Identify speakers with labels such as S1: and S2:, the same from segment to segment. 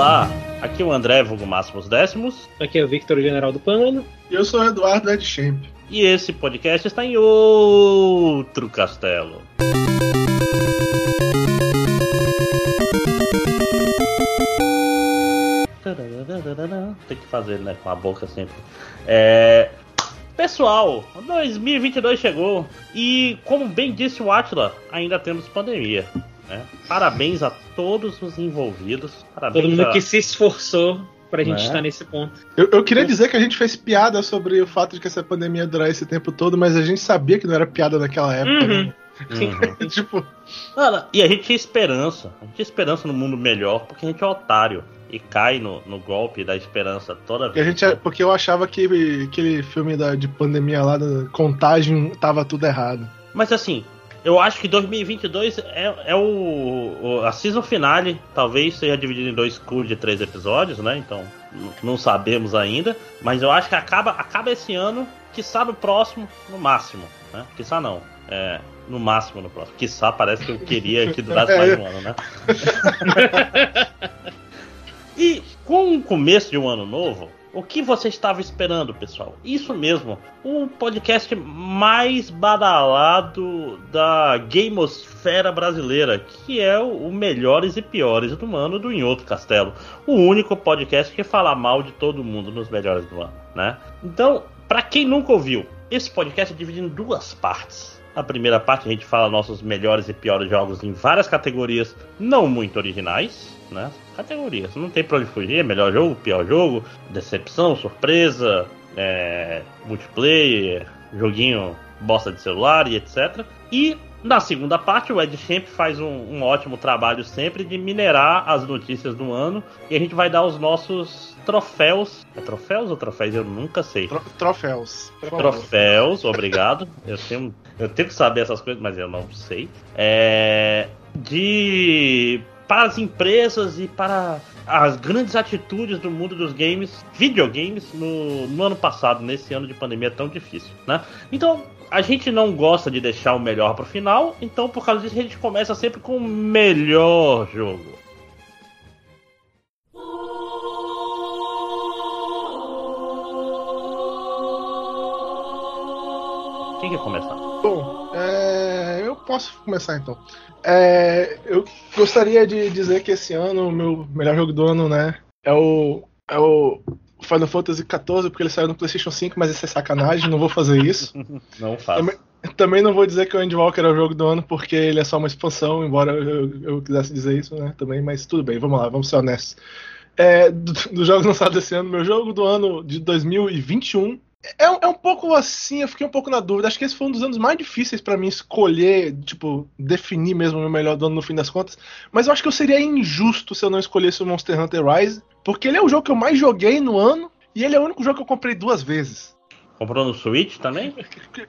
S1: Olá, aqui é o André Vulgo Máximos Décimos.
S2: Aqui é o Victor General do Pano.
S3: E eu sou o Eduardo Edchamp.
S1: E esse podcast está em outro castelo. Tem que fazer, né? Com a boca sempre. É. Pessoal, 2022 chegou e, como bem disse o Atila, ainda temos pandemia. Né? Parabéns a todos os envolvidos. Parabéns
S2: Todo mundo
S1: a...
S2: que se esforçou pra gente
S1: Né?
S2: estar nesse ponto.
S3: Eu, eu queria dizer que a gente fez piada sobre o fato de que essa pandemia ia durar esse tempo todo, mas a gente sabia que não era piada naquela época.
S2: Uhum.
S3: né?
S1: Uhum.
S3: tipo,
S1: Cara, e a gente tinha esperança. A gente tinha esperança no mundo melhor, porque a gente é otário. E cai no, no golpe da esperança toda vez.
S3: gente, porque eu achava que aquele filme da, de pandemia lá, da contagem, tava tudo errado.
S1: Mas assim, eu acho que 2022 é, é o, o- A season finale talvez seja dividida em dois cursos de três episódios, né? Então, não sabemos ainda. Mas eu acho que acaba, acaba esse ano, quiçá no próximo, no máximo. Né? Quiçá não. É, no máximo no próximo. Quiçá parece que eu queria que durasse mais um ano, né? E com o começo de um ano novo, o que você estava esperando, pessoal? Isso mesmo, o podcast mais badalado da gamosfera brasileira, que é o Melhores e Piores do Ano do Outro Castelo. O único podcast que fala mal de todo mundo nos Melhores do Ano, né? Então, para quem nunca ouviu, esse podcast é dividido em duas partes. Na primeira parte a gente fala nossos melhores e piores jogos em várias categorias não muito originais, né? Categorias, não tem pra onde fugir, melhor jogo, pior jogo, decepção, surpresa, é, multiplayer, joguinho bosta de celular e etc. E na segunda parte o Ed Champ faz um, um ótimo trabalho sempre de minerar as notícias do ano e a gente vai dar os nossos troféus. É troféus ou troféus? Eu nunca sei.
S3: Tro- troféus.
S1: Troféus, obrigado. Eu tenho, eu tenho que saber essas coisas, mas eu não sei. É, de para as empresas e para as grandes atitudes do mundo dos games, videogames, no, no ano passado, nesse ano de pandemia tão difícil, né? Então, a gente não gosta de deixar o melhor pro final, então por causa disso a gente começa sempre com o melhor jogo. Quem quer começar?
S3: Posso começar então. É, eu gostaria de dizer que esse ano o meu melhor jogo do ano, né, é o, é o Final Fantasy XIV, porque ele saiu no PlayStation 5, mas isso é sacanagem, não vou fazer isso.
S1: Não faço.
S3: Também- Também não vou dizer que o Endwalker é o jogo do ano, porque ele é só uma expansão, embora eu, eu quisesse dizer isso, né, também, mas tudo bem, vamos lá, vamos ser honestos. É, do- dos jogos lançados esse ano, meu jogo do ano de 2021 é, um- é um pouco assim, eu fiquei um pouco na dúvida. Acho que esse foi um dos anos mais difíceis pra mim escolher, tipo, definir mesmo o meu melhor do ano no fim das contas. Mas eu acho que eu seria injusto se eu não escolhesse o Monster Hunter Rise, porque ele é o jogo que eu mais joguei no ano e ele é o único jogo que eu comprei duas vezes.
S1: Comprou no Switch também?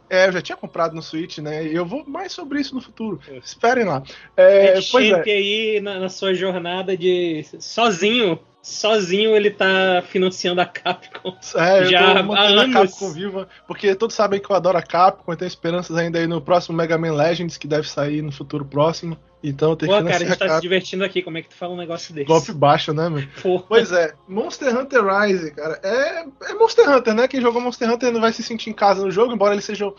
S3: É, eu já tinha comprado no Switch, né? E eu vou mais sobre isso no futuro. Esperem lá. É,
S2: Ed
S3: pois é.
S2: aí na, na sua jornada de sozinho, sozinho ele tá financiando a Capcom.
S3: É, eu
S2: Já
S3: tô
S2: há
S3: mantendo a
S2: anos.
S3: Capcom viva, porque todos sabem que eu adoro a Capcom, eu tenho esperanças ainda aí no próximo Mega Man Legends, que deve sair no futuro próximo. Então eu
S2: Pô,
S3: que
S2: cara, a gente tá
S3: a
S2: se divertindo aqui. Como é que tu fala um negócio desse?
S3: Golpe baixo, né, meu?
S2: Pô,
S3: Pois é, Monster Hunter Rise, cara, é, é Monster Hunter, né? Quem jogou Monster Hunter não vai se sentir em casa no jogo, embora ele seja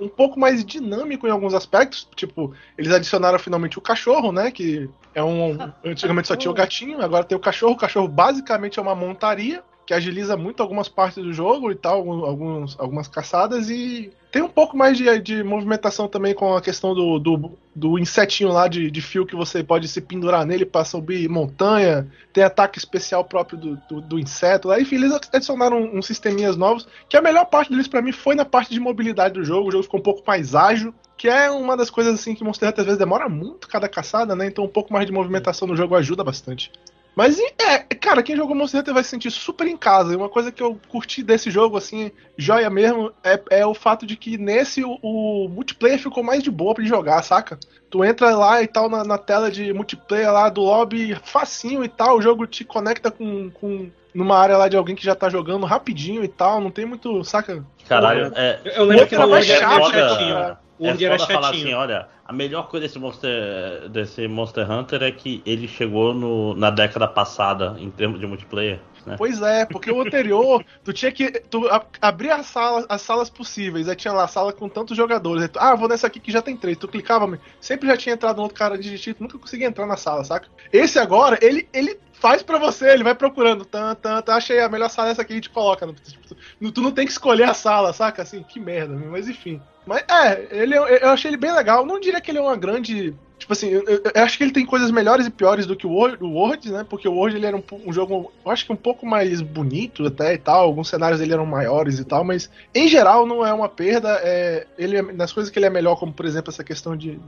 S3: um pouco mais dinâmico em alguns aspectos. Tipo, eles adicionaram finalmente o cachorro, né? Que é um. Antigamente só tinha o gatinho, agora tem o cachorro. O cachorro basicamente é uma montaria que agiliza muito algumas partes do jogo e tal, alguns, algumas caçadas e tem um pouco mais de, de movimentação também com a questão do, do, do insetinho lá de, de fio que você pode se pendurar nele para subir montanha, tem ataque especial próprio do, do, do inseto lá, enfim, eles adicionaram uns sisteminhas novos, que a melhor parte deles para mim foi na parte de mobilidade do jogo, o jogo ficou um pouco mais ágil, que é uma das coisas assim que Monster Hunter às vezes demora muito cada caçada, né? Então um pouco mais de movimentação no jogo ajuda bastante. Mas é, cara, quem jogou Monster Hunter vai se sentir super em casa. E uma coisa que eu curti desse jogo, assim, joia mesmo, é, é o fato de que nesse o, o multiplayer ficou mais de boa pra jogar, saca? Tu entra lá e tal na, na tela de multiplayer lá do lobby facinho e tal, o jogo te conecta com, com numa área lá de alguém que já tá jogando rapidinho e tal, não tem muito, saca?
S1: Caralho, é.
S2: eu lembro que no
S3: mais
S2: era
S3: chato,
S2: chatinho.
S3: cara.
S2: O
S1: é
S2: era
S1: foda falar
S2: chatinho.
S1: assim, olha, a melhor coisa desse Monster, desse Monster Hunter é que ele chegou no, na década passada em termos de multiplayer. Né?
S3: Pois é, porque o anterior, tu tinha que. Tu a- abria as salas, as salas possíveis, aí tinha lá a sala com tantos jogadores. Aí tu, ah, vou nessa aqui que já tem três. Tu clicava, sempre já tinha entrado um outro cara de tu nunca conseguia entrar na sala, saca? Esse agora, ele, ele faz pra você, ele vai procurando. Tan, tan, tan, achei a melhor sala essa aqui e te coloca. no- tipo, tu, tu não tem que escolher a sala, saca? Assim, que merda, mas enfim. Mas é, ele, eu eu achei ele bem legal. Não diria que ele é uma grande. Tipo assim, eu, eu- acho que ele tem coisas melhores e piores do que o Word, o Word né? Porque o Word ele era um, um jogo, eu acho que um pouco mais bonito até e tal. Alguns cenários dele eram maiores e tal, mas em geral não é uma perda. É, ele é- nas coisas que ele é melhor, como por exemplo essa questão de,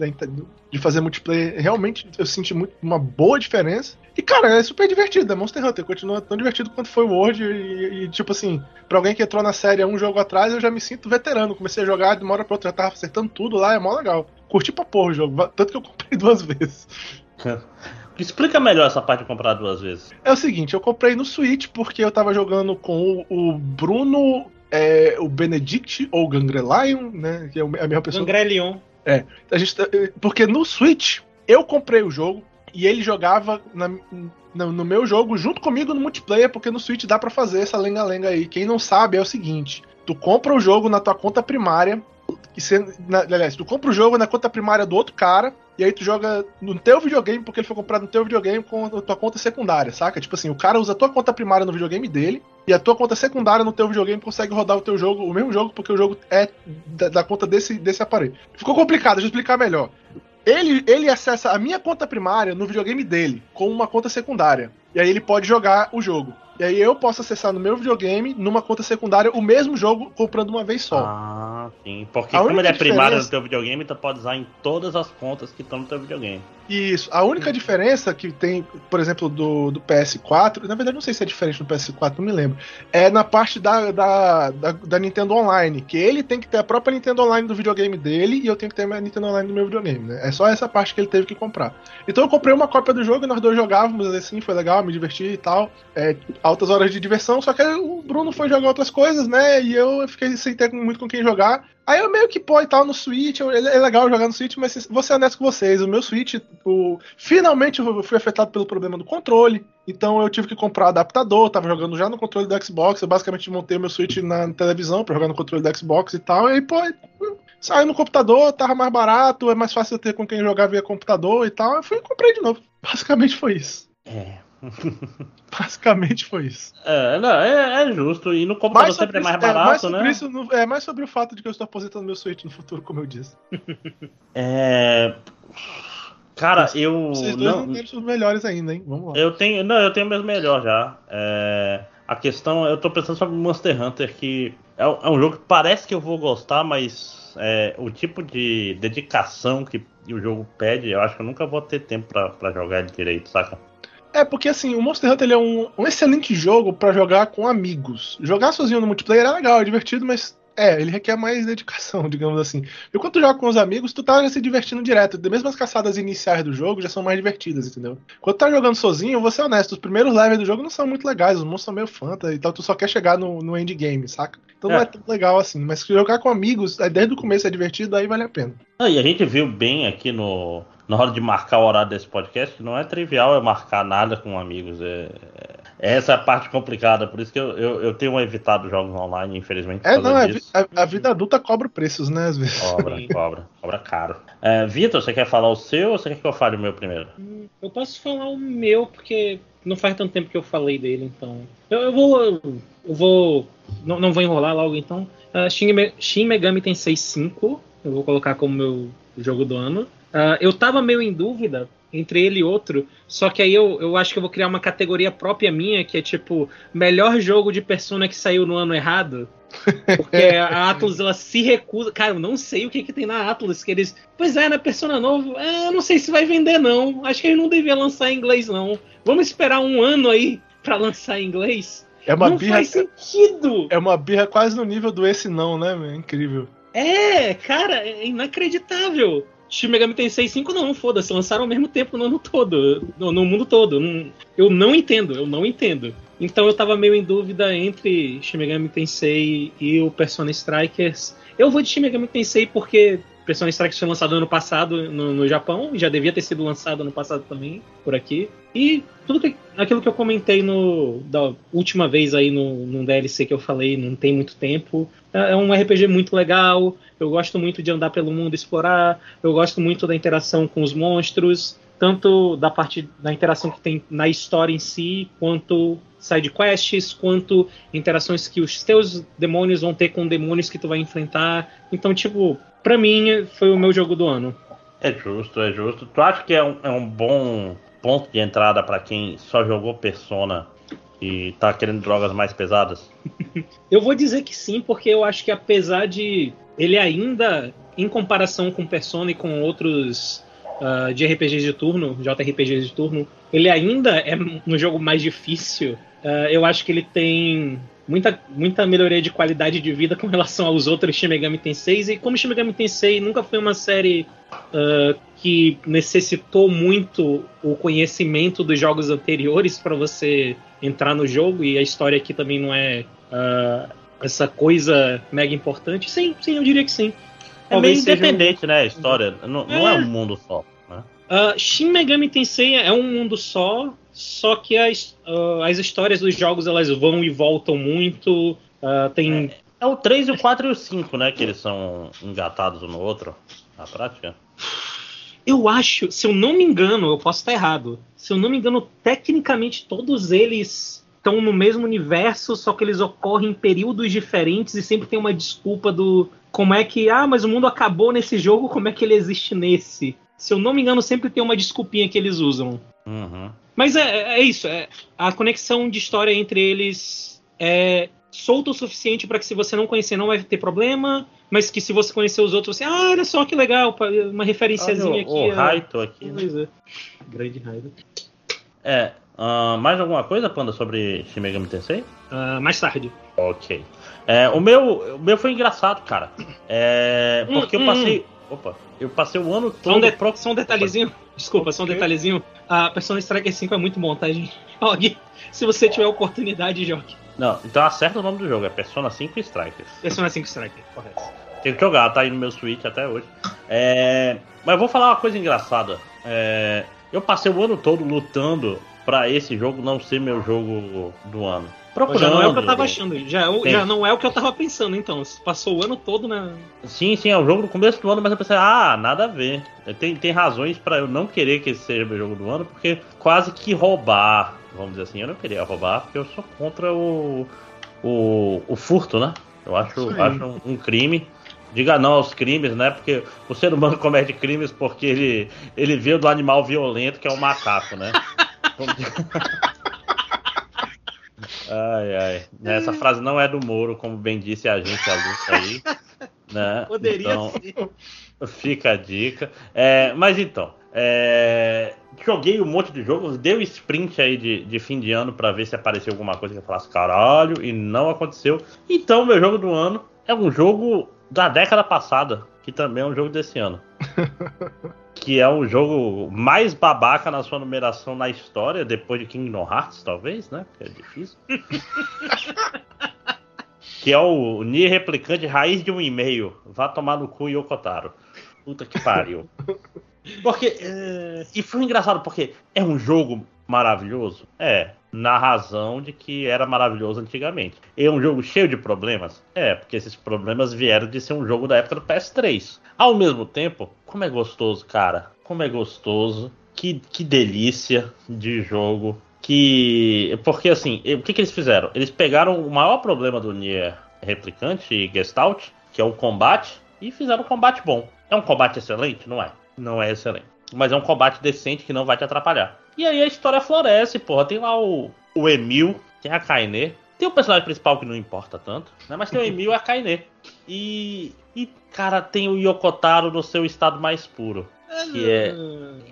S3: de fazer multiplayer, realmente eu senti muito, uma boa diferença. E cara, é super divertido. É Monster Hunter continua tão divertido quanto foi o Word. E, e, tipo assim, pra alguém que entrou na série um jogo atrás, eu já me sinto veterano. Comecei a jogar de uma hora pra outra, já tava acertando tudo lá, é mó legal. Curti pra porra o jogo, tanto que eu comprei duas vezes.
S1: Explica melhor essa parte de comprar duas vezes.
S3: É o seguinte, eu comprei no Switch porque eu tava jogando com o, o Bruno, é, o Benedict ou Gangrelion, né? Que é a mesma pessoa.
S2: Gangrelion.
S3: A gente, tá- porque no Switch eu comprei o jogo e ele jogava na- no, no meu jogo junto comigo no multiplayer, porque no Switch dá pra fazer essa lenga-lenga aí. Quem não sabe é o seguinte: tu compra o jogo na tua conta primária. E você, na, aliás, tu compra o jogo na conta primária do outro cara, e aí tu joga no teu videogame, porque ele foi comprado no teu videogame com a tua conta secundária, saca? Tipo assim, o cara usa a tua conta primária no videogame dele, e a tua conta secundária no teu videogame consegue rodar o teu jogo, o mesmo jogo, porque o jogo é da, da conta desse, desse aparelho. Ficou complicado, deixa eu explicar melhor. Ele, ele acessa a minha conta primária no videogame dele, com uma conta secundária. E aí ele pode jogar o jogo. E aí eu posso acessar no meu videogame, numa conta secundária, o mesmo jogo comprando uma vez só.
S1: Ah, sim. Porque
S3: A
S1: como ele é primário
S3: diferença-
S1: no teu videogame, tu pode usar em todas as contas que estão no teu videogame.
S3: Isso. A única diferença que tem, por exemplo, do, do PS4, na verdade não sei se é diferente do PS4, não me lembro, é na parte da, da, da, da Nintendo Online, que ele tem que ter a própria Nintendo Online do videogame dele e eu tenho que ter a minha Nintendo Online do meu videogame, né? É só essa parte que ele teve que comprar. Então eu comprei uma cópia do jogo e nós dois jogávamos assim, foi legal, me diverti e tal. É, altas horas de diversão, só que o Bruno foi jogar outras coisas, né? E eu fiquei sem ter muito com quem jogar. Aí eu meio que pô e tal no Switch, é legal jogar no Switch, mas vou ser honesto com vocês, o meu Switch, o, finalmente eu fui afetado pelo problema do controle, então eu tive que comprar adaptador, tava jogando já no controle do Xbox, eu basicamente montei o meu Switch na televisão pra jogar no controle do Xbox e tal, e aí pô, saiu no computador, tava mais barato, é mais fácil ter com quem jogar via computador e tal, eu fui e comprei de novo. Basicamente foi isso.
S1: É.
S3: Basicamente foi isso.
S1: É, não, é, é justo. E no computador sempre é mais
S3: isso- mais
S1: barato,
S3: sobre
S1: né?
S3: isso no- é mais sobre o fato de que eu estou aposentando meu Switch no futuro, como eu disse.
S1: É. Cara, eu.
S3: Vocês dois
S1: Não,
S3: não têm os melhores ainda, hein? Vamos lá.
S1: eu tenho. Não, eu tenho mesmo melhor já. É, a questão, eu tô pensando sobre Monster Hunter, que é, um- é jogo que parece que eu vou gostar, mas é, o tipo de dedicação que o jogo pede, eu acho que eu nunca vou ter tempo pra jogar ele direito, saca?
S3: É, porque assim, o Monster Hunter é um, um excelente jogo pra jogar com amigos. Jogar sozinho no multiplayer é legal, é divertido, mas é, ele requer mais dedicação, digamos assim. E quando tu joga com os amigos, tu tá se divertindo direto. Mesmo as caçadas iniciais do jogo já são mais divertidas, entendeu? Quando tu tá jogando sozinho, eu vou ser honesto, os primeiros levels do jogo não são muito legais, os monstros são meio fanta e tal, tu só quer chegar no, no endgame, saca? Então não
S1: É.
S3: é tão legal assim. Mas se jogar com amigos, aí desde o começo é divertido, aí vale a pena.
S1: Ah, e a gente viu bem aqui no, na hora de marcar o horário desse podcast que não é trivial é marcar nada com amigos. É, é- essa é a parte complicada, por isso que eu, eu, eu tenho evitado jogos online, infelizmente.
S3: É, não, é, a, a vida adulta cobra preços, né, às vezes.
S1: Cobra, cobra, cobra caro. É, Vitor, você quer falar o seu ou você quer que eu fale o meu primeiro?
S2: Eu posso falar o meu, porque não faz tanto tempo que eu falei dele, então. Eu, eu vou. Eu vou. Não, não vou enrolar logo então. Uh, Shin, Shin Megami Tensei 5, eu vou colocar como meu jogo do ano. Uh, eu tava meio em dúvida entre ele e outro, só que aí eu, eu acho que eu vou criar uma categoria própria minha, que é tipo, melhor jogo de Persona que saiu no ano errado. Porque a Atlus ela se recusa. Cara, eu não sei o que, que tem na Atlus. Que eles. Pois é, né? Persona novo. É, eu não sei se vai vender, não. Acho que ele não devia lançar em inglês, não. Vamos esperar um ano aí pra lançar em inglês.
S3: É uma
S2: não
S3: birra.
S2: faz sentido.
S3: É uma birra quase no nível do esse não, né, meu? Incrível.
S2: É, cara, é inacreditável. Shin Megami Tensei 5 não, foda-se, lançaram ao mesmo tempo no ano todo, no, no mundo todo. Não- eu não entendo, eu não entendo. Então eu tava meio em dúvida entre Shin Megami Tensei e o Persona Strikers. Eu vou de Shin Megami Tensei porque Persona Strike foi lançado ano passado no, no Japão, já devia ter sido lançado ano passado também, por aqui. E tudo que, aquilo que eu comentei no, da última vez aí no, no DLC que eu falei, não tem muito tempo. É, é um RPG muito legal, eu gosto muito de andar pelo mundo explorar, eu gosto muito da interação com os monstros, tanto da parte da interação que tem na história em si, quanto side quests, quanto interações que os teus demônios vão ter com demônios que tu vai enfrentar. Então, tipo, pra mim foi o meu jogo do ano.
S1: É justo, é justo. Tu acha que é um, é um bom ponto de entrada para quem só jogou Persona e tá querendo drogas mais pesadas?
S2: eu vou dizer que sim, porque eu acho que apesar de ele ainda, em comparação com Persona e com outros uh, de RPGs de turno, JRPGs de turno, ele ainda é um jogo mais difícil Uh, eu acho que ele tem muita, muita melhoria de qualidade de vida com relação aos outros Shin Megami Tensei. E como Shin Megami Tensei nunca foi uma série uh, que necessitou muito o conhecimento dos jogos anteriores para você entrar no jogo, e a história aqui também não é uh, essa coisa mega importante, sim, sim, eu diria que sim.
S1: É Talvez meio independente, um... né? A história. Não, é. não é um mundo só. Né?
S2: Uh, Shin Megami Tensei é um mundo só, só que as, uh, as histórias dos jogos elas vão e voltam muito. Uh, tem...
S1: É, é, o 3, o 4 e o 5, né? Que eles são engatados um no outro, na prática.
S2: Eu acho, se eu não me engano, eu posso estar errado. Se eu não me engano, tecnicamente todos eles estão no mesmo universo, só que eles ocorrem em períodos diferentes e sempre tem uma desculpa do como é que, ah, mas o mundo acabou nesse jogo, como é que ele existe nesse? Se eu não me engano, sempre tem uma desculpinha que eles usam.
S1: Uhum.
S2: Mas é, é isso, é, a conexão de história entre eles é solta o suficiente para que se você não conhecer não vai ter problema, mas que se você conhecer os outros, você, ah, olha só que legal, uma referenciazinha aqui.
S1: O Raito aqui. Né?
S2: É. Grande Raito.
S1: É, uh, mais alguma coisa, Panda, sobre Shin Megami Tensei?
S2: Uh, mais tarde.
S1: Ok. É, o, meu, o meu foi engraçado, cara. É, porque hum, eu passei... Hum. Opa, eu passei o ano todo. Só
S2: um, de, pro... só um detalhezinho. Desculpa, só um detalhezinho. A Persona Striker 5 é muito bom, tá, gente? Jogue. Se você tiver oportunidade, jogue.
S1: Não, então acerta o nome do jogo, é Persona 5 Strikers.
S2: Persona 5 Strikers, correto.
S1: Tem que jogar, tá aí no meu Switch até hoje. É... Mas eu vou falar uma coisa engraçada. É... Eu passei o ano todo lutando para esse jogo não ser meu jogo do ano.
S2: Procurando. Já não é o que eu tava achando. Já, é já não é o que eu tava pensando, então. Passou o ano todo, né?
S1: Sim, sim, é o jogo do começo do ano, mas eu pensei, ah, nada a ver. Tem, tem razões para eu não querer que esse seja meu jogo do ano, porque quase que roubar, vamos dizer assim, eu não queria roubar, porque eu sou contra o, o, o furto, né? Eu acho, acho um, um crime diga não aos crimes, né? Porque o ser humano comete crimes porque ele, ele veio do animal violento que é o macaco, né? Ai, ai. Essa frase não é do Moro, como bem disse a gente a Lúcia aí. Né?
S2: Poderia então,
S1: Fica a dica. É, mas então, é, joguei um monte de jogos, dei sprint aí de, de fim de ano para ver se apareceu alguma coisa que eu falasse caralho, e não aconteceu. Então, meu jogo do ano é um jogo da década passada, que também é um jogo desse ano. que é o jogo mais babaca na sua numeração na história, depois de Kingdom Hearts, talvez, né? Porque é difícil. que é o Nier Replicante Raiz de um E-mail. Vá tomar no cu Yokotaro. Puta que pariu. Porque. É... E foi engraçado, porque é um jogo maravilhoso? É, na razão de que era maravilhoso antigamente. É um jogo cheio de problemas? É, porque esses problemas vieram de ser um jogo da época do PS3. Ao mesmo tempo, como é gostoso, cara. Como é gostoso. Que, que delícia de jogo. Que. Porque assim, o que, que eles fizeram? Eles pegaram o maior problema do Nier Replicante e Gestalt, que é o combate, e fizeram um combate bom. É um combate excelente? Não é. Não é excelente. Mas é um combate decente que não vai te atrapalhar. E aí a história floresce, porra. Tem lá o, o Emil, tem a Kainé. Tem o personagem principal que não importa tanto, né? Mas tem o Emil e a Kainé. E, e, cara, tem o Yokotaro no seu estado mais puro. Que é,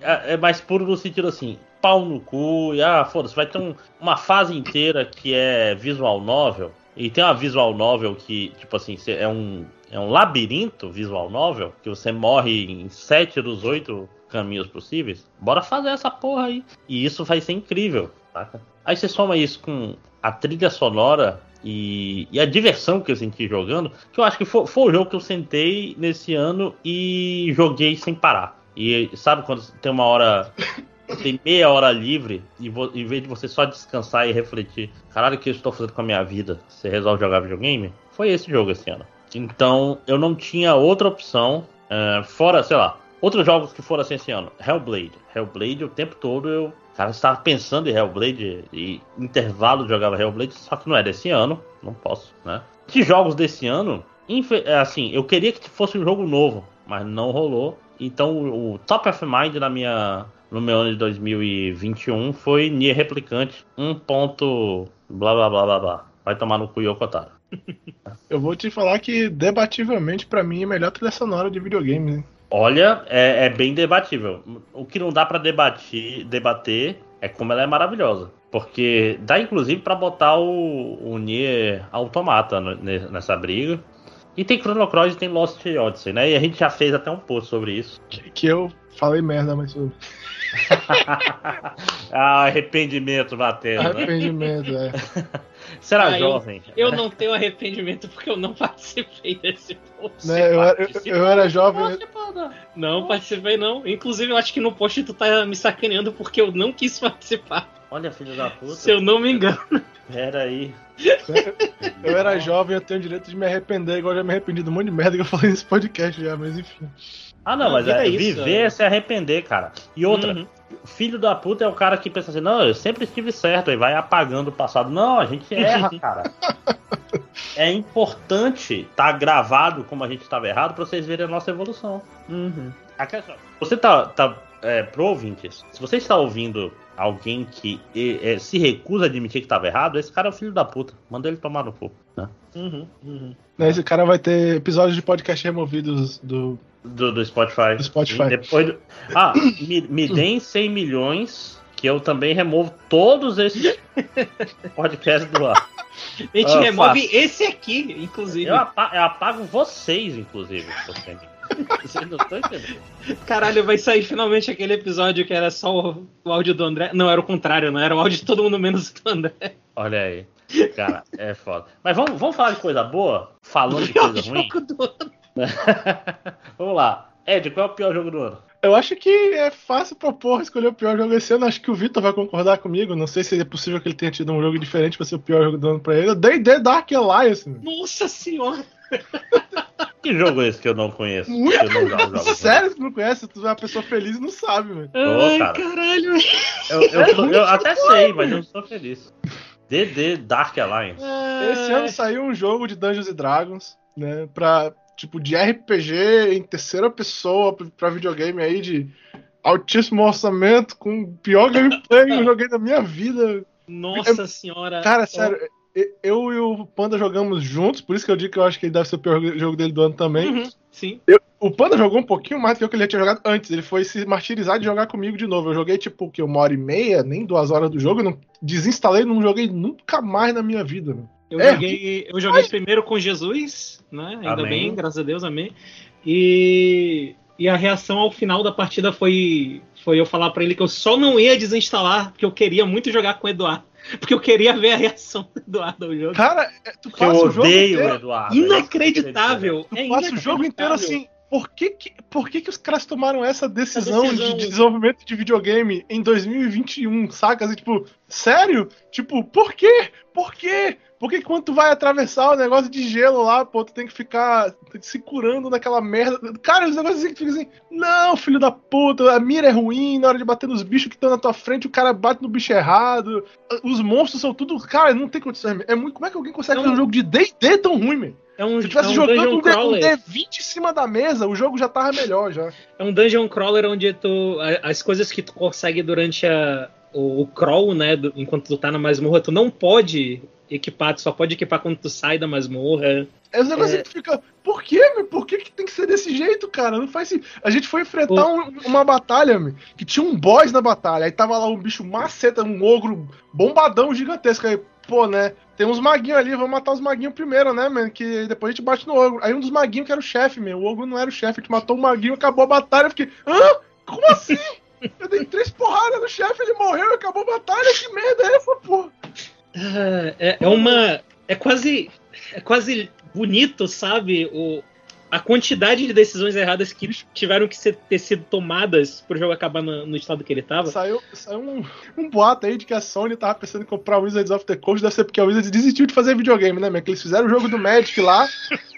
S1: é, é mais puro no sentido assim, pau no cu, e ah, foda-se, vai ter um, uma fase inteira que é visual novel. E tem uma visual novel que, tipo assim, é um, é um labirinto visual novel, que você morre em sete dos oito caminhos possíveis, bora fazer essa porra aí. E isso vai ser incrível? Aí você soma isso com a trilha sonora e, e, a diversão que eu senti jogando, que eu acho que foi, foi o jogo que eu sentei nesse ano e joguei sem parar. E sabe quando tem uma hora tem meia hora livre e em vez de você só descansar e refletir, caralho, o que eu estou fazendo com a minha vida? Você resolve jogar videogame? Foi esse jogo esse ano. Então eu não tinha outra opção, uh, fora, sei lá, outros jogos que foram assim esse ano. Hellblade. Hellblade o tempo todo eu. Cara, estava pensando em Hellblade e intervalo jogava Hellblade, só que não é desse ano, não posso, né? Que jogos desse ano, assim, eu queria que fosse um jogo novo, mas não rolou. Então o top of mind na minha no meu ano de 2021 foi Nier Replicante 1. Ponto blá blá blá blá blá. Vai tomar no cu Yokotaro.
S3: Eu vou te falar que debativelmente para mim é a melhor trilha sonora de videogame.
S1: Olha, é, é, bem debatível. O que não dá para debater, debater é como ela é maravilhosa. Porque dá inclusive para botar o, o Nier Automata nessa briga. E tem Chrono Cross e tem Lost Odyssey, né? E a gente já fez até um post sobre isso.
S3: Que, que eu falei merda, mas
S1: ah, arrependimento batendo.
S3: Né? Arrependimento, né? é.
S1: Será ah, jovem?
S2: Eu, eu, não tenho arrependimento porque eu não participei desse post.
S3: Né, eu, era, eu, eu, era jovem.
S2: Não participei, não. Inclusive, eu acho que no post tu tá me sacaneando porque eu não quis participar.
S1: Olha, filho da puta.
S2: Se eu não me engano.
S1: Pera aí.
S3: Eu era jovem, eu tenho o direito de me arrepender, igual eu já me arrependi de um monte de merda que eu falei nesse podcast já, mas enfim.
S1: Ah, não, mas é, isso, viver é se arrepender, cara. E outra, uhum. filho da puta é o cara que pensa assim, não, eu sempre estive certo, e vai apagando o passado. Não, a gente erra, cara. é importante estar tá gravado como a gente estava errado para vocês verem a nossa evolução. Uhum. Você tá, tá é, pro ouvintes, se você está ouvindo alguém que é, se recusa a admitir que estava errado, esse cara é o filho da puta. Manda ele tomar no cu, né? Uhum,
S3: uhum. Esse cara vai ter episódios de podcast removidos do.
S1: Do, do Spotify.
S3: Do Spotify.
S1: Depois do... Ah, me, me deem 100 milhões que eu também removo todos esses podcasts do ar.
S2: A gente uh, remove faço. esse aqui, inclusive.
S1: Eu apago, eu apago vocês, inclusive. Vocês
S2: não estão entendendo. Caralho, vai sair finalmente aquele episódio que era só o, o, áudio do André. Não, era o contrário, não era o áudio de todo mundo menos do André.
S1: Olha aí. Cara, é foda. Mas vamos, vamos falar de coisa boa? Falando de coisa ruim? vamos lá. Ed, qual é o pior jogo do ano?
S3: Eu acho que é fácil propor escolher o pior jogo esse ano. Acho que o Vitor vai concordar comigo. Não sei se é possível que ele tenha tido um jogo diferente para ser o pior jogo do ano pra ele. D&D Dark Alliance.
S2: Nossa senhora!
S1: Que jogo é esse que eu não conheço?
S3: Muito
S1: eu
S3: não jogo, Sério que não conhece? Tu é uma pessoa feliz e não sabe,
S2: velho. Ai, cara. caralho.
S1: Eu, eu, eu até sei, mas eu não sou feliz. DD Dark Alliance.
S3: Esse ano saiu um jogo de Dungeons Dragons, né? Pra, tipo, de RPG em terceira pessoa pra videogame aí de altíssimo orçamento, com o pior gameplay que eu joguei da minha vida.
S2: Nossa é, senhora.
S3: Cara, sério, eu e o Panda jogamos juntos, por isso que eu digo que eu acho que ele deve ser o pior jogo dele do ano também. Uhum,
S2: sim.
S3: Eu, o Panda jogou um pouquinho mais do que o que ele tinha jogado antes. Ele foi se martirizar de jogar comigo de novo. Eu joguei tipo que uma hora e meia, nem duas horas do jogo. Eu não, desinstalei, não joguei nunca mais na minha vida.
S2: Eu é, joguei, eu joguei primeiro com Jesus, né? Ainda amém. bem, graças a Deus, amém. E, e a reação ao final da partida foi, foi eu falar para ele que eu só não ia desinstalar, porque eu queria muito jogar com o Eduardo. Porque eu queria ver a reação do Eduardo ao jogo.
S3: Cara, é, tu
S1: passa eu o jogo odeio inteiro. o Eduardo.
S2: É inacreditável.
S3: Tu é passa o jogo inteiro assim. Por que, que, por que, que os caras tomaram essa decisão, decisão, de desenvolvimento de videogame em 2021, saca? Assim, tipo, sério? Tipo, por quê? Por quê? Porque quando tu vai atravessar o negócio de gelo lá, pô, tu tem que ficar se curando naquela merda. Cara, os negócios assim que fica assim, não, filho da puta, a mira é ruim, na hora de bater nos bichos que estão na tua frente, o cara bate no bicho errado. Os monstros são tudo. Cara, não tem condição. É muito... Como é que alguém consegue é fazer um jogo de DD tão ruim, meu?
S2: É um,
S3: Se tivesse
S2: é um
S3: jogando um, D20 em cima da mesa, o jogo já tava melhor já.
S2: É um dungeon crawler onde tu. As coisas que tu consegue durante a, o, o crawl, né? Do, enquanto tu tá na masmorra, tu não pode equipar, tu só pode equipar quando tu sai da masmorra.
S3: É os negócios é... que fica. Por quê, meu? Por que, que tem que ser desse jeito, cara? Não faz sentido. A gente foi enfrentar um, uma batalha, meu, que tinha um boss na batalha. Aí tava lá um bicho maceta, um ogro bombadão gigantesco. Aí, pô, né? Tem uns maguinhos ali, vamos matar os maguinhos primeiro, né, mano? Que depois a gente bate no ogro. Aí um dos maguinhos que era o chefe, meu. O ogro não era o chefe, a gente matou o maguinho, acabou a batalha. Eu fiquei, hã? Como assim? Eu dei três porradas no chefe, ele morreu acabou a batalha. Que merda é essa, porra?
S2: É, é, uma. é quase. É quase bonito, sabe? O, a quantidade de decisões erradas que tiveram que ser, ter sido tomadas pro jogo acabar no, no estado que ele tava.
S3: Saiu, saiu um, um, boato aí de que a Sony tava pensando em comprar o Wizards of the Coast, deve ser porque a Wizards desistiu de fazer videogame, né, meu? Que eles fizeram o jogo do Magic lá,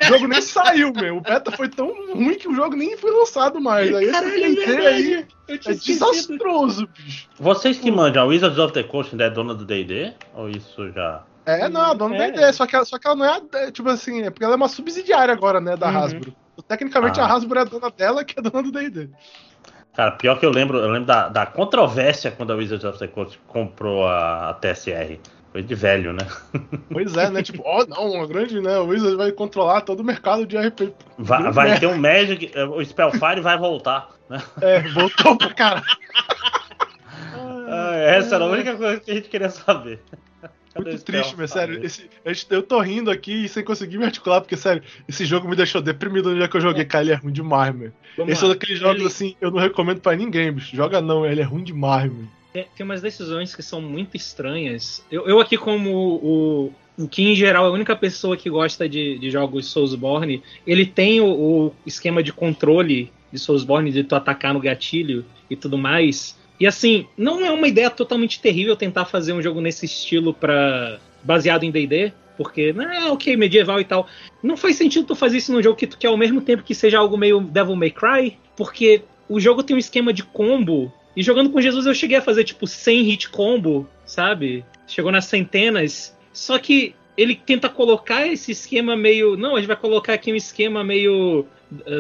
S3: o jogo nem saiu, meu. O beta foi tão ruim que o jogo nem foi lançado mais. Aí
S2: Caralho,
S3: esse
S2: é
S3: aí é desastroso, bicho.
S1: Vocês que mandam, a Wizards of the Coast ainda é dona do D&D? Ou isso já...
S3: É, não, a dona é. da ideia, só que, ela, só que ela não é, é, tipo assim, é porque ela é uma subsidiária agora, né, da uhum. Hasbro. Tecnicamente ah. a Hasbro é a dona dela, que é a dona do D&D.
S1: Cara, pior que eu lembro, eu lembro da, da controvérsia quando a Wizards of the Coast comprou a, a TSR. Foi de velho, né?
S3: Pois é, né? Tipo, ó, oh, não, uma grande, né? O Wizards vai controlar todo o mercado de RPG.
S1: Vai, vai ter um Magic, o Spellfire vai voltar, né?
S3: É, voltou pra caralho.
S1: Ah, essa era a única coisa que a gente queria saber.
S3: Muito triste, mas sério. Esse, eu tô rindo aqui sem conseguir me articular, porque, sério, esse jogo me deixou deprimido no dia que eu joguei. É. Cara, ele é ruim demais, mano. Esse lá. é daqueles jogos ele... assim, eu não recomendo pra ninguém, bicho. Joga não, ele é ruim demais, mano.
S2: Tem, tem umas decisões que são muito estranhas. Eu, eu aqui, como o, o que em geral é a única pessoa que gosta de, de jogos Soulsborne, ele tem o, o, esquema de controle de Soulsborne, de tu atacar no gatilho e tudo mais. E assim, não é uma ideia totalmente terrível tentar fazer um jogo nesse estilo para baseado em D&D, porque, né, ok, medieval e tal. Não faz sentido tu fazer isso num jogo que tu quer ao mesmo tempo que seja algo meio Devil May Cry, porque o jogo tem um esquema de combo, e jogando com Jesus eu cheguei a fazer tipo 100 hit combo, sabe? Chegou nas centenas. Só que ele tenta colocar esse esquema meio. Não, a gente vai colocar aqui um esquema meio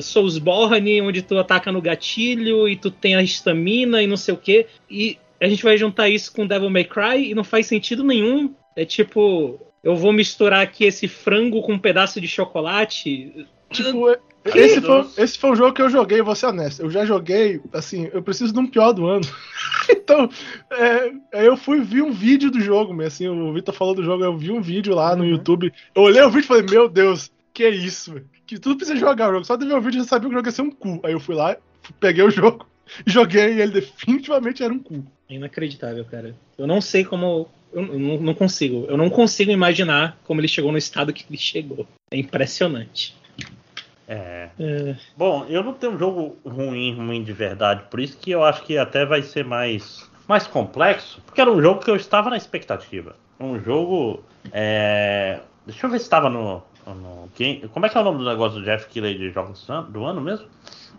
S2: Soulsborne, onde tu ataca no gatilho e tu tem a estamina e não sei o que. E a gente vai juntar isso com Devil May Cry e não faz sentido nenhum. É tipo, eu vou misturar aqui esse frango com um pedaço de chocolate.
S3: Tipo, esse foi, esse foi um jogo que eu joguei, vou ser honesto. Eu já joguei, assim, eu preciso de um pior do ano. então, é, eu fui ver um vídeo do jogo, assim, o Vitor falou do jogo, eu vi um vídeo lá no uhum. YouTube. Eu olhei o vídeo e falei, meu Deus, que é isso, Que tudo precisa jogar o jogo. Só de ver o vídeo já sabia que o jogo ia ser um cu. Aí eu fui lá, peguei o jogo, joguei e ele definitivamente era um cu.
S2: Inacreditável, cara. Eu não sei como. Eu não, não consigo. Eu não consigo imaginar como ele chegou no estado que ele chegou. É impressionante.
S1: É. é. Bom, eu não tenho um jogo ruim, ruim de verdade, por isso que eu acho que até vai ser mais, mais complexo, porque era um jogo que eu estava na expectativa. Um jogo. É... Deixa eu ver se estava no, no. Como é que é o nome do negócio do Jeff Keighley de jogos do ano mesmo?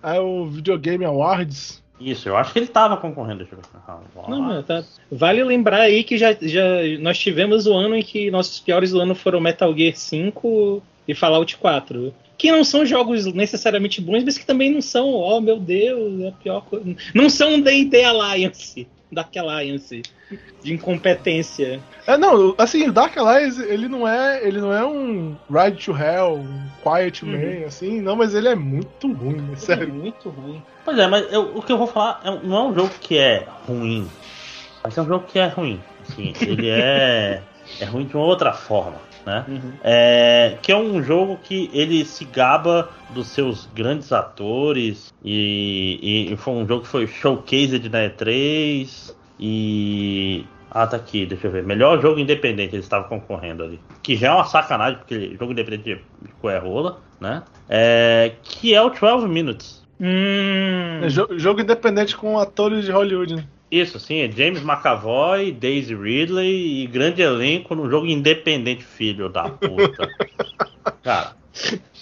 S3: É o Videogame Awards.
S1: Isso, eu acho que ele estava concorrendo. Deixa eu ver. Ah,
S2: não, tá. Vale lembrar aí que já, já nós tivemos o ano em que nossos piores do ano foram Metal Gear 5 e Fallout 4 que não são jogos necessariamente bons, mas que também não são, oh meu Deus, é a pior coisa. Não são um D&D Alliance, Dark Alliance, de incompetência.
S3: É, não, assim, o Dark Alliance, ele não é, ele não é um Ride to Hell, um Quiet uhum. Man, assim, não, mas ele é muito ruim, né, sério. É
S2: muito ruim.
S1: Pois é, mas eu, o que eu vou falar é, não é um jogo que é ruim, mas é um jogo que é ruim. Assim, ele é, é ruim de uma outra forma né? Uhum. É, que é um jogo que ele se gaba dos seus grandes atores e, e foi um jogo que foi showcased na E3 e ah, tá aqui, deixa eu ver. Melhor jogo independente, eles estavam concorrendo ali. Que já é uma sacanagem, porque jogo independente de, de rola, né? É, que é o 12 Minutes.
S3: Hum. É jogo independente com atores de Hollywood, né?
S1: Isso, sim, é James McAvoy, Daisy Ridley e grande elenco no jogo independente, filho da puta. Cara,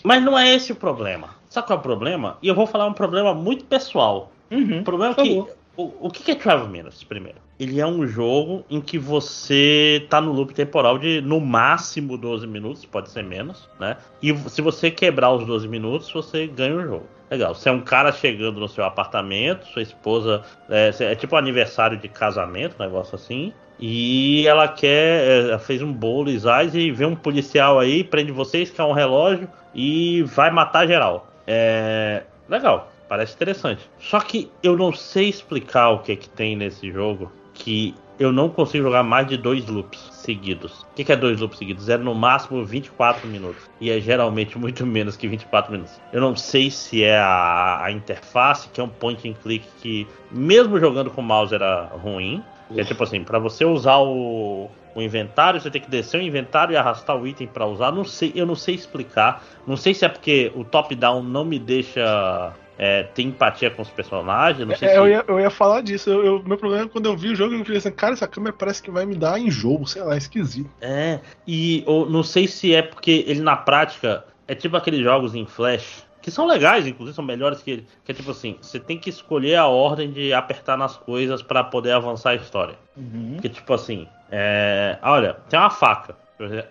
S1: mas não é esse o problema. Sabe qual é o problema? E eu vou falar um problema muito pessoal. Uhum, o problema é que. O, o que é 12 Minutes, primeiro? Ele é um jogo em que você tá no loop temporal de no máximo 12 minutos, pode ser menos, né? E se você quebrar os 12 minutos, você ganha o jogo. Legal. Você é um cara chegando no seu apartamento, sua esposa. É, é tipo aniversário de casamento, um negócio assim. E ela quer. É, ela fez um bolo Isais e vê um policial aí, prende vocês, quer um relógio e vai matar geral. É. Legal, parece interessante. Só que eu não sei explicar o que, é que tem nesse jogo que eu não consigo jogar mais de dois loops seguidos. O que, que é dois loops seguidos? É no máximo 24 minutos. E é geralmente muito menos que 24 minutos. Eu não sei se é a, a interface, que é um point and click que, mesmo jogando com mouse, era ruim. É tipo assim, para você usar o, o inventário, você tem que descer o inventário e arrastar o item para usar. Não sei, eu não sei explicar. Não sei se é porque o top-down não me deixa é, ter empatia com os personagens. Não sei
S3: É,
S1: se...
S3: eu, ia, eu ia falar disso. Eu, eu- meu problema é que quando eu vi o jogo, eu falei assim, cara, essa câmera parece que vai me dar enjoo, sei lá, é esquisito.
S1: É, e eu não sei se é porque ele na prática é tipo aqueles jogos em flash. Que são legais, inclusive são melhores que ele. Que é tipo assim, você tem que escolher a ordem de apertar nas coisas para poder avançar a história.
S2: Uhum.
S1: Porque, tipo assim, é, olha, tem uma faca.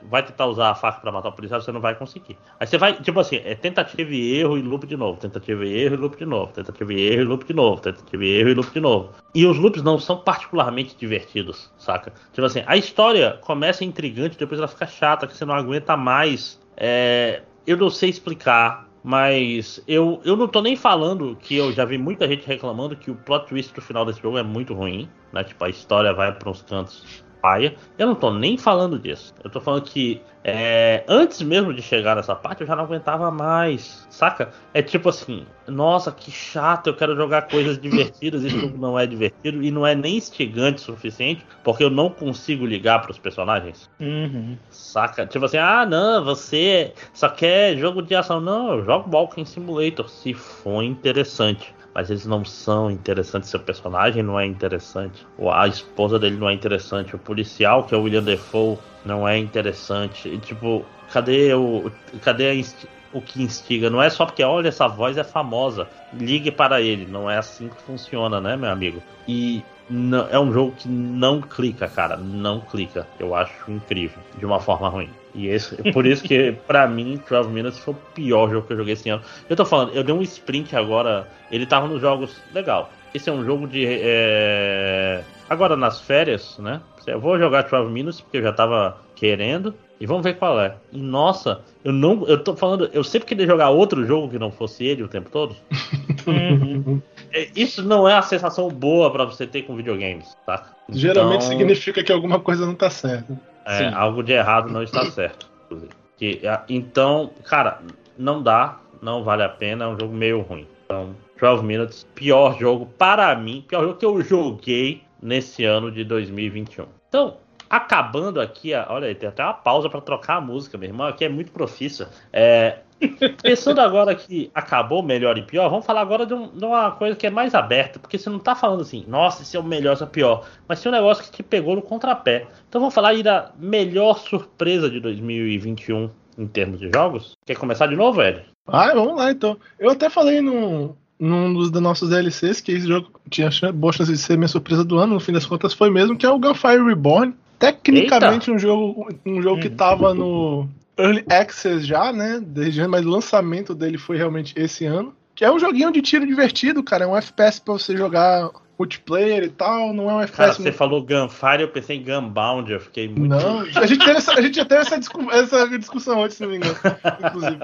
S1: Vai tentar usar a faca pra matar o policial, você não vai conseguir. Aí você vai, tipo assim, é tentativa e erro e loop de novo, tentativa e erro e loop de novo, tentativa e erro e loop de novo, tentativa e erro e loop de novo. E os loops não são particularmente divertidos, saca? Tipo assim, a história começa intrigante, depois ela fica chata, que você não aguenta mais. É, eu não sei explicar, mas eu, eu não tô nem falando que eu já vi muita gente reclamando que o plot twist do final desse jogo é muito ruim, né? Tipo, a história vai para uns cantos paia. Eu não tô nem falando disso. Eu tô falando que é, antes mesmo de chegar nessa parte eu já não aguentava mais, saca? É tipo assim, nossa, que chato, eu quero jogar coisas divertidas, jogo não é divertido e não é nem instigante o suficiente, porque eu não consigo ligar pros personagens.
S2: Uhum.
S1: Saca? Tipo assim, ah, não, você só quer jogo de ação. Não, eu jogo Walking Simulator, se for interessante. Mas eles não são interessantes, seu personagem não é interessante. A esposa dele não é interessante. O policial, que é o William Defoe, não é interessante. E, tipo, cadê o. Cadê a o que instiga? Não é só porque, olha, essa voz é famosa. Ligue para ele. Não é assim que funciona, né, meu amigo? E não- é um jogo que não clica, cara. Não clica. Eu acho incrível. De uma forma ruim. E esse, por isso que, pra mim, 12 Minutes foi o pior jogo que eu joguei esse ano. Eu tô falando, eu dei um sprint agora. Ele tava nos jogos. Legal. Esse é um jogo de. é, Agora nas férias, né? Eu vou jogar 12 Minutes porque eu já tava querendo. E vamos ver qual é. E nossa, eu não. Eu tô falando. Eu sempre queria jogar outro jogo que não fosse ele o tempo todo.
S2: Uhum.
S1: Isso não é a sensação boa pra você ter com videogames, tá?
S3: Geralmente
S1: Então-
S3: significa que alguma coisa não tá certa.
S1: É, algo de errado não está certo. Que, então, cara, não dá, não vale a pena, é um jogo meio ruim. Então, 12 Minutes, pior jogo para mim, pior jogo que eu joguei nesse ano de 2021. Então, acabando aqui, a- olha aí, tem até uma pausa para trocar a música, meu irmão, aqui é muito profissa. É, pensando agora que acabou melhor e pior, vamos falar agora de, um- de uma coisa que é mais aberta, porque você não tá falando assim, nossa, esse é o melhor, esse é o pior, mas tem um negócio que te pegou no contrapé. Então vamos falar aí da melhor surpresa de 2021 em termos de jogos. Quer começar de novo, Ed?
S3: Ah, vamos lá então. Eu até falei num, num dos nossos DLCs que esse jogo tinha boa chance de ser minha surpresa do ano, no fim das contas foi mesmo, que é o Gunfire Reborn. Tecnicamente um jogo, um jogo que tava no Early Access já, né? Desde, mas o lançamento dele foi realmente esse ano. Que é um joguinho de tiro divertido, cara. É um FPS pra você jogar multiplayer e tal. Não é um
S1: Cara,
S3: FPS
S1: você
S3: muito
S1: falou Gunfire, eu pensei em Gunbound, eu fiquei muito.
S3: Não, a gente teve essa, a gente já teve essa, discu- essa discussão antes, se não me engano, inclusive.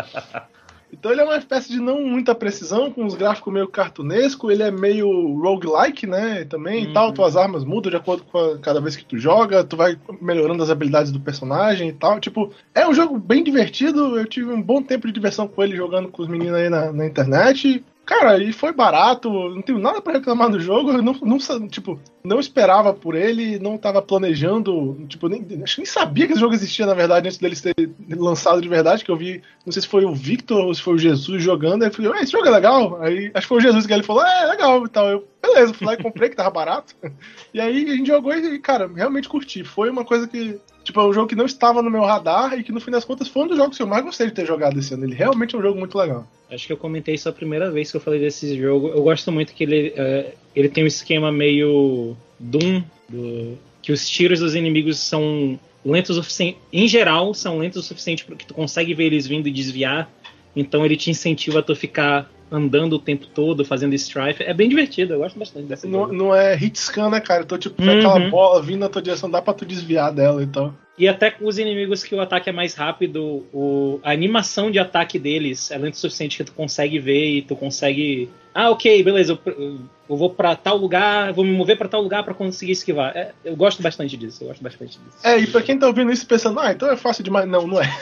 S3: Então ele é uma espécie de não muita precisão, com os gráficos meio cartunesco, ele é meio roguelike, né, também e tal,
S2: Uhum.
S3: tuas armas mudam de acordo com a, cada vez que tu joga, tu vai melhorando as habilidades do personagem e tal, tipo, é um jogo bem divertido, eu tive um bom tempo de diversão com ele jogando com os meninos aí na, na internet, Cara, e foi barato, não tenho nada pra reclamar do jogo, eu não, não, tipo, não esperava por ele, não tava planejando, tipo, nem, acho que nem sabia que esse jogo existia, na verdade, antes dele ser lançado de verdade, que eu vi, não sei se foi o Victor ou se foi o Jesus jogando, aí eu falei, esse jogo é legal, aí acho que foi o Jesus que ele falou, é, é legal e tal, eu, beleza, fui lá e comprei, que tava barato, e aí a gente jogou e, cara, realmente curti, foi uma coisa que, tipo, é um jogo que não estava no meu radar e que no fim das contas foi um dos jogos que eu mais gostei de ter jogado esse ano, ele realmente é um jogo muito legal.
S2: Acho que eu comentei isso a primeira vez que eu falei desse jogo. Eu gosto muito que ele, é, ele tem um esquema meio Doom, do- que os tiros dos inimigos são lentos o suficiente. Em geral, são lentos o suficiente para que tu consegue ver eles vindo e desviar. Então ele te incentiva a tu ficar andando o tempo todo, fazendo strife. É bem divertido, eu gosto bastante dessa
S3: Não, não é hit scan, né, cara? Então, tipo,
S2: Uhum.
S3: aquela bola vindo na tua direção, dá pra tu desviar dela e tal.
S2: E até com os inimigos que o ataque é mais rápido, o, a animação de ataque deles é lento o suficiente que tu consegue ver e tu consegue. Ah, ok, beleza, eu, eu vou para tal lugar, vou me mover para tal lugar para conseguir esquivar. É, eu gosto bastante disso, eu gosto bastante disso.
S3: É, e pra quem tá ouvindo isso pensando, ah, então é fácil demais. Não, não é.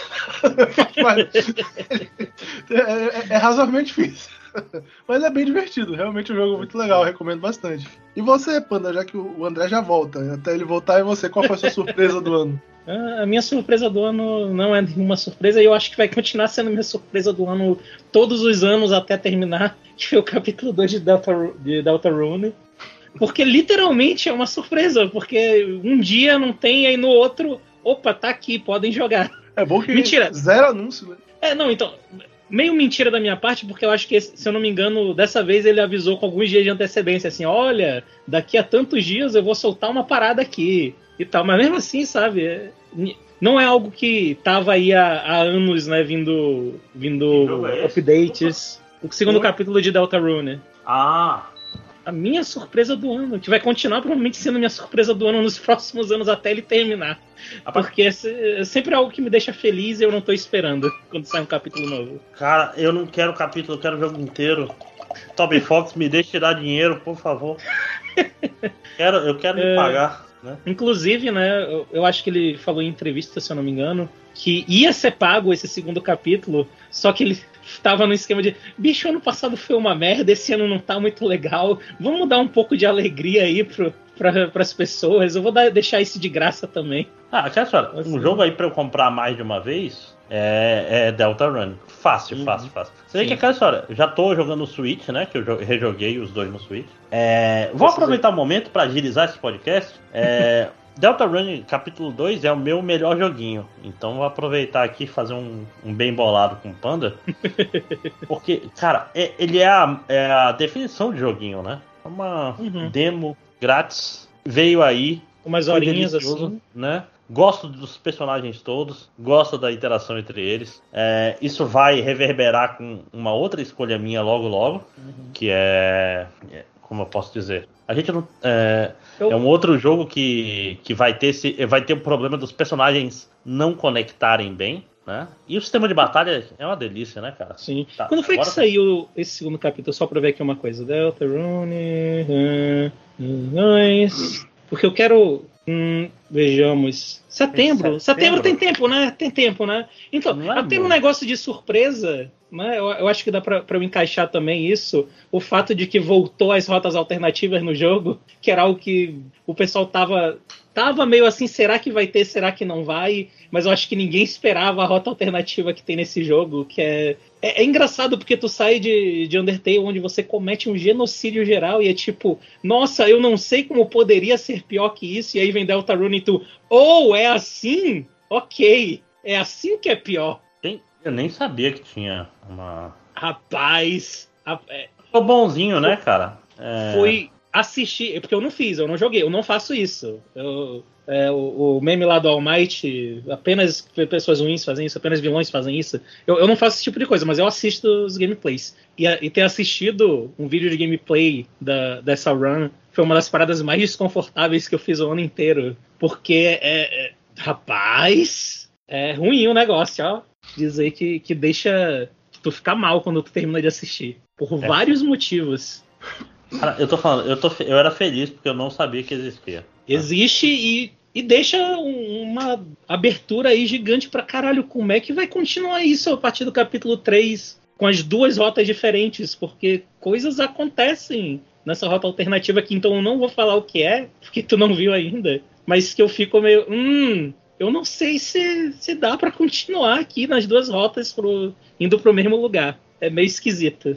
S3: é, é, é razoavelmente difícil. Mas é bem divertido, realmente um jogo é muito legal, recomendo bastante. E você, Panda, já que o André já volta, até ele voltar, e você, qual foi a sua surpresa do ano?
S2: A minha surpresa do ano não é nenhuma surpresa e eu acho que vai continuar sendo minha surpresa do ano todos os anos até terminar, que foi o capítulo 2 de Delta, de Delta Rune. Porque literalmente é uma surpresa, porque um dia não tem, aí no outro, opa, tá aqui, podem jogar.
S3: É bom que
S2: Mentira.
S3: zero anúncio, né?
S2: É, não, então, meio mentira da minha parte, porque eu acho que, se eu não me engano, dessa vez ele avisou com alguns dias de antecedência, assim, olha, daqui a tantos dias eu vou soltar uma parada aqui e tal. Mas mesmo assim, sabe, é, não é algo que tava aí há, há anos, né, vindo, vindo é updates. O segundo capítulo de Deltarune.
S1: Ah,
S2: a minha surpresa do ano, que vai continuar provavelmente sendo minha surpresa do ano nos próximos anos até ele terminar. Porque é sempre algo que me deixa feliz e eu não tô esperando quando sai um capítulo novo.
S1: Cara, eu não quero capítulo, eu quero o jogo inteiro. Toby Fox, me deixe tirar dinheiro, por favor. quero, eu quero me é, pagar. Né?
S2: Inclusive, né, eu, eu acho que ele falou em entrevista, se eu não me engano, que ia ser pago esse segundo capítulo, só que ele tava no esquema de bicho, ano passado foi uma merda, esse ano não tá muito legal, vamos dar um pouco de alegria aí pro, pra, pras pessoas, eu vou dar, deixar isso de graça também.
S1: Ah, quer só, assim. um jogo aí pra eu comprar mais de uma vez é, é Delta Run. Fácil, uhum. fácil, fácil. Você vê que aquela história, já tô jogando no Switch, né? Que eu rejoguei os dois no Switch. É, vou aproveitar o momento para agilizar esse podcast. É, Delta Run capítulo 2 é o meu melhor joguinho. Então vou aproveitar aqui e fazer um, um, bem bolado com o Panda. Porque, cara, é, ele é a, é a, definição de joguinho, né? É uma uhum. demo grátis. Veio aí.
S2: Umas horinhas assim.
S1: Né? Gosto dos personagens todos, gosto da interação entre eles. É, isso vai reverberar com uma outra escolha minha logo logo, uhum. que é, é como eu posso dizer, a gente não. É, eu... é um outro jogo que, que vai ter esse, vai ter o problema dos personagens não conectarem bem. Né? E o sistema de batalha é uma delícia, né, cara?
S2: Sim. Tá, Quando foi agora... que saiu esse segundo capítulo? Só pra ver aqui uma coisa. Delta Rune. Uh, Porque eu quero. Hum, vejamos. Setembro. setembro. Setembro tem tempo, né? Tem tempo, né? Então, é tem um negócio de surpresa né? Eu, eu, acho que dá para eu encaixar também isso, o fato de que voltou as rotas alternativas no jogo, que era algo que o pessoal tava tava meio assim, será que vai ter, será que não vai? Mas eu acho que ninguém esperava a rota alternativa que tem nesse jogo, que é é, é engraçado porque tu sai de, de Undertale onde você comete um genocídio geral e é tipo, nossa, eu não sei como poderia ser pior que isso, e aí vem Deltarune e tu, ou oh, é assim? Ok, é assim que é pior.
S1: Eu nem sabia que tinha uma.
S2: Rapaz.
S1: A... É... Ficou bonzinho, né, cara?
S2: É... Foi assistir. Porque eu não fiz, eu não joguei, eu não faço isso. Eu, é, o, o, meme lá do All Might, apenas pessoas ruins fazem isso, apenas vilões fazem isso. Eu, eu não faço esse tipo de coisa, mas eu assisto os gameplays. E, e ter assistido um vídeo de gameplay da, dessa run foi uma das paradas mais desconfortáveis que eu fiz o ano inteiro. Porque é, é rapaz, é ruim o negócio, ó dizer que, que deixa tu ficar mal quando tu termina de assistir. Por é. vários motivos.
S1: Cara, eu tô falando, eu, tô, eu era feliz porque eu não sabia que existia.
S2: Existe e, e deixa um, uma abertura aí gigante pra caralho. Como é que vai continuar isso a partir do capítulo 3 com as duas rotas diferentes? Porque coisas acontecem nessa rota alternativa aqui, então eu não vou falar o que é, porque tu não viu ainda. Mas que eu fico meio. Hum, eu não sei se, se dá para continuar aqui nas duas rotas pro, indo pro mesmo lugar. É meio esquisito.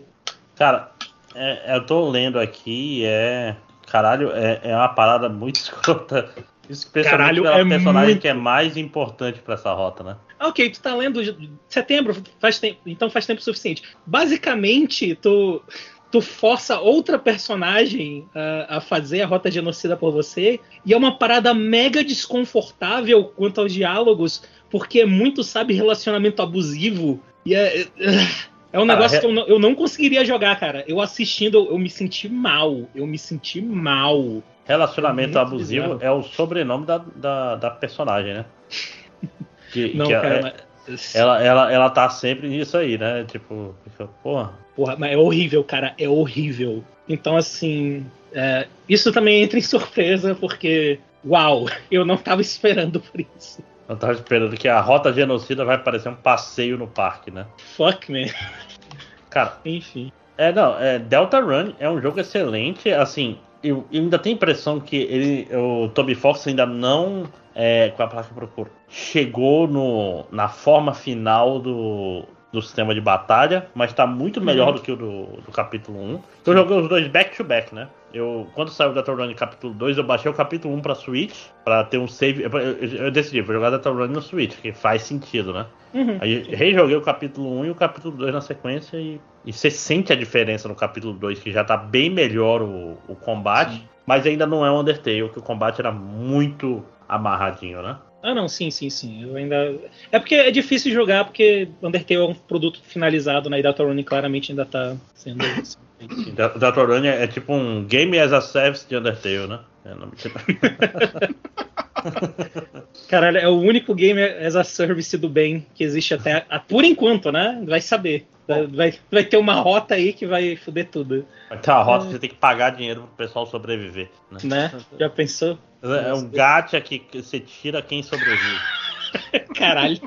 S1: Cara, é, eu tô lendo aqui é. Caralho, é, é uma parada muito escrota. Especialmente Caralho, pela é personagem muito... que é mais importante para essa rota, né?
S2: Ok, tu tá lendo setembro, faz tempo, então faz tempo suficiente. Basicamente, tu tu força outra personagem a, a, fazer a rota genocida por você, e é uma parada mega desconfortável quanto aos diálogos, porque é muito, sabe, relacionamento abusivo, e é, é, É um negócio ah, que eu não, eu não conseguiria jogar, cara. Eu assistindo, eu me senti mal. Eu me senti mal.
S1: Relacionamento abusivo bizarro. é o sobrenome da, da, da personagem, né?
S2: Que, não, que cara, é, mas...
S1: ela, ela, ela tá sempre nisso aí, né? Tipo, porra.
S2: Porra, mas é horrível, cara. É horrível. Então, assim. É, isso também entra em surpresa, porque. Uau, eu não tava esperando por isso.
S1: Eu tava esperando que a rota genocida vai parecer um passeio no parque, né?
S2: Fuck, man.
S1: Cara, enfim. É, não, é, Delta Run é um jogo excelente, assim, eu, eu ainda tenho a impressão que ele, o Toby Fox ainda não, é, com a placa que procuro, chegou no, na forma final do, do sistema de batalha, mas está muito melhor uhum. do que o do, do capítulo 1. Eu joguei os dois back to back, né? Eu, quando saiu da Run capítulo 2, eu baixei o capítulo 1 pra Switch, pra ter um save. Eu, eu decidi, vou jogar da Run no Switch, que faz sentido, né? Uhum. Aí rejoguei o capítulo 1 e o capítulo 2 na sequência e, e você sente a diferença no capítulo 2, que já tá bem melhor o, o combate, Sim. mas ainda não é um Undertale, que o combate era muito amarradinho, né?
S2: Ah, não, sim, sim, sim. Eu ainda. É porque é difícil jogar, porque Undertale é um produto finalizado, né? E Deltarune claramente ainda tá sendo.
S1: Deltarune é, é tipo um game as a service de Undertale, né? É, não...
S2: Caralho, é o único game as a service do bem que existe até. A, por enquanto, né? Vai saber. Vai, vai ter uma rota aí que vai foder tudo.
S1: Vai ter uma rota é. que você tem que pagar dinheiro pro pessoal sobreviver.
S2: Né? né? Já pensou?
S1: É um gacha que você tira quem sobrevive.
S2: Caralho.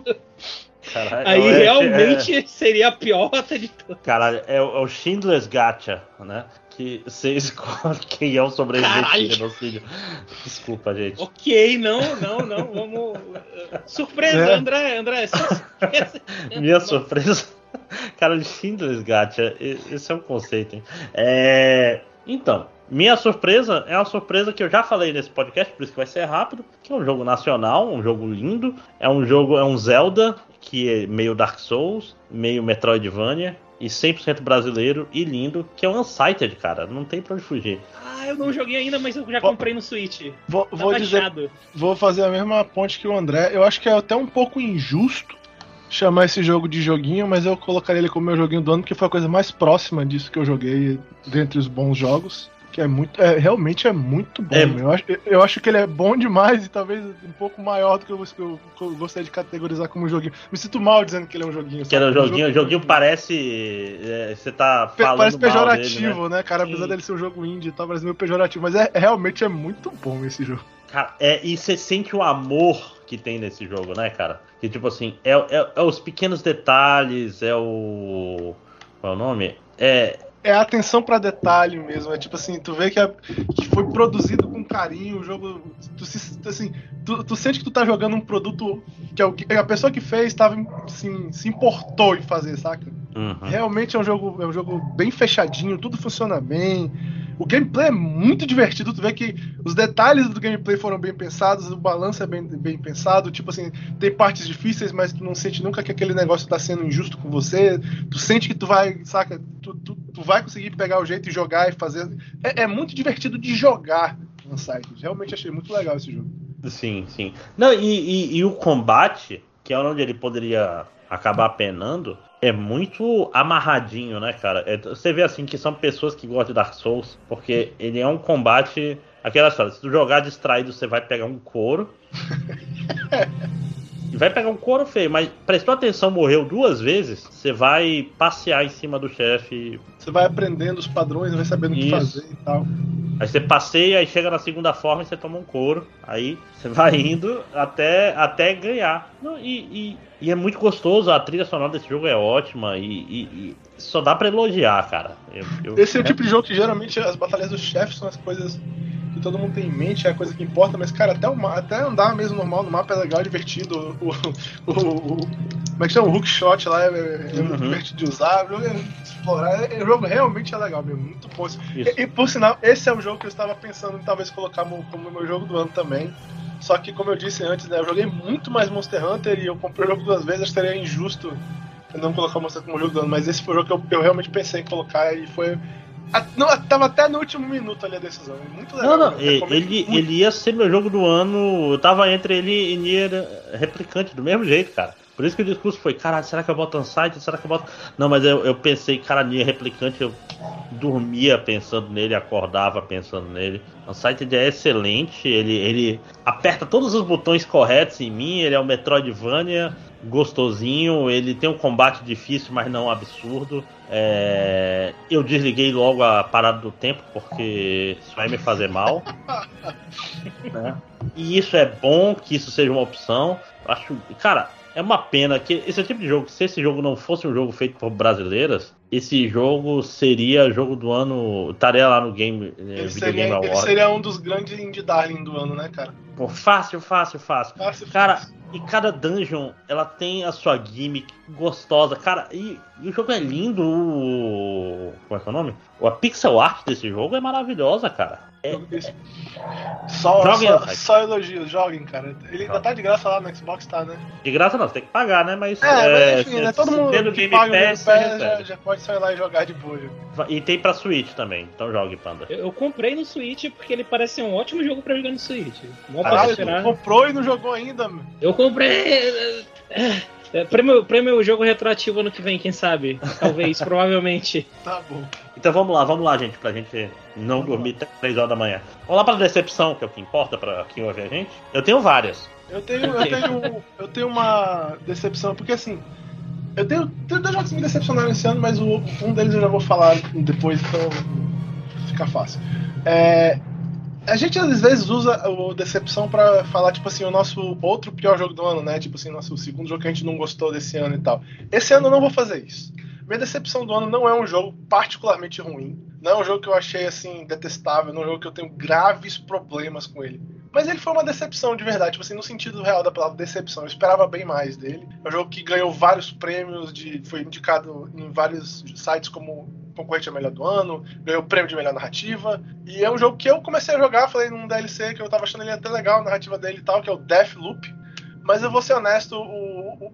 S2: Caralho, Aí é, realmente é... seria a pior rota de todas.
S1: Caralho, é, o, é o Schindler's Gacha, né? Que você escolhe quem é o sobrevivente genocídio. Desculpa, gente.
S2: Ok, não, não, não. Vamos. Surpresa, é. André, André.
S1: Surpresa. Minha surpresa. Cara, Schindler's Gacha, esse é um conceito, hein? É. Então, minha surpresa é uma surpresa que eu já falei nesse podcast, por isso que vai ser rápido, que é um jogo nacional, um jogo lindo, é um jogo, é um Zelda que é meio Dark Souls, meio Metroidvania e 100% brasileiro e lindo, que é o Unsighted, cara, não tem pra onde fugir.
S2: Ah, eu não joguei ainda, mas eu já comprei no Switch.
S3: Vou, tá vou dizer, vou fazer a mesma ponte que o André. Eu acho que é até um pouco injusto chamar esse jogo de joguinho, mas eu colocaria ele como meu joguinho do ano, porque foi a coisa mais próxima disso que eu joguei dentre os bons jogos. Que é muito. É, realmente é muito bom. É. Eu, acho, eu acho que ele é bom demais e talvez um pouco maior do que eu, que eu, que eu gostaria de categorizar como um joguinho. Me sinto mal dizendo que ele é um joguinho.
S1: Que era um joguinho, o joguinho parece. É, você tá falando.
S3: Parece pejorativo, dele, né? né? cara? Apesar Sim. dele ser um jogo indie e tal, parece meio pejorativo. Mas é, realmente é muito bom esse jogo.
S1: Cara, é, e você sente o amor que tem nesse jogo, né, cara? Que tipo assim, é, é, é os pequenos detalhes, é o. Qual é o nome? É,
S3: é a atenção para detalhe mesmo. É tipo assim, tu vê que, é, que foi produzido com carinho, o jogo. Tu, assim, tu, tu, sente que tu tá jogando um produto que, é que a pessoa que fez tava, assim, se importou em fazer, saca? Uhum. Realmente é um jogo, é um jogo bem fechadinho, tudo funciona bem. O gameplay é muito divertido, tu vê que os detalhes do gameplay foram bem pensados, o balanço é bem, bem pensado, tipo assim, tem partes difíceis, mas tu não sente nunca que aquele negócio tá sendo injusto com você, tu sente que tu vai, saca, tu, tu, tu vai conseguir pegar o jeito e jogar e fazer. É, é muito divertido de jogar no site, realmente achei muito legal esse jogo.
S1: Sim, sim. Não, e, e, e o combate, que é onde ele poderia acabar penando, é muito amarradinho, né, cara? É, você vê assim que são pessoas que gostam de Dark Souls, porque ele é um combate. Aquela história, se tu jogar distraído, você vai pegar um couro. vai pegar um couro feio, mas prestou atenção, morreu duas vezes, você vai passear em cima do chefe.
S3: Você vai aprendendo os padrões, vai sabendo o que fazer e tal.
S1: Aí você passeia, aí chega na segunda forma e você toma um couro. Aí você vai indo até, até ganhar. E, e, e, é muito gostoso, a trilha sonora desse jogo é ótima e, e só dá pra elogiar, cara.
S3: Eu, eu, Esse é o tipo de jogo que geralmente as batalhas dos chefes são as coisas todo mundo tem em mente, é a coisa que importa, mas, cara, até, o, até andar mesmo normal no mapa é legal, é divertido. O, o, o, como é que chama? O hookshot lá é, é uhum. divertido de usar, o jogo é explorar, é, o jogo realmente é legal mesmo, muito bom. E, e, por sinal, esse é o jogo que eu estava pensando em talvez colocar como, como meu jogo do ano também. Só que, como eu disse antes, né, eu joguei muito mais Monster Hunter e eu comprei o jogo duas vezes, acho que seria injusto eu não colocar o Monster como jogo do ano, mas esse foi o jogo que eu, eu realmente pensei em colocar e foi a, não, tava até no último minuto ali a decisão. Muito legal.
S1: Não, não, ele, muito... ele ia ser meu jogo do ano. Eu tava entre ele e Nier Replicante, do mesmo jeito, cara. Por isso que o discurso foi, cara, será que eu boto Unsight? Será que eu boto. Não, mas eu, eu pensei, cara, Nier Replicante, eu dormia pensando nele, acordava pensando nele. Unsighted é excelente, ele, ele aperta todos os botões corretos em mim, ele é um Metroidvania gostosinho, ele tem um combate difícil, mas não absurdo. É... Eu desliguei logo a parada do tempo, porque isso vai me fazer mal. né? E isso é bom que isso seja uma opção. Acho, cara, é uma pena que esse tipo de jogo, se esse jogo não fosse um jogo feito por brasileiras, esse jogo seria jogo do ano, estaria lá no game,
S3: eh, ele seria. Ele seria um dos grandes indie darling do ano, né, cara?
S1: Pô, fácil, fácil, fácil. fácil cara, fácil. e cada dungeon, ela tem a sua gimmick gostosa. Cara, e, e o jogo é lindo. O, como é que é o nome? A pixel art desse jogo é maravilhosa, cara. É,
S3: só, só, só, elogios, joguem, cara. Ele ainda tá de graça lá no Xbox, tá, né?
S1: De graça não, você tem que pagar, né? Mas.
S3: É, é mas enfim, né? Todo mundo que Game paga Pass, Pass já, já, pode sair lá e jogar de boa.
S1: E tem pra Switch também, então jogue, Panda.
S2: Eu, eu, comprei no Switch porque ele parece um ótimo jogo pra jogar no Switch.
S3: Tu comprou e não jogou ainda, meu.
S2: Eu comprei. É, prêmio, prêmio jogo retroativo ano que vem, quem sabe? Talvez, provavelmente.
S3: Tá bom.
S1: Então vamos lá, vamos lá, gente, pra gente não dormir 3 horas da manhã. Vamos lá pra decepção, que é o que importa pra quem ouve a gente. Eu tenho várias.
S3: Eu tenho, eu tenho, eu tenho uma decepção, porque assim, eu tenho, tenho dois jogos que me decepcionaram esse ano, mas o, um deles eu já vou falar depois, então fica fácil. É, a gente às vezes usa o Decepção para falar, tipo assim, o nosso outro pior jogo do ano, né? Tipo assim, nosso segundo jogo que a gente não gostou desse ano e tal. Esse ano eu não vou fazer isso. Minha decepção do ano não é um jogo particularmente ruim. Não é um jogo que eu achei assim detestável, não é um jogo que eu tenho graves problemas com ele. Mas ele foi uma decepção de verdade, tipo assim, no sentido real da palavra decepção. Eu esperava bem mais dele. É um jogo que ganhou vários prêmios, de, foi indicado em vários sites como concorrente a melhor do ano, ganhou o prêmio de melhor narrativa. E é um jogo que eu comecei a jogar, falei num DLC que eu tava achando ele até legal, a narrativa dele e tal, que é o Deathloop. Mas eu vou ser honesto, o, o,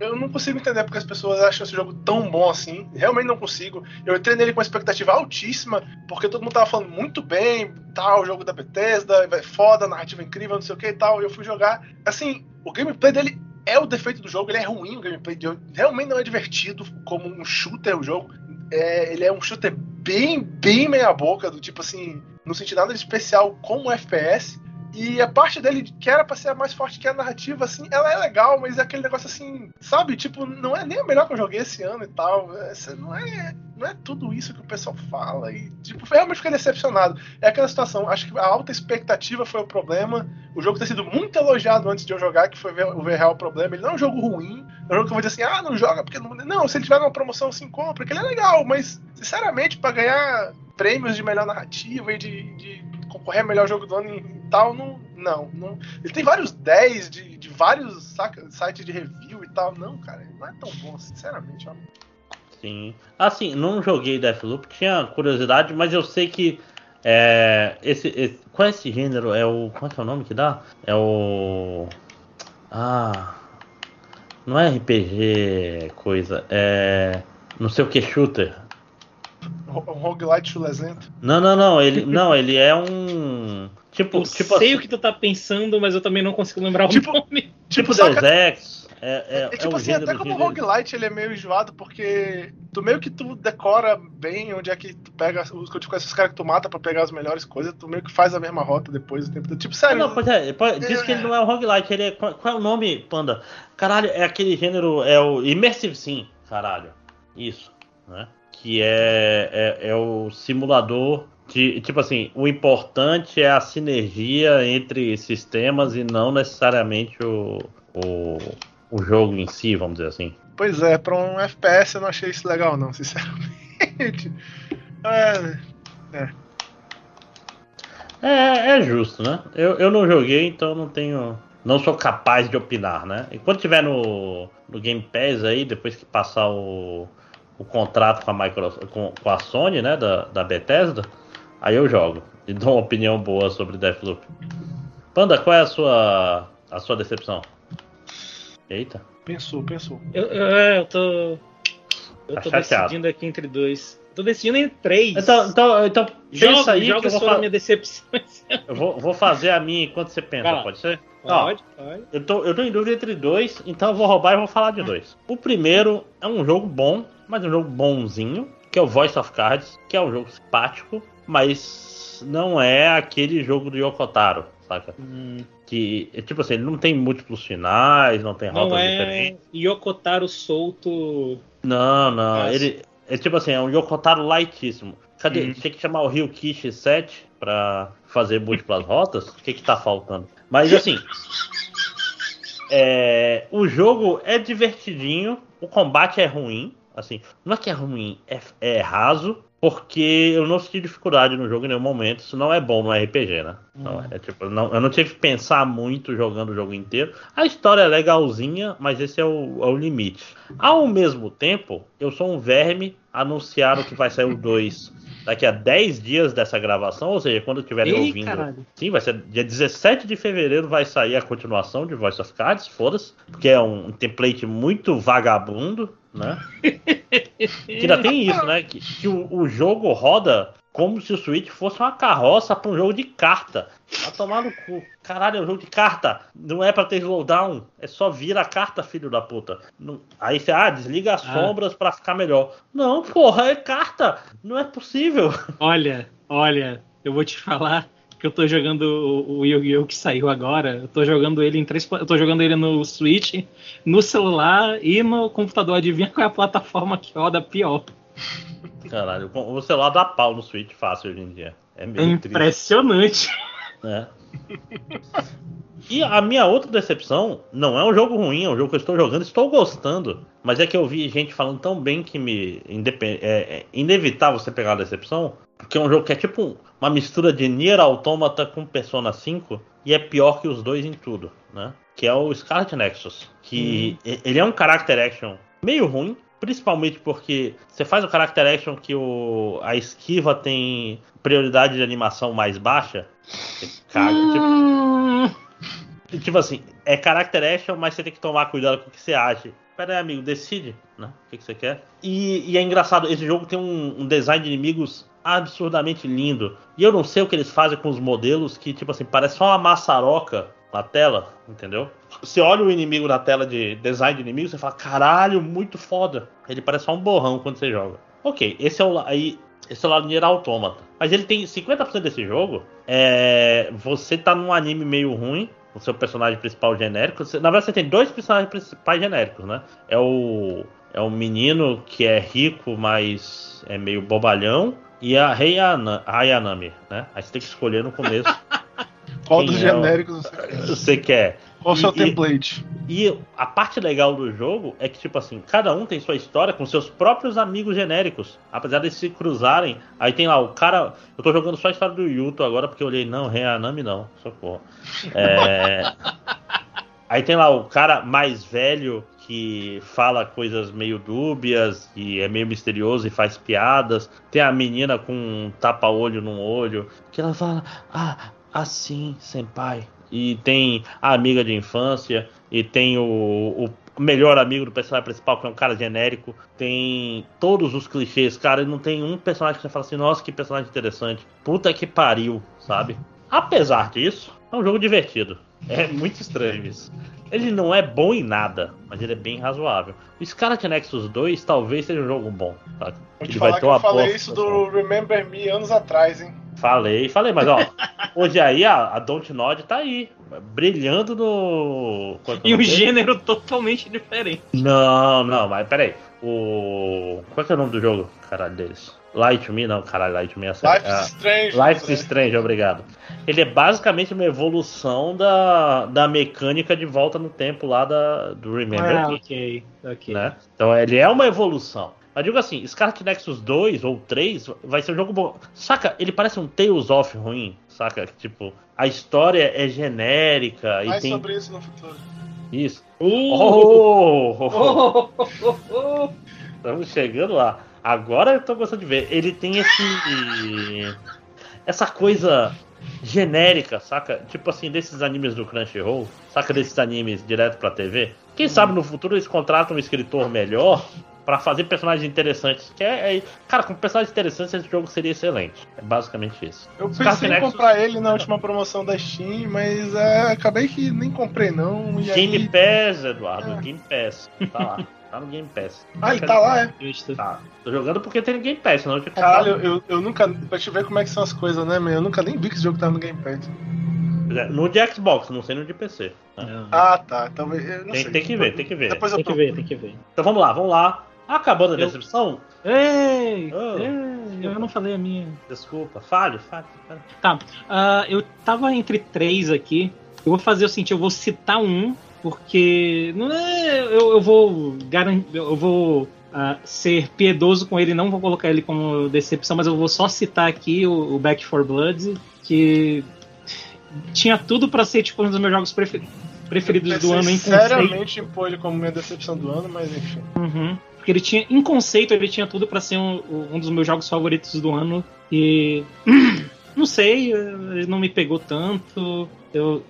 S3: eu não consigo entender porque as pessoas acham esse jogo tão bom assim. Realmente não consigo. Eu entrei nele com uma expectativa altíssima, porque todo mundo tava falando muito bem, tal, o jogo da Bethesda, foda, narrativa incrível, não sei o que e tal. E eu fui jogar. Assim, o gameplay dele é o defeito do jogo, ele é ruim o gameplay. Realmente não é divertido como um shooter o jogo. É, ele é um shooter bem, bem meia boca, do tipo assim, não senti nada de especial como FPS. E a parte dele que era pra ser a mais forte que a narrativa, assim, ela é legal, mas é aquele negócio assim, sabe? Tipo, não é nem a melhor que eu joguei esse ano e tal. Essa não é, não é tudo isso que o pessoal fala. E, tipo, realmente fiquei decepcionado. É aquela situação, acho que a alta expectativa foi o problema. O jogo ter sido muito elogiado antes de eu jogar, que foi o ver real problema. Ele não é um jogo ruim. É um jogo que eu vou dizer assim, ah, não joga porque não. Não, se ele tiver uma promoção, sim, compra, porque ele é legal, mas, sinceramente, para ganhar prêmios de melhor narrativa e de, de concorrer a melhor jogo do ano e tal, não. Não, não. Ele tem vários 10 de, de vários saca, sites de review e tal. Não, cara, não é tão bom, sinceramente. Ó.
S1: Sim. Assim, não joguei Deathloop, tinha curiosidade, mas eu sei que. É, esse, esse, qual é esse gênero? É o. Qual é, que é o nome que dá? É o. Ah. Não é RPG coisa, é. Não sei o que shooter.
S3: Um roguelite chulesento?
S1: Não, não, não. Ele, não, ele é um. Tipo,
S2: eu
S1: tipo
S2: sei assim, o que tu tá pensando, mas eu também não consigo lembrar
S1: tipo,
S2: o nome.
S1: Tipo, tipo Deus Ex. É, é,
S3: é, tipo é assim, até como roguelite ele é meio enjoado, porque tu meio que tu decora bem onde é que tu pega os, tipo, esses caras que tu mata pra pegar as melhores coisas, tu meio que faz a mesma rota depois do tempo. Tipo, sério.
S1: Não, pois é, diz que ele não é um roguelite, ele é. Qual, qual, é o nome, Panda? Caralho, é aquele gênero, é o Immersive Sim, caralho. Isso, né? Que é, é, é, o simulador de. Tipo assim, o importante é a sinergia entre sistemas e não necessariamente o, o, o jogo em si, vamos dizer assim.
S3: Pois é, para um FPS eu não achei isso legal, não, sinceramente. É.
S1: É. É, é justo, né? Eu, eu não joguei, então não tenho. Não sou capaz de opinar, né? E quando tiver no, no Game Pass aí, depois que passar o, o contrato com a Microsoft, com, com, a Sony, né, da, da Bethesda, aí eu jogo e dou uma opinião boa sobre Deathloop. Panda, qual é a sua a sua decepção? Eita.
S3: Pensou, pensou.
S2: Eu, eu, é, eu tô eu tá tô chateado. decidindo aqui entre dois. Tô decidindo em três.
S1: Então, então, então
S2: Joga,
S1: pensa aí
S2: joga
S1: que eu vou,
S2: sobre a
S1: fa-
S2: minha decepção.
S1: eu vou, vou fazer a minha enquanto você pensa, pode ser? Ó,
S2: Pode, pode.
S1: Eu tô, eu tô em dúvida entre dois, então eu vou roubar e vou falar de dois. O primeiro é um jogo bom, mas um jogo bonzinho, que é o Voice of Cards, que é um jogo simpático, mas não é aquele jogo do Yokotaro, saca?
S2: Hum,
S1: Que, é tipo assim, ele não tem múltiplos finais, não tem
S2: não
S1: rotas
S2: é
S1: diferentes.
S2: Yokotaro solto.
S1: Não, não,
S2: Nossa.
S1: ele é tipo assim, é um Yokotaro lightíssimo. Cadê?
S2: Hum.
S1: Tinha que chamar o Ryukishi 7 pra fazer múltiplas rotas? O que que tá faltando? Mas assim, é, o jogo é divertidinho, o combate é ruim, assim, não é que é ruim, é, é raso, porque eu não senti dificuldade no jogo em nenhum momento, isso não é bom no RPG, né? Não,
S2: Hum.
S1: é tipo, não- eu não tive que pensar muito jogando o jogo inteiro. A história é legalzinha, mas esse é o, é o limite. Ao mesmo tempo, eu sou um verme, anunciaram que vai sair o 2 daqui a 10 dias dessa gravação, ou seja, quando estiverem ouvindo.
S2: caralho.
S1: Sim, vai ser dia 17 de fevereiro vai sair a continuação de Voice of Cards, foda-se, porque é um template muito vagabundo, né? que ainda tem isso, né? Que, que o, o jogo roda como se o Switch fosse uma carroça para um jogo de carta. Vai tomar no cu. Caralho, é um jogo de carta. Não é pra ter slowdown. É só vira a carta, filho da puta. Não- Aí você, ah, desliga as
S2: Ah.
S1: sombras pra ficar melhor. Não, porra, é carta. Não é possível.
S2: Olha, olha, eu vou te falar que eu tô jogando o o Yu-Gi-Oh! que saiu agora. Eu tô jogando ele em três. Eu tô jogando ele no Switch, no celular e no computador. Adivinha qual é a plataforma que roda pior?
S1: Caralho, o celular dá pau no Switch fácil hoje em dia. É
S2: É impressionante.
S1: É. E a minha outra decepção não é um jogo ruim, é um jogo que eu estou jogando, estou gostando. Mas é que eu vi gente falando tão bem que me é, é inevitável você pegar uma decepção. Porque é um jogo que é tipo um- uma mistura de Nier Automata com Persona 5 e é pior que os dois em tudo, né? Que é o Scarlet Nexus. Que e- ele é um character action meio ruim, principalmente porque você faz o character action que o, a esquiva tem prioridade de animação mais baixa. Você caga. Tipo,
S2: Hum,
S1: Tipo assim, é character action, mas você tem que tomar cuidado com o que você age. Pera aí, amigo, decide, né? O que, que você quer. E, e é engraçado, esse jogo tem um, um design de inimigos absurdamente lindo. E eu não sei o que eles fazem com os modelos que, tipo assim, parece só uma maçaroca na tela, entendeu? Você olha o inimigo na tela de design de inimigo, você fala, caralho, muito foda. Ele parece só um borrão quando você joga. Ok, esse é o aí. Esse é o lado Nier Automata. Mas ele tem 50% desse jogo. É, você tá num anime meio ruim. O seu personagem principal genérico. Você- na verdade, você tem dois personagens principais genéricos, né? É o. É o menino que é rico, mas é meio bobalhão. E a Rei Ana- Ayanami, né? Aí você tem que escolher no começo.
S3: Qual dos
S1: é
S3: genéricos você quer?
S1: você quer.
S3: Qual o seu
S1: E- e-
S3: template?
S1: E a parte legal do jogo é que, tipo assim, cada um tem sua história com seus próprios amigos genéricos. Apesar de se cruzarem. Aí tem lá o cara. Eu tô jogando só a história do Yuto agora porque eu olhei, não, Reanami não, socorro. É... Aí tem lá o cara mais velho que fala coisas meio dúbias e é meio misterioso e faz piadas. Tem a menina com um tapa-olho num olho que ela fala, ah, assim, senpai. E tem a amiga de infância e tem o, o melhor amigo do personagem principal, que é um cara genérico. Tem todos os clichês, cara. E não tem um personagem que você fala assim, nossa, que personagem interessante. Puta que pariu, sabe? Apesar disso, é um jogo divertido. É muito estranho isso. Ele não é bom em nada, mas ele é bem razoável. O Scarlet Nexus 2 talvez seja um jogo bom, tá?
S3: Vou
S1: Ele
S3: te
S1: vai
S3: falar
S1: ter
S3: que eu falei isso do Remember Me anos atrás, hein?
S1: Falei, falei, mas ó, hoje aí a, a Dontnod tá aí, brilhando no. é é
S2: E
S1: o
S2: um gênero totalmente diferente.
S1: Não, não, mas peraí. O. Qual é, que é o nome do jogo? Caralho deles. Light to Me, não, caralho, Light to Me é sério.
S3: Life is Strange.
S1: Life is
S3: né?
S1: Strange, obrigado. Ele é basicamente uma evolução da, da mecânica de volta no tempo lá da, do Remember
S2: Ah, ok, ok.
S1: né? Então ele é uma evolução. Mas digo assim, Scarlet Nexus 2 ou 3 vai ser um jogo bom. Saca, ele parece um Tales of ruim, saca? Tipo, a história é genérica e
S3: Mais
S1: tem
S3: sobre isso no futuro.
S1: isso.
S2: Uh!
S1: Oh!
S2: Oh, oh, oh, oh.
S1: Estamos chegando lá. Agora eu tô gostando de ver. Ele tem esse. Essa coisa genérica, saca? Tipo assim, desses animes do Crunchyroll, saca? Desses animes direto pra TV. Quem sabe no futuro eles contratam um escritor melhor Pra fazer personagens interessantes. Que é, é- cara, com personagens interessantes esse jogo seria excelente. É basicamente isso.
S3: Eu
S1: Os
S3: pensei em
S1: Nexus-
S3: comprar ele na última promoção da Steam, mas é, acabei que nem comprei não. E
S1: Game
S3: aí...
S1: Pass, Eduardo.
S3: É.
S1: Game Pass. Tá lá. Tá no Game Pass.
S3: Ah, ele tá lá, é.
S1: Tá. Tô jogando porque tem no Game Pass, senão eu tinha
S3: Caralho, eu, eu nunca. Pra te ver como é que são as coisas, né, meu? Eu nunca nem vi que esse jogo tava no Game Pass.
S1: No de Xbox, não sei no de PC.
S2: Não.
S3: Ah, tá. Talvez. eu não
S1: Tem,
S3: sei.
S1: tem que ver, tem que ver.
S3: Depois eu
S2: Tem que ver, tem que ver.
S1: Então vamos lá, vamos lá. Acabando a
S2: Eu-
S1: decepção,
S2: Ei!
S1: Oh.
S2: ei, eu não falei a minha.
S1: desculpa, fale, fale. fale.
S2: Tá, ah, eu tava entre três aqui. Eu vou fazer o seguinte, eu vou citar um, porque não é, eu, eu vou garan- eu vou ah, ser piedoso com ele, não vou colocar ele como decepção, mas eu vou só citar aqui o, o Back 4 Blood, que tinha tudo pra ser tipo um dos meus jogos prefer- preferidos do ano em conceito.
S3: Sinceramente, impor ele como minha decepção do ano, mas enfim.
S2: Uhum. Porque ele tinha, em conceito, ele tinha tudo pra ser um, um dos meus jogos favoritos do ano. E. Não sei, ele não me pegou tanto. Eu.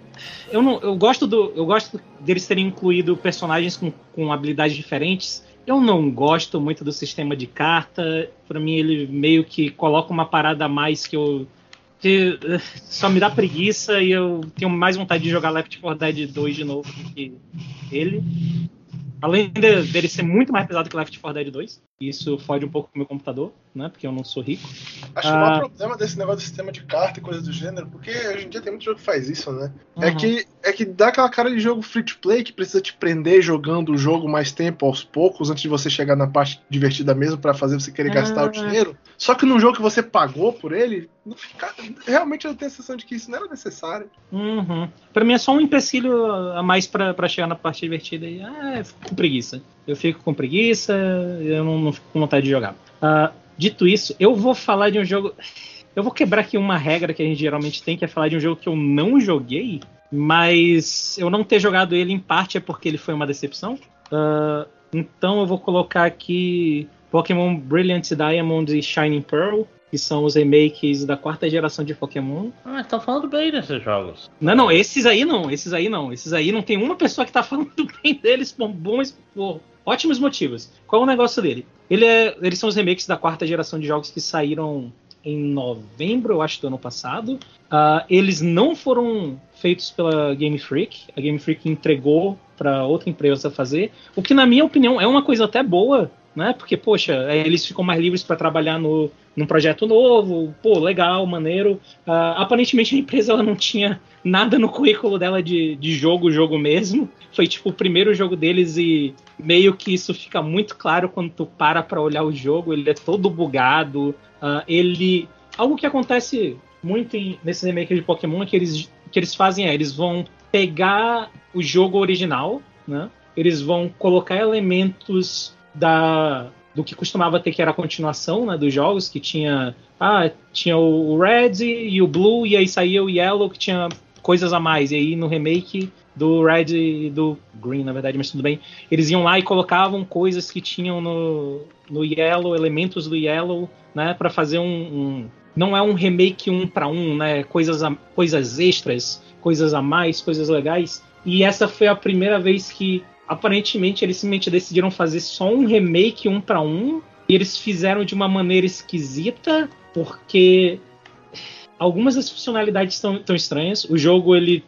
S2: Eu, não, eu gosto do. Eu gosto deles terem incluído personagens com, com habilidades diferentes. Eu não gosto muito do sistema de carta. Pra mim, ele meio que coloca uma parada a mais que eu. Que eh, só me dá preguiça e eu tenho mais vontade de jogar Left 4 Dead 2 de novo do que ele. Além de- dele ser muito mais pesado que Left 4 Dead 2. Isso fode um pouco com o meu computador, né? Porque eu não sou rico.
S3: Acho que o
S2: Ah.
S3: maior problema desse negócio de sistema de carta e coisas do gênero, porque hoje em dia tem muito jogo que faz isso, né? É,
S2: Uhum.
S3: que, é que dá aquela cara de jogo free to play que precisa te prender jogando o jogo mais tempo aos poucos, antes de você chegar na parte divertida mesmo pra fazer você querer gastar o
S2: Ah.
S3: dinheiro. Só que num jogo que você pagou por ele, não fica, realmente eu tenho a sensação de que isso não era necessário.
S2: Uhum. Pra mim é só um empecilho a mais pra, pra chegar na parte divertida e ah, fico com preguiça. Eu fico com preguiça, eu não, não fico com vontade de jogar. Ah, dito isso, eu vou falar de um jogo. Eu vou quebrar aqui uma regra que a gente geralmente tem, que é falar de um jogo que eu não joguei, mas eu não ter jogado ele em parte é porque ele foi uma decepção. Ah, então eu vou colocar aqui Pokémon Brilliant Diamond e Shining Pearl, que são os remakes da quarta geração de Pokémon.
S1: Ah, estão falando bem desses jogos.
S2: Não, não, esses aí não, esses aí não. Esses aí não tem uma pessoa que tá falando bem deles por bons, por ótimos motivos. Qual é o negócio dele? Ele é, eles são os remakes da quarta geração de jogos que saíram em novembro, eu acho, do ano passado. Ah, eles não foram feitos pela Game Freak. A Game Freak entregou para outra empresa fazer. O que, na minha opinião, é uma coisa até boa, né? Porque, poxa, é, eles ficam mais livres para trabalhar no, num projeto novo. Pô, legal, maneiro. Ah, aparentemente a empresa ela não tinha nada no currículo dela de, de jogo, jogo mesmo. Foi tipo o primeiro jogo deles e meio que isso fica muito claro quando tu para pra olhar o jogo. Ele é todo bugado. ah, ele. Algo que acontece muito em, nesses remakes de Pokémon é que eles, que eles fazem é, eles vão pegar o jogo original, né? Eles vão colocar elementos da do que costumava ter que era a continuação né, dos jogos, que tinha ah, tinha o Red e o Blue, e aí saía o Yellow, que tinha coisas a mais. E aí no remake do Red e do Green, na verdade, mas tudo bem. Eles iam lá e colocavam coisas que tinham no, no Yellow, elementos do Yellow, né, para fazer um, um- Não é um remake um para um, né? Coisas, a- coisas extras, coisas a mais, coisas legais. E essa foi a primeira vez que, aparentemente, eles simplesmente decidiram fazer só um remake um para um. E eles fizeram de uma maneira esquisita, porque algumas das funcionalidades estão tão estranhas. O jogo, ele,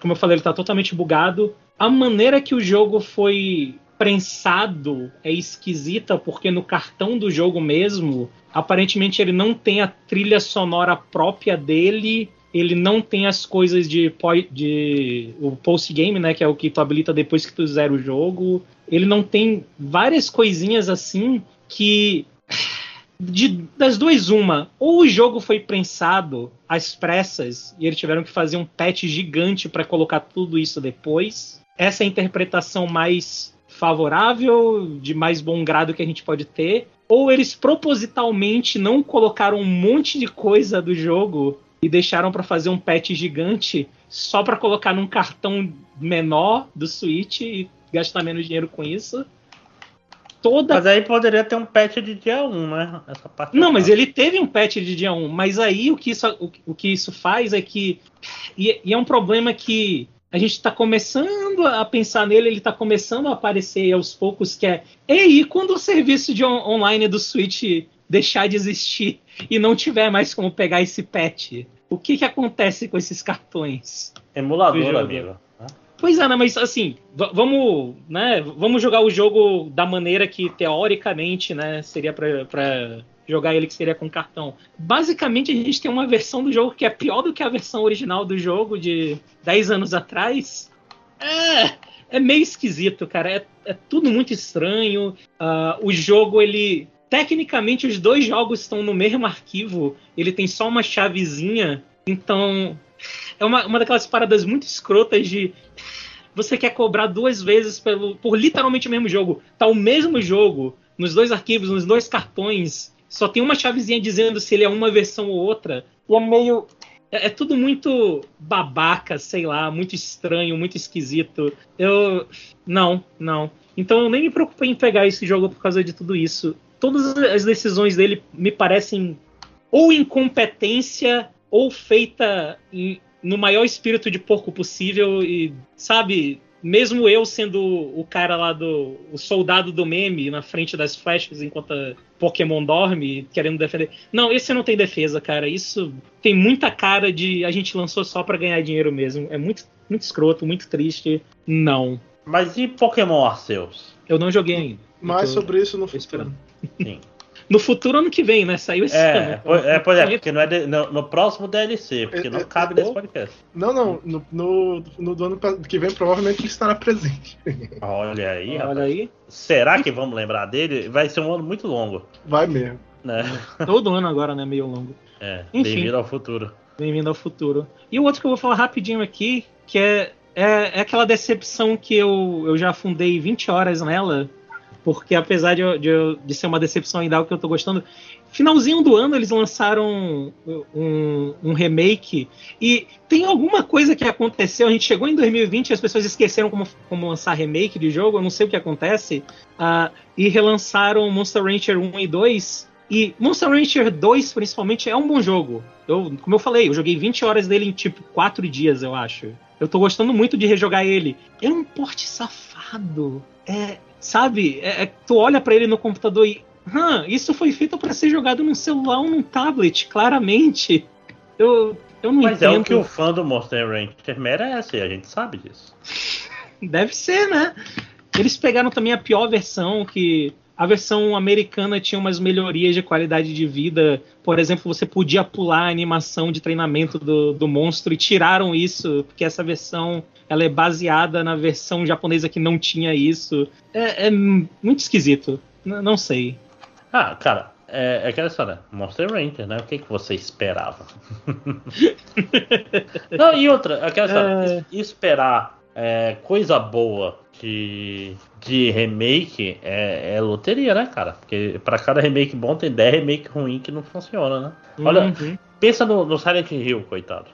S2: como eu falei, ele tá totalmente bugado. A maneira que o jogo foi prensado é esquisita, porque no cartão do jogo mesmo, aparentemente ele não tem a trilha sonora própria dele. Ele não tem as coisas de, de o post game, né, que é o que tu habilita depois que tu zera o jogo. Ele não tem várias coisinhas assim que de- das duas, uma. Ou o jogo foi prensado às pressas e eles tiveram que fazer um patch gigante para colocar tudo isso depois. Essa é a interpretação mais favorável, de mais bom grado que a gente pode ter. Ou eles propositalmente não colocaram um monte de coisa do jogo e deixaram para fazer um patch gigante só para colocar num cartão menor do Switch e gastar menos dinheiro com isso. Toda
S1: Mas aí poderia ter um patch de dia 1, né? Essa parte
S2: não, mas ele teve um patch de dia 1, mas aí o que isso, o, o que isso faz é que. E, e é um problema que a gente está começando a pensar nele, ele está começando a aparecer aos poucos, que é, ei, quando o serviço de on online do Switch deixar de existir e não tiver mais como pegar esse patch, o que que acontece com esses cartões?
S1: Emulador, amigo.
S2: Pois é, né, mas assim, vamos, né, vamos jogar o jogo da maneira que teoricamente, né, seria para jogar ele que seria com cartão. Basicamente, a gente tem uma versão do jogo que é pior do que a versão original do jogo de 10 anos atrás. É, é meio esquisito, cara. É, é tudo muito estranho. Uh, o jogo, ele. Tecnicamente, os dois jogos estão no mesmo arquivo. Ele tem só uma chavezinha. Então, é uma, uma daquelas paradas muito escrotas de você quer cobrar duas vezes pelo, por literalmente o mesmo jogo. Tá o mesmo jogo nos dois arquivos, nos dois cartões, só tem uma chavezinha dizendo se ele é uma versão ou outra. E é meio. É, é, tudo muito babaca, sei lá, muito estranho, muito esquisito. Eu. Não, não. Então eu nem me preocupei em pegar esse jogo por causa de tudo isso. Todas as decisões dele me parecem ou incompetência ou feita no maior espírito de porco possível e, sabe, mesmo eu sendo o cara lá do. o soldado do meme na frente das flechas enquanto Pokémon dorme, querendo defender. Não, esse não tem defesa, cara. Isso tem muita cara de a gente lançou só para ganhar dinheiro mesmo. É muito, muito escroto, muito triste. Não.
S1: Mas e Pokémon Arceus?
S2: Eu não joguei ainda.
S3: Mais sobre isso no futuro.
S2: Sim. No futuro ano que vem, né? Saiu esse
S1: é,
S2: ano.
S1: Pois, é, pois é, porque não é de, no, no, próximo DLC, porque é, não é, cabe nesse podcast.
S3: Não, não, no, no, no, do ano que vem provavelmente ele estará presente.
S1: Olha aí,
S2: Olha rapaz. aí.
S1: Será que vamos lembrar dele? Vai ser um ano muito longo.
S3: Vai mesmo.
S1: É.
S2: Todo ano agora, né? Meio longo.
S1: É, bem-vindo ao futuro.
S2: Bem-vindo ao futuro. E o outro que eu vou falar rapidinho aqui, que é, é, é aquela decepção que eu, eu já afundei 20 horas nela, porque apesar de, de, de ser uma decepção ainda algo que eu tô gostando, finalzinho do ano eles lançaram um, um, remake e tem alguma coisa que aconteceu. A gente chegou em 2020 e as pessoas esqueceram como, como lançar remake de jogo, eu não sei o que acontece, uh, e relançaram Monster Rancher 1 e 2. E Monster Rancher 2, principalmente, é um bom jogo. Eu, como eu falei, eu joguei 20 horas dele em tipo 4 dias, eu acho. Eu tô gostando muito de rejogar ele. É um porte safado. É, Sabe? É, é, tu olha para ele no computador e. Isso foi feito para ser jogado num celular ou num tablet, claramente. Eu, eu não
S1: Mas
S2: entendo.
S1: é o que o fã do Monster Rancher merece, a gente sabe disso.
S2: Deve ser, né? Eles pegaram também a pior versão, que a versão americana tinha umas melhorias de qualidade de vida. Por exemplo, você podia pular a animação de treinamento do, do monstro e tiraram isso, porque essa versão ela é baseada na versão japonesa que não tinha isso. É, é muito esquisito. N não sei.
S1: Ah, cara, é, é aquela história, Monster Rancher, né? O que, que você esperava? não, e outra, aquela história, é... esperar é, coisa boa de, de remake é, é, loteria, né, cara? Porque para cada remake bom tem 10 remake ruim que não funciona, né? Olha, uhum. pensa no, no Silent Hill, coitado.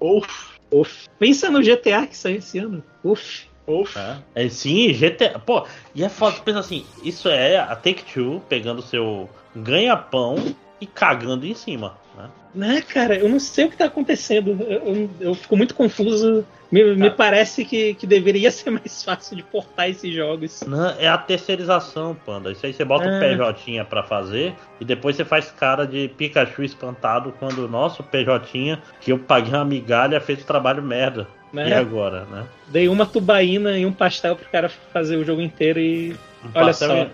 S2: Uff. Uf. Pensa no GTA que saiu esse ano. Uf.
S1: Uf. É, é, sim, GTA. Pô, e é foda, pensa assim, isso é a Take-Two pegando seu ganha-pão e cagando em cima, né?
S2: Né, cara, eu não sei o que tá acontecendo. Eu, eu, eu fico muito confuso. Me, me, parece que, que deveria ser mais fácil de portar esses jogos.
S1: Não, é a terceirização, Panda. Isso aí você bota o é. PJ pra fazer e depois você faz cara de Pikachu espantado quando o nosso PJ, que eu paguei uma migalha, fez o trabalho merda. Né? E agora, né?
S2: Dei uma tubaína e um pastel pro cara fazer o jogo inteiro e. Um Olha só.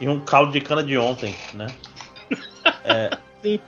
S1: E um caldo de cana de ontem, né? é. Sim.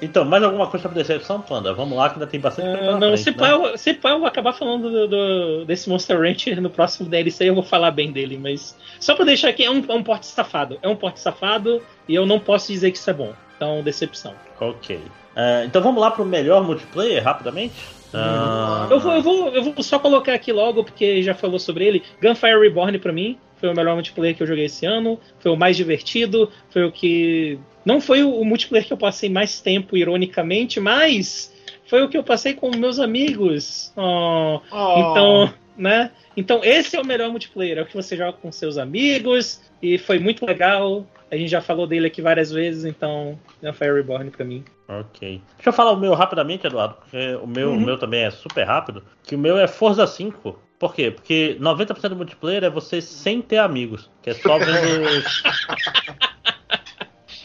S1: Então, mais alguma coisa sobre Decepção, Panda? Vamos lá, que ainda tem bastante
S2: uh, Não, frente, se, né? pá, eu, se pá, eu vou acabar falando do, do, desse Monster Rancher no próximo DLC eu vou falar bem dele, mas só pra deixar aqui, é um, é um porte safado. É um porte safado e eu não posso dizer que isso é bom. Então, decepção.
S1: Ok. Uh, então vamos lá pro melhor multiplayer, rapidamente?
S2: Uh... Eu, vou, eu, vou, eu vou só colocar aqui logo, porque já falou sobre ele. Gunfire Reborn pra mim foi o melhor multiplayer que eu joguei esse ano, foi o mais divertido, foi o que não foi o, multiplayer que eu passei mais tempo, ironicamente, mas foi o que eu passei com meus amigos. Oh, oh. Então, né? Então esse é o melhor multiplayer, é o que você joga com seus amigos e foi muito legal. A gente já falou dele aqui várias vezes, então é Fire Reborn pra mim.
S1: Ok. Deixa eu falar o meu rapidamente, Eduardo, porque o meu,
S3: Uhum.
S1: o meu também é super rápido. Que o meu é Forza 5. Por quê? Porque 90% do multiplayer é você sem ter amigos. Que é só vendo.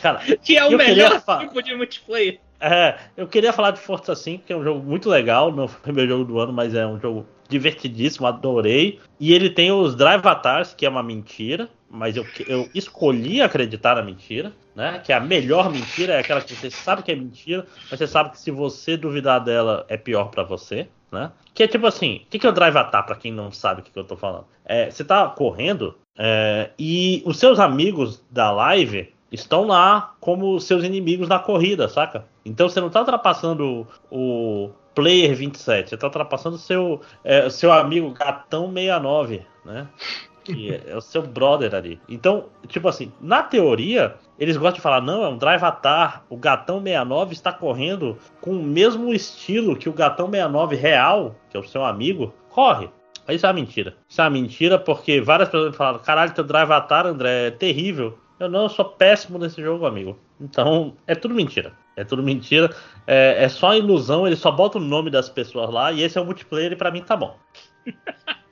S1: Cara,
S2: Que é o
S1: Eu queria
S2: melhor
S1: fa-
S2: tipo de multiplayer.
S1: É, eu queria falar de Forza 5, que é um jogo muito legal, não foi meu jogo do ano, mas é um jogo divertidíssimo, adorei. E ele tem os Drive Avatars, que é uma mentira, mas eu, eu escolhi acreditar na mentira, né? Que a melhor mentira é aquela que você sabe que é mentira, mas você sabe que se você duvidar dela é pior pra você, né? Que é tipo assim, o que, que é o Drive Atar, pra quem não sabe o que, que eu tô falando? É, você tá correndo é, e os seus amigos da live estão lá como seus inimigos na corrida, saca? Então você não tá ultrapassando o, player 27, você tá ultrapassando seu, é, seu amigo Gatão 69, né? Que é, é o seu brother ali. Então, tipo assim, na teoria, eles gostam de falar, não, é um Drive Atar, o Gatão 69 está correndo com o mesmo estilo que o Gatão 69 real, que é o seu amigo, corre. Isso é uma mentira. Isso é uma mentira porque várias pessoas me falaram, caralho, teu Drive Atar, André, é terrível. Eu não, eu sou péssimo nesse jogo, amigo. Então, é tudo mentira. É tudo mentira. É, é só ilusão, ele só bota o nome das pessoas lá e esse é o multiplayer e pra mim tá bom.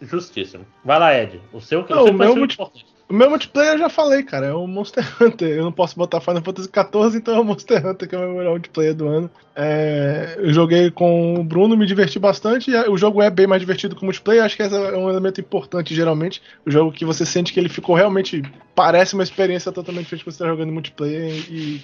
S1: Justíssimo. Vai lá, Ed. O seu que
S3: Não, o meu multi-
S1: importante.
S3: O meu multiplayer eu já falei, cara, é o Monster Hunter. Eu não posso botar Final Fantasy XIV, então é o Monster Hunter que é o meu melhor multiplayer do ano. É, eu joguei com o Bruno, me diverti bastante. O jogo é bem mais divertido que o multiplayer. Acho que esse é um elemento importante, geralmente. O jogo que você sente que ele ficou realmente. Parece uma experiência totalmente diferente quando você está jogando multiplayer e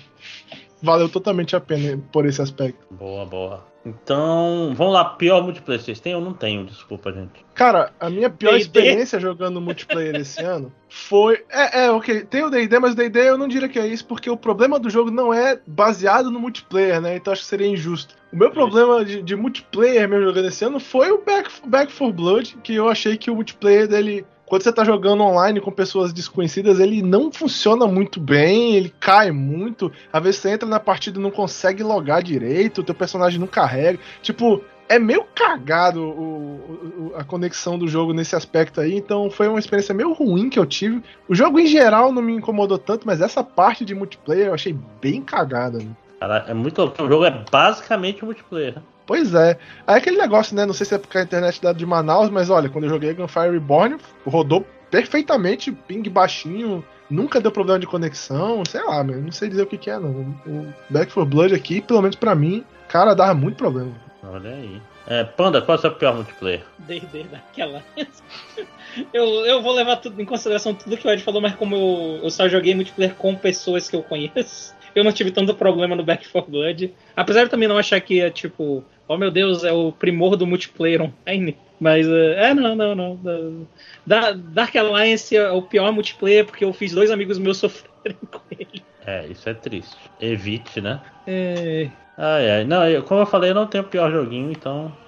S3: valeu totalmente a pena por esse aspecto.
S1: Boa, boa. Então, vamos lá. Pior multiplayer. Vocês têm ou não tenho? Desculpa, gente.
S3: Cara, a minha pior experiência jogando multiplayer esse ano foi. É, é, ok, tem o DD, mas o DD eu não diria que é isso, porque o problema do jogo não é baseado no multiplayer, né? Então acho que seria injusto. O meu problema de, de multiplayer mesmo jogando esse ano foi o Back, Back for Blood, que eu achei que o multiplayer dele. Quando você tá jogando online com pessoas desconhecidas, ele não funciona muito bem, ele cai muito. Às vezes você entra na partida e não consegue logar direito, o teu personagem não carrega. Tipo, é meio cagado o- o- a conexão do jogo nesse aspecto aí, então foi uma experiência meio ruim que eu tive. O jogo em geral não me incomodou tanto, mas essa parte de multiplayer eu achei bem cagada. né?
S1: Cara, é muito. O jogo é basicamente multiplayer.
S3: Pois é. Aí aquele negócio, né? Não sei se é porque a internet dá de Manaus, mas olha, quando eu joguei Gunfire Reborn, rodou perfeitamente, ping baixinho, nunca deu problema de conexão, sei lá, meu, não sei dizer o que, que é, não. O Back for Blood aqui, pelo menos pra mim, cara, dava muito problema.
S1: Olha aí. É, Panda, qual é o seu pior multiplayer?
S2: D&D daquela. eu, eu vou levar tudo em consideração tudo que o Ed falou, mas como eu, eu só joguei multiplayer com pessoas que eu conheço, eu não tive tanto problema no Back 4 Blood. Apesar de também não achar que é tipo, oh meu Deus, é o primor do multiplayer online. Mas é, é, não, não, não. Da, Dark Alliance é o pior multiplayer porque eu fiz dois amigos meus sofrerem com ele.
S1: É, isso é triste. Evite, né?
S2: É,
S1: Ai, ai. Não, eu- como eu falei, eu não tenho pior joguinho, então.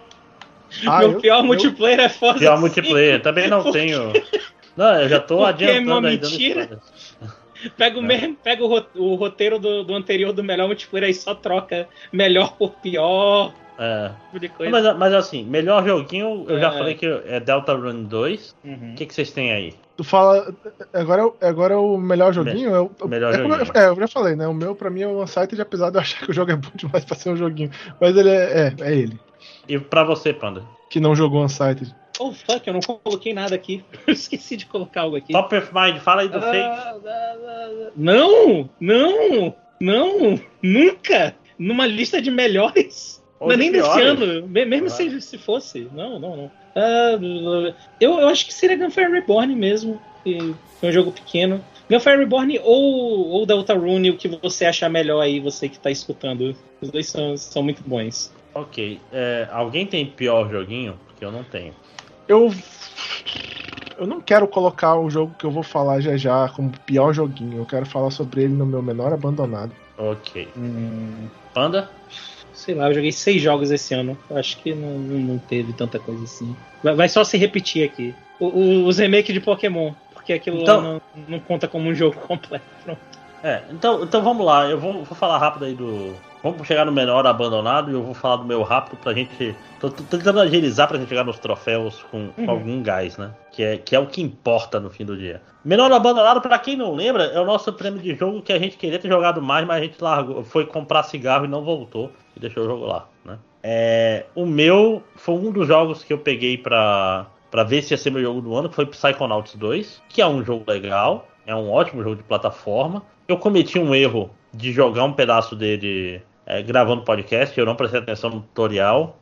S3: Ah,
S2: meu
S3: eu-
S2: pior
S3: eu-
S2: multiplayer é Forza
S1: Pior
S2: 5.
S1: multiplayer. Também não
S2: Porque-
S1: tenho. Não, eu já tô
S2: Porque é uma
S1: adiantando aí dando
S2: mentira.
S1: spoilers.
S2: Pega, o, mesmo, pega o, ro- o roteiro do, do anterior do melhor multiplayer e só troca melhor por pior,
S1: É.
S2: tipo.
S1: Mas, mas assim, melhor joguinho, eu já
S2: É.
S1: falei que é Delta Run 2.
S2: Uhum.
S1: O que, que vocês têm aí?
S3: Tu fala. Agora é, o- agora é o melhor joguinho? É o,
S1: melhor
S3: é, como eu-
S1: joguinho.
S3: é, eu já falei, né? O meu, pra mim, é o Unsighted, apesar de eu achar que o jogo é bom demais pra ser um joguinho. Mas ele é. É, é ele.
S1: E pra você, Panda?
S3: Que não jogou Unsighted.
S2: Oh, fuck, eu não coloquei nada aqui. Eu esqueci de colocar algo aqui.
S1: Top of Mind, fala aí do fake.
S2: Ah, ah, ah, Não, não, não, nunca. Numa lista de melhores.
S1: Ou
S2: não é
S1: de
S2: nem desse
S1: piores.
S2: ano, me- mesmo se, se fosse. Não, não, não. Ah, eu, eu acho que seria Gunfire Reborn mesmo. que Foi um jogo pequeno. Gunfire Reborn ou, ou Deltarune, o que você achar melhor aí, você que tá escutando. Os dois são, são muito bons.
S1: Ok. é, alguém tem pior joguinho? Porque eu não tenho.
S3: Eu. Eu não quero colocar o jogo que eu vou falar já já como pior joguinho. Eu quero falar sobre ele no meu menor abandonado.
S1: Ok. Panda?
S2: Sei lá, eu joguei seis jogos esse ano. Eu acho que não, não não teve tanta coisa assim. Vai, vai só se repetir aqui. O- o- os remakes de Pokémon. Porque aquilo
S1: Então-
S2: não, não conta como um jogo completo. Pronto.
S1: É, então, então vamos lá. Eu vou, vou falar rápido aí do, Vamos chegar no menor abandonado e eu vou falar do meu rápido pra gente. Tô, tô tentando agilizar pra gente chegar nos troféus com, com
S2: Uhum.
S1: algum gás, né? Que é, que é o que importa no fim do dia. Menor abandonado, pra quem não lembra, é o nosso prêmio de jogo que a gente queria ter jogado mais, mas a gente largou, foi comprar cigarro e não voltou e deixou o jogo lá, né? É, o meu foi um dos jogos que eu peguei pra, pra ver se ia ser meu jogo do ano, que foi Psychonauts 2, que é um jogo legal, é um ótimo jogo de plataforma. Eu cometi um erro de jogar um pedaço dele é, gravando podcast, eu não prestei atenção no tutorial.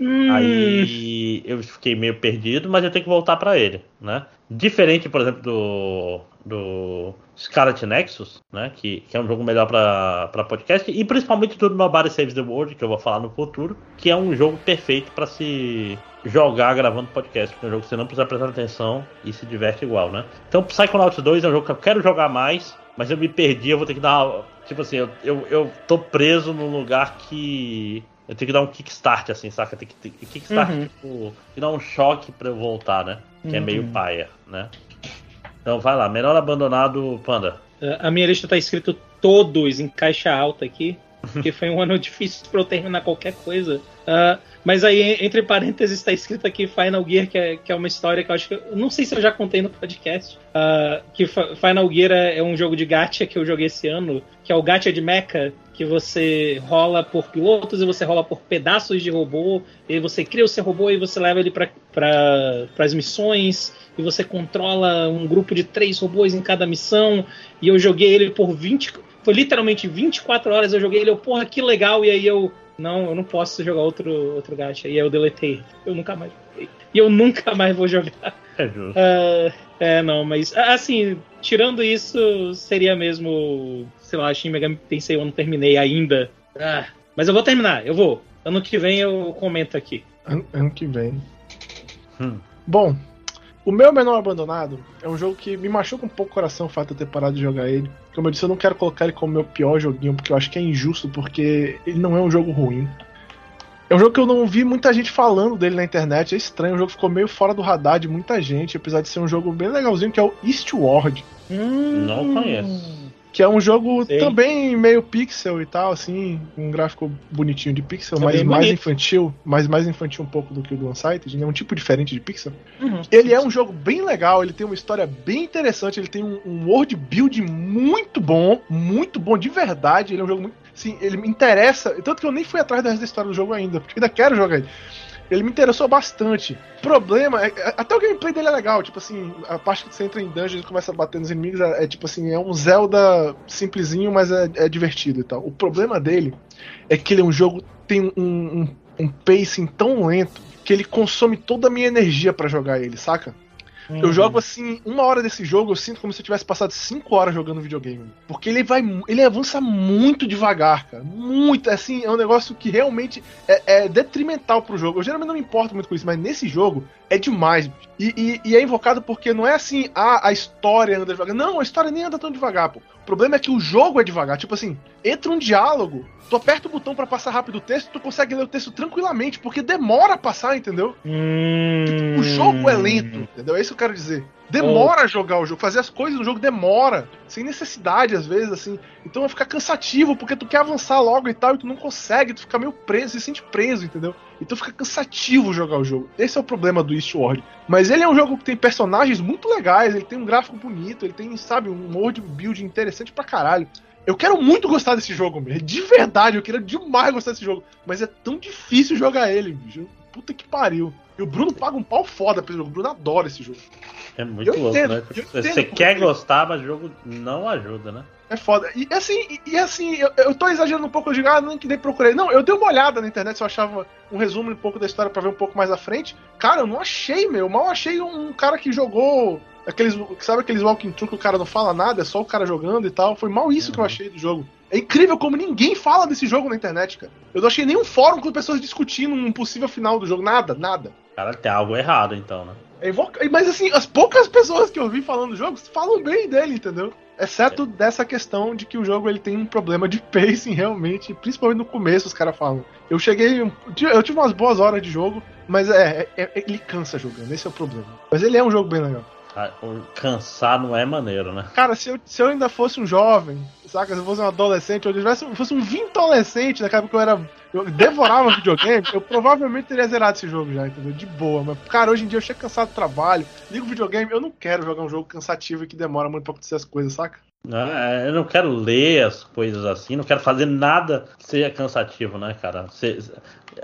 S2: Hum,
S1: Aí eu fiquei meio perdido, mas eu tenho que voltar pra ele, né? Diferente, por exemplo, do, do Scarlet Nexus, né? Que, que é um jogo melhor pra pra podcast, e principalmente do Nobody Saves the World, que eu vou falar no futuro, que é um jogo perfeito pra se jogar gravando podcast, porque é um jogo que você não precisa prestar atenção e se diverte igual, né? Então, Psychonauts 2 é um jogo que eu quero jogar mais, mas eu me perdi, eu vou ter que dar. uma- Tipo assim, eu, eu, eu tô preso num lugar que. Eu tenho que dar um kickstart, assim, saca? Tem que ter kickstart,
S2: Uhum.
S1: tipo, que dá um choque pra eu voltar, né? Que é
S2: Uhum.
S1: meio paia, né? Então vai lá, menor abandonado, Panda.
S2: A minha lista tá escrito todos em caixa alta aqui, porque foi um ano difícil pra eu terminar qualquer coisa. Ah, mas aí, entre parênteses, tá escrito aqui Final Gear, que é, que é uma história que eu acho que. eu Não sei se eu já contei no podcast. ah, que Final Gear é, é um jogo de gacha que eu joguei esse ano, que é o gacha de mecha, que você rola por pilotos e você rola por pedaços de robô, e você cria o seu robô e você leva ele para as missões, e você controla um grupo de três robôs em cada missão, e eu joguei ele por 20. Foi literalmente 24 horas eu joguei ele, eu, porra, que legal, e aí eu. Não, eu não posso jogar outro, outro gacha. E aí eu deletei. Eu nunca mais joguei. E eu nunca mais vou jogar.
S1: É justo.
S2: Ah, é, não, mas ah, assim, tirando isso, seria mesmo, sei lá, Shin Megami Tensei eu não terminei ainda. Ah, mas eu vou terminar, eu vou. Ano que vem eu comento aqui.
S3: Ano, ano que vem.
S1: Hum.
S3: Bom, o meu menor abandonado é um jogo que me machuca um pouco o coração o fato de eu ter parado de jogar ele. Como eu disse, eu não quero colocar ele como meu pior joguinho, porque eu acho que é injusto, porque ele não é um jogo ruim. É um jogo que eu não vi muita gente falando dele na internet, é estranho, o jogo ficou meio fora do radar de muita gente, apesar de ser um jogo bem legalzinho, que é o Eastward.
S1: Não conheço.
S3: Que é um jogo
S2: Sei.
S3: também meio pixel e tal, assim, um gráfico bonitinho de pixel,
S2: É
S3: mas mais infantil, mas mais infantil um pouco do que o do Unsighted, é um tipo diferente de pixel.
S2: Uhum.
S3: Ele é um jogo bem legal, ele tem uma história bem interessante, ele tem um, um world build muito bom, muito bom de verdade. Ele é um jogo muito. Sim, ele me interessa. Tanto que eu nem fui atrás da história do jogo ainda, porque ainda quero jogar ele. Ele me interessou bastante. Problema, é, é- até o gameplay dele é legal. Tipo assim, a parte que você entra em dungeon e começa a bater nos inimigos é, é tipo assim, é um Zelda simplesinho, mas é, é divertido e tal. O problema dele é que ele é um jogo tem um, um, um pacing tão lento que ele consome toda a minha energia pra jogar ele, saca?
S2: Uhum.
S3: Eu jogo assim, uma hora desse jogo, eu sinto como se eu tivesse passado cinco horas jogando videogame. Porque ele vai. Ele avança muito devagar, cara. Muito. Assim, é um negócio que realmente é, é detrimental pro jogo. Eu geralmente não me importo muito com isso, mas nesse jogo é demais. E, e- e é invocado porque não é assim, ah, a história anda devagar. Não, a história nem anda tão devagar, pô. O problema é que o jogo é devagar. Tipo assim, entra um diálogo, tu aperta o botão pra passar rápido o texto, tu consegue ler o texto tranquilamente, porque demora a passar, entendeu?
S2: Hum.
S3: O jogo é lento, entendeu? É isso que eu quero dizer. Demora a jogar o jogo, fazer as coisas no jogo demora, sem necessidade às vezes, assim. Então vai ficar cansativo, porque tu quer avançar logo e tal, e tu não consegue, tu fica meio preso, se sente preso, entendeu? Então fica cansativo jogar o jogo. Esse é o problema do Eastward. Mas ele é um jogo que tem personagens muito legais, ele tem um gráfico bonito, ele tem, sabe, um world build interessante pra caralho. Eu quero muito gostar desse jogo. De verdade, eu queria demais gostar desse jogo. Mas é tão difícil jogar ele, bicho. Puta que pariu. E o Bruno paga um pau foda pelo jogo. O Bruno adora esse jogo.
S1: É muito
S3: Eu
S1: louco,
S3: entendo,
S1: né? Você quer
S3: que-
S1: gostar, mas o jogo não ajuda, né?
S3: É foda. E assim, e, assim, eu, eu tô exagerando um pouco, eu digo, ah, nem que nem procurei. Não, eu dei uma olhada na internet se eu achava um resumo um pouco da história pra ver um pouco mais à frente. Cara, eu não achei, meu. Mal achei um cara que jogou. Aqueles, sabe aqueles walking through que o cara não fala nada, é só o cara jogando e tal. Foi mal isso que eu
S1: Uhum.
S3: achei do jogo. É incrível como ninguém fala desse jogo na internet, cara. Eu não achei nenhum fórum com pessoas discutindo um possível final do jogo. Nada, nada.
S1: Cara, tem algo errado então, né?
S3: É Mas assim, as poucas pessoas que eu vi falando do jogo falam bem dele, entendeu? Exceto dessa questão de que o jogo ele tem um problema de pacing realmente, principalmente no começo os caras falam. Eu cheguei, eu tive umas boas horas de jogo, mas é, é- é- ele cansa jogando, esse é o problema. Mas ele é um jogo bem legal.
S1: Ah, Cansar não é maneiro, né?
S3: Cara, se eu, se eu ainda fosse um jovem, saca? Se eu fosse um adolescente, ou eu tivesse, fosse um vintolescente, naquela época que eu era. Eu devorava videogame, eu provavelmente teria zerado esse jogo já, entendeu? De boa. Mas, cara, hoje em dia eu chego cansado do trabalho, ligo o videogame, eu não quero jogar um jogo cansativo e que demora muito pra acontecer as coisas, saca?
S1: É, eu não quero ler as coisas assim, não quero fazer nada que seja cansativo, né, cara?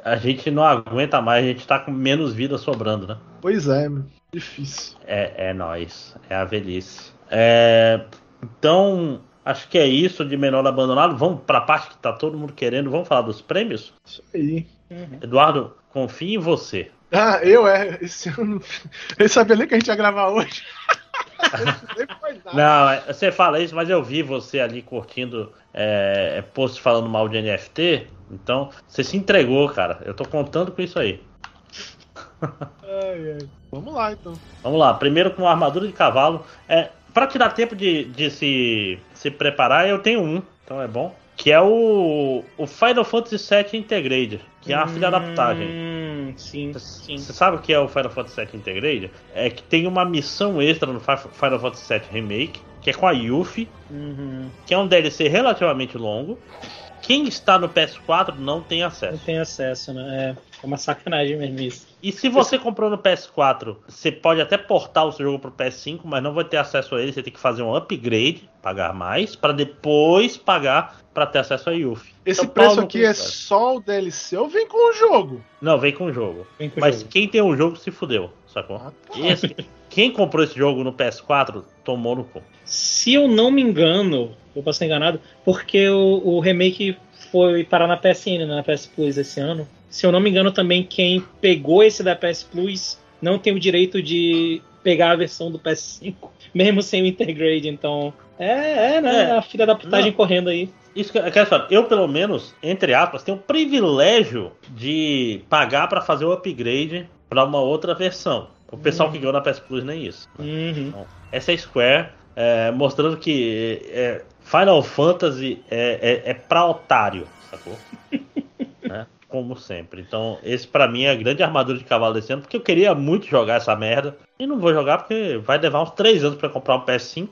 S1: A gente não aguenta mais, a gente tá com menos vida sobrando, né?
S3: Pois é, meu. Difícil.
S1: É, é nóis, é a velhice. É, então, acho que é isso de menor abandonado. Vamos pra parte que tá todo mundo querendo, vamos falar dos prêmios?
S3: Isso aí.
S1: Eduardo, confie em você.
S3: Ah, eu é. Esse ano. Eu sabia nem que a gente ia gravar hoje.
S1: Não, é, você fala isso, mas eu vi você ali curtindo é, post falando mal de NFT. Então, você se entregou, cara. Eu tô contando com isso aí.
S3: Ai, ai. Vamos lá, então.
S1: Vamos lá, primeiro com a armadura de cavalo. É, para te dar tempo de, de se, se preparar, eu tenho um, então é bom. Que é o, o Final Fantasy VII Integrated, que é uma filha.
S2: Hum, sim, sim.
S1: Você sabe o que é o Final Fantasy VII Integrated? É que tem uma missão extra no Fi- Final Fantasy VII Remake, que é com a Yuffie,
S2: Uhum.
S1: que é um DLC relativamente longo. Quem está no PS4 não tem
S2: Não
S1: acesso.
S2: tem acesso, né? É, é uma sacanagem mesmo isso.
S1: E se você comprou no PS4, você pode até portar o seu jogo pro PS5, mas não vai ter acesso a ele. Você tem que fazer um upgrade, pagar mais, para depois pagar para ter acesso a Yuffie.
S3: Esse
S1: Então,
S3: preço aqui é só o DLC ou vem com o jogo?
S1: Não, vem com o jogo.
S2: Vem com o
S1: Mas
S2: jogo.
S1: quem tem o jogo se fudeu, sacou?
S3: Ah, tá.
S1: Esse- quem comprou esse jogo no PS4 tomou no cu.
S2: Se eu não me engano, eu posso estar enganado, porque o, o remake foi parar na PSN, né, na PS Plus esse ano. Se eu não me engano, também quem pegou esse da PS Plus não tem o direito de pegar a versão do PS5, mesmo sem o Intergrade. Então, é, é né?
S1: É.
S2: A filha da putagem
S1: Não.
S2: correndo aí.
S1: Isso que eu quero falar, eu pelo menos, entre aspas, tenho o privilégio de pagar para fazer o upgrade para uma outra versão. O pessoal que ganhou na PS Plus nem isso.
S2: Uhum.
S1: Essa é a Square é, mostrando que é, Final Fantasy é, é, é pra otário, sacou? Né? Como sempre. Então, esse pra mim é a grande armadura de cavalo desse ano, porque eu queria muito jogar essa merda. E não vou jogar porque vai levar uns 3 anos pra comprar um PS5.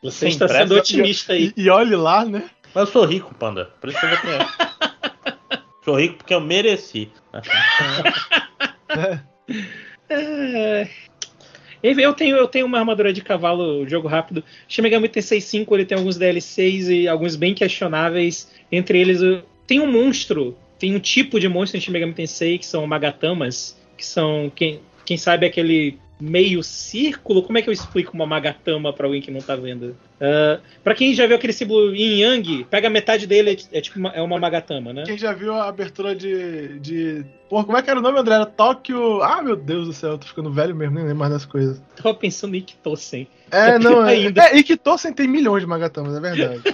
S2: Você está
S1: pressa,
S2: sendo otimista aí.
S3: E, e olhe lá, né?
S1: Mas eu sou rico, panda. Por isso que eu vou ter. sou rico porque eu mereci. né?
S2: É... Eu tenho, eu tenho uma armadura de cavalo, jogo rápido. Shin Megami Tensei 5 ele tem alguns DLCs e alguns bem questionáveis. Entre eles, tem um monstro, tem um tipo de monstro em Shin Megami Tensei que são Magatamas, que são, quem, quem sabe, aquele meio círculo. Como é que eu explico uma Magatama pra alguém que não tá vendo? Uh, para quem já viu aquele símbolo Yin Yang, pega metade dele, é, é tipo uma, é uma Magatama, né?
S3: Quem já viu a abertura de. de... Porra, como é que era o nome, André? Era Tóquio. Ah, meu Deus do céu, eu tô ficando velho mesmo, nem lembro mais das coisas.
S2: Tava pensando em Ikitosen.
S3: É,
S2: É
S3: não, é.
S2: ainda.
S3: É, que Tossen tem milhões de Magatamas, é verdade.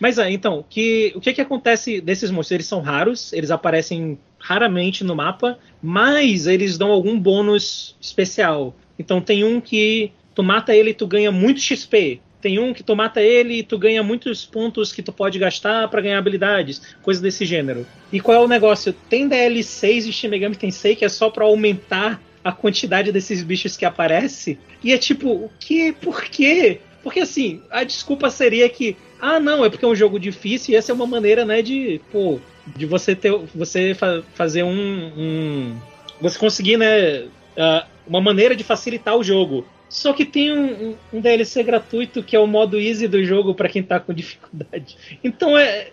S2: Mas é, então, que, o que que acontece desses monstros? Eles são raros, eles aparecem raramente no mapa, mas eles dão algum bônus especial. Então tem um que tu mata ele e tu ganha muito XP. Tem um que tu mata ele e tu ganha muitos pontos que tu pode gastar pra ganhar habilidades, coisas desse gênero. E qual é o negócio? Tem DL6 de Shin Megami Tensei que é só pra aumentar a quantidade desses bichos que aparece. E é tipo, o que? Por quê? Porque assim, a desculpa seria que, ah, não, é porque é um jogo difícil e essa é uma maneira, né, de, pô, de você ter, você fa- fazer um, um- você conseguir, né, ah, uma maneira de facilitar o jogo. Só que tem um, um- DLC gratuito que é o modo easy do jogo pra quem tá com dificuldade. Então é,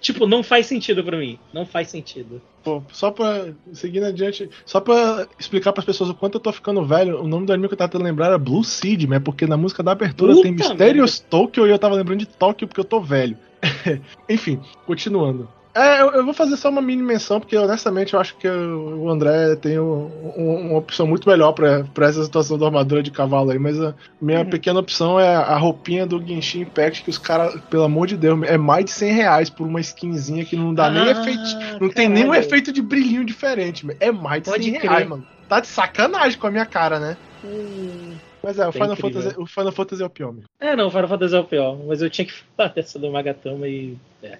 S2: tipo, não faz sentido pra mim. Não faz sentido.
S3: Pô, só pra. Seguindo adiante, só pra explicar pras pessoas o quanto eu tô ficando velho, o nome do anime que eu tava tentando lembrar era Blue Seed, né? Porque na música da abertura
S2: Puta
S3: tem Mistérios Tokyo e eu tava lembrando de Tóquio porque eu tô velho. Enfim, continuando. É, eu, eu vou fazer só uma mini menção, porque honestamente eu acho que o André tem um- um- uma opção muito melhor pra, pra essa situação da armadura de cavalo aí, mas a minha
S2: Uhum.
S3: pequena opção é a roupinha do Genshin Impact, que os caras, pelo amor de Deus, é mais de 100 reais por uma skinzinha que não dá nem
S2: Ah,
S3: efeito. Não tem nenhum efeito de brilhinho diferente, é mais de
S2: Pode
S3: 100
S2: crer.
S3: reais, mano. Tá de sacanagem com a minha cara, né?
S2: Hum.
S3: Mas é, o
S2: É
S3: Final,
S2: incrível.
S3: Fantasy, o Final Fantasy é o pior, meu.
S2: É, não, o Final Fantasy é o pior, mas eu tinha que falar dessa do Magatama e. É.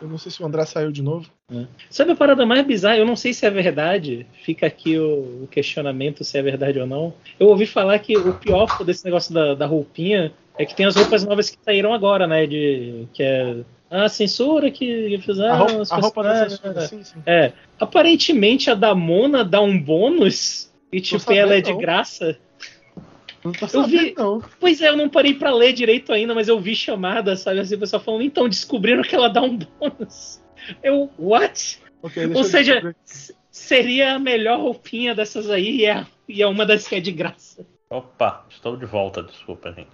S3: Eu não sei se o André saiu de novo.
S2: É. Sabe a parada mais bizarra? Eu não sei se é verdade. Fica aqui o, o, questionamento se é verdade ou não. Eu ouvi falar que o pior desse negócio da, da roupinha é que tem as roupas novas que saíram agora, né? De, que é a censura que fizeram.
S3: A roupa, a roupa da censura, sim, sim.
S2: É. Aparentemente a da Mona dá um bônus e tipo, ela é de graça.
S3: Não tô sabendo, eu vi, não.
S2: Pois é, eu não parei para ler direito ainda, mas eu vi chamada, sabe? Assim, o pessoal falando, então, descobriram que ela dá um bônus. Eu, what? Okay, Ou seja, seria a melhor roupinha dessas aí e é, e é uma das que é de graça.
S1: Opa, estou de volta, desculpa, gente.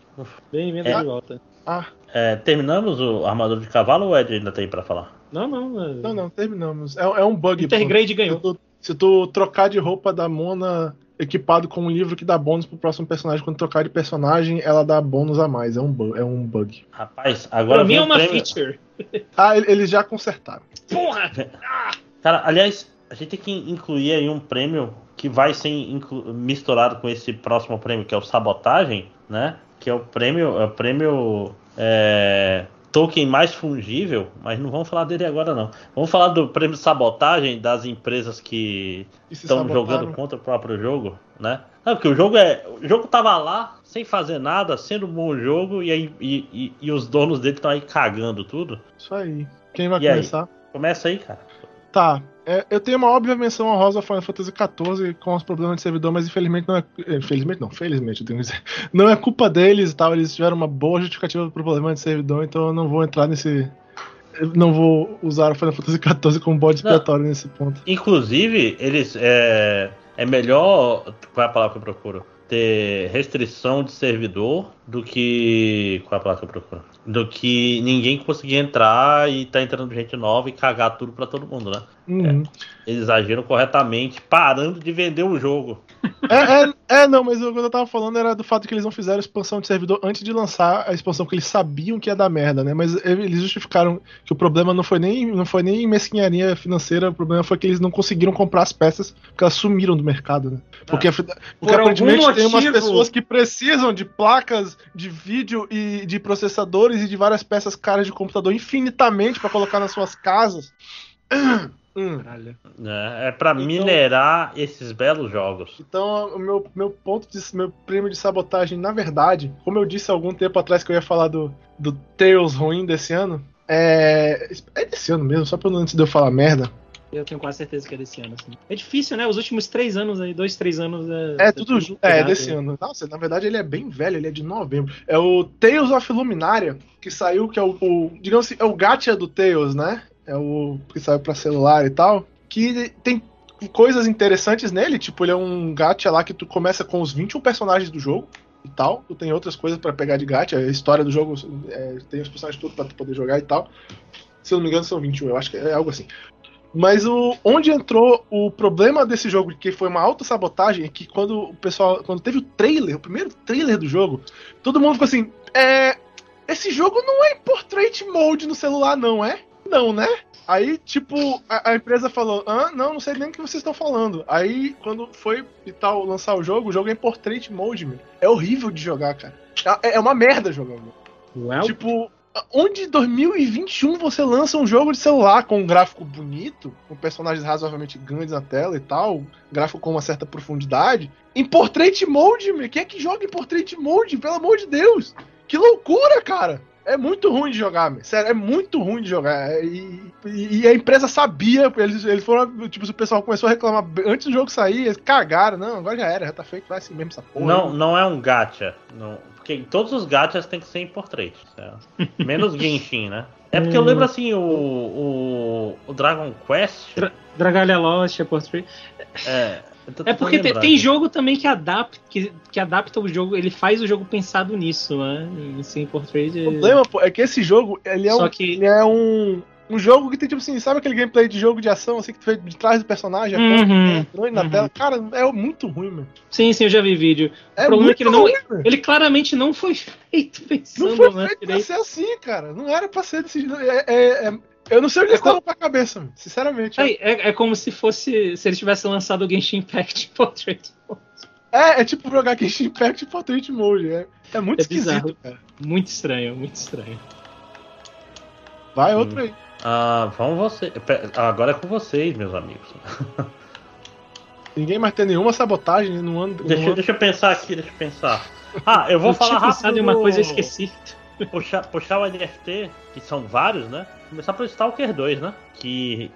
S2: Bem-vindo é, de volta.
S1: Ah. É, terminamos o armador de cavalo ou Ed ainda tem para falar?
S2: Não, não.
S3: É... Não, não, terminamos. É, é um bug.
S2: Intergrade ganhou. Se
S3: tu, se tu trocar de roupa da Mona equipado com um livro que dá bônus pro próximo personagem. Quando trocar de personagem, ela dá bônus a mais. É um, bu é um bug.
S1: Rapaz, agora. Pra
S2: mim é uma prêmio... feature.
S3: ah, eles já consertaram.
S2: Porra!
S1: Cara, aliás, a gente tem que incluir aí um prêmio que vai ser misturado com esse próximo prêmio, que é o Sabotagem, né? Que é o prêmio. É o prêmio. É, token mais fungível, mas não vamos falar dele agora não. Vamos falar do prêmio de sabotagem das empresas que estão jogando contra o próprio jogo, né? Não, porque o jogo é, o jogo tava lá sem fazer nada, sendo um bom jogo e aí e, e, e os donos dele estão aí cagando tudo.
S3: Isso aí. Quem vai e começar? Aí?
S1: Começa aí, cara.
S3: Tá. É, eu tenho uma óbvia menção a Rosa Final Fantasy XIV com os problemas de servidor, mas infelizmente não é. Infelizmente não, felizmente eu tenho que dizer. Não é culpa deles e tal, eles tiveram uma boa justificativa pro problema de servidor, então eu não vou entrar nesse. Não vou usar o Final Fantasy XIV como bode expiatório nesse ponto.
S1: Inclusive, eles. É, é melhor. Qual é a palavra que eu procuro? Ter restrição de servidor do que. Qual é a palavra que eu procuro? Do que ninguém conseguir entrar e tá entrando gente nova e cagar tudo para todo mundo, né?
S3: Uhum.
S1: É, eles agiram corretamente, parando de vender o jogo.
S3: É, é, é, não, mas o que eu tava falando era do fato que eles não fizeram expansão de servidor antes de lançar a expansão, que eles sabiam que ia dar merda, né? Mas eles justificaram que o problema não foi nem, não foi nem mesquinharia financeira, o problema foi que eles não conseguiram comprar as peças, porque elas sumiram do mercado, né? Porque, ah, porque aparentemente tem umas pessoas que precisam de placas de vídeo e de processadores e de várias peças caras de computador infinitamente para colocar nas suas casas.
S1: Hum. É, é para então, minerar esses belos jogos.
S3: Então, o meu, meu ponto de meu prêmio de sabotagem, na verdade, como eu disse há algum tempo atrás que eu ia falar do, do Tails ruim desse ano, é. É desse ano mesmo, só pra não antes de eu falar merda.
S2: Eu tenho quase certeza que é desse ano. Assim. É difícil, né? Os últimos três anos aí, dois, três anos.
S3: É, é tudo. tudo é, é desse ano. Nossa, na verdade ele é bem velho, ele é de novembro. É o Tales of Luminária, que saiu, que é o. o digamos assim, é o gacha do Tales, né? É o que saiu pra celular e tal. Que tem coisas interessantes nele, tipo, ele é um gacha lá que tu começa com os 21 personagens do jogo e tal. Tu tem outras coisas para pegar de gacha, a história do jogo é, tem os personagens tudo pra tu poder jogar e tal. Se eu não me engano, são 21, eu acho que é algo assim. Mas o, onde entrou o problema desse jogo, que foi uma auto-sabotagem, é que quando o pessoal. Quando teve o trailer, o primeiro trailer do jogo, todo mundo ficou assim. É. Esse jogo não é em portrait mode no celular, não é? Não, né? Aí, tipo, a, a, empresa falou: ah, não, não sei nem o que vocês estão falando. Aí, quando foi e tal lançar o jogo, o jogo é em portrait mode, meu. É horrível de jogar, cara. É, é uma merda jogar, meu.
S2: Well.
S3: Tipo, onde em 2021 você lança um jogo de celular com um gráfico bonito, com personagens razoavelmente grandes na tela e tal, gráfico com uma certa profundidade, em portrait mode, meu? Quem é que joga em portrait mode? Pelo amor de Deus! Que loucura, cara! É muito ruim de jogar, meu. sério, é muito ruim de jogar. É, e, e, a empresa sabia, eles, eles foram, tipo, o pessoal começou a reclamar antes do jogo sair, eles cagaram, não, agora já era, já tá feito, vai assim mesmo essa porra.
S1: Não, não é um gacha. Não, porque todos os gachas tem que ser em portrait. Menos Genshin, né? É porque eu hum. lembro assim, o, o, o Dragon Quest.
S2: Dra Dragalha Lost é portrait.
S1: É.
S2: É porque tem, tem, jogo também que adapta, que, que adapta o jogo, ele faz o jogo pensado nisso, né? Em sim, portrait.
S3: O problema, pô, é que esse jogo, ele é, Só um, que... ele é um, um jogo que tem, tipo assim, sabe aquele gameplay de jogo de ação, assim, que tu vê de trás do personagem,
S2: uhum,
S3: entrando na uhum. tela? Cara, é muito ruim, mano.
S2: Sim, sim, eu já vi vídeo.
S3: É o problema é que
S2: ele
S3: não.
S2: ele claramente não foi feito
S3: pensando Não foi feito pra ser assim, cara. Não era pra ser desse. É, é, é, eu não sei o que é estavam com... a cabeça, sinceramente.
S2: É, é, é, como se fosse. Se ele tivesse lançado o Genshin Impact Portrait
S3: Mode. É, é tipo jogar Genshin Impact Portrait Mode. É, é muito é esquisito, bizarro. cara.
S2: Muito estranho, muito estranho.
S3: Vai, outro hum. aí.
S1: Ah, vamos você. Agora é com vocês, meus amigos.
S3: Ninguém mais tem nenhuma sabotagem no ano.
S1: Deixa,
S3: ano...
S1: deixa eu pensar aqui, deixa eu pensar. Ah, eu vou eu falar rápido.
S2: uma coisa eu esqueci.
S1: Puxar, puxar o NFT, que são vários, né? Começar pelo Stalker 2, né? Que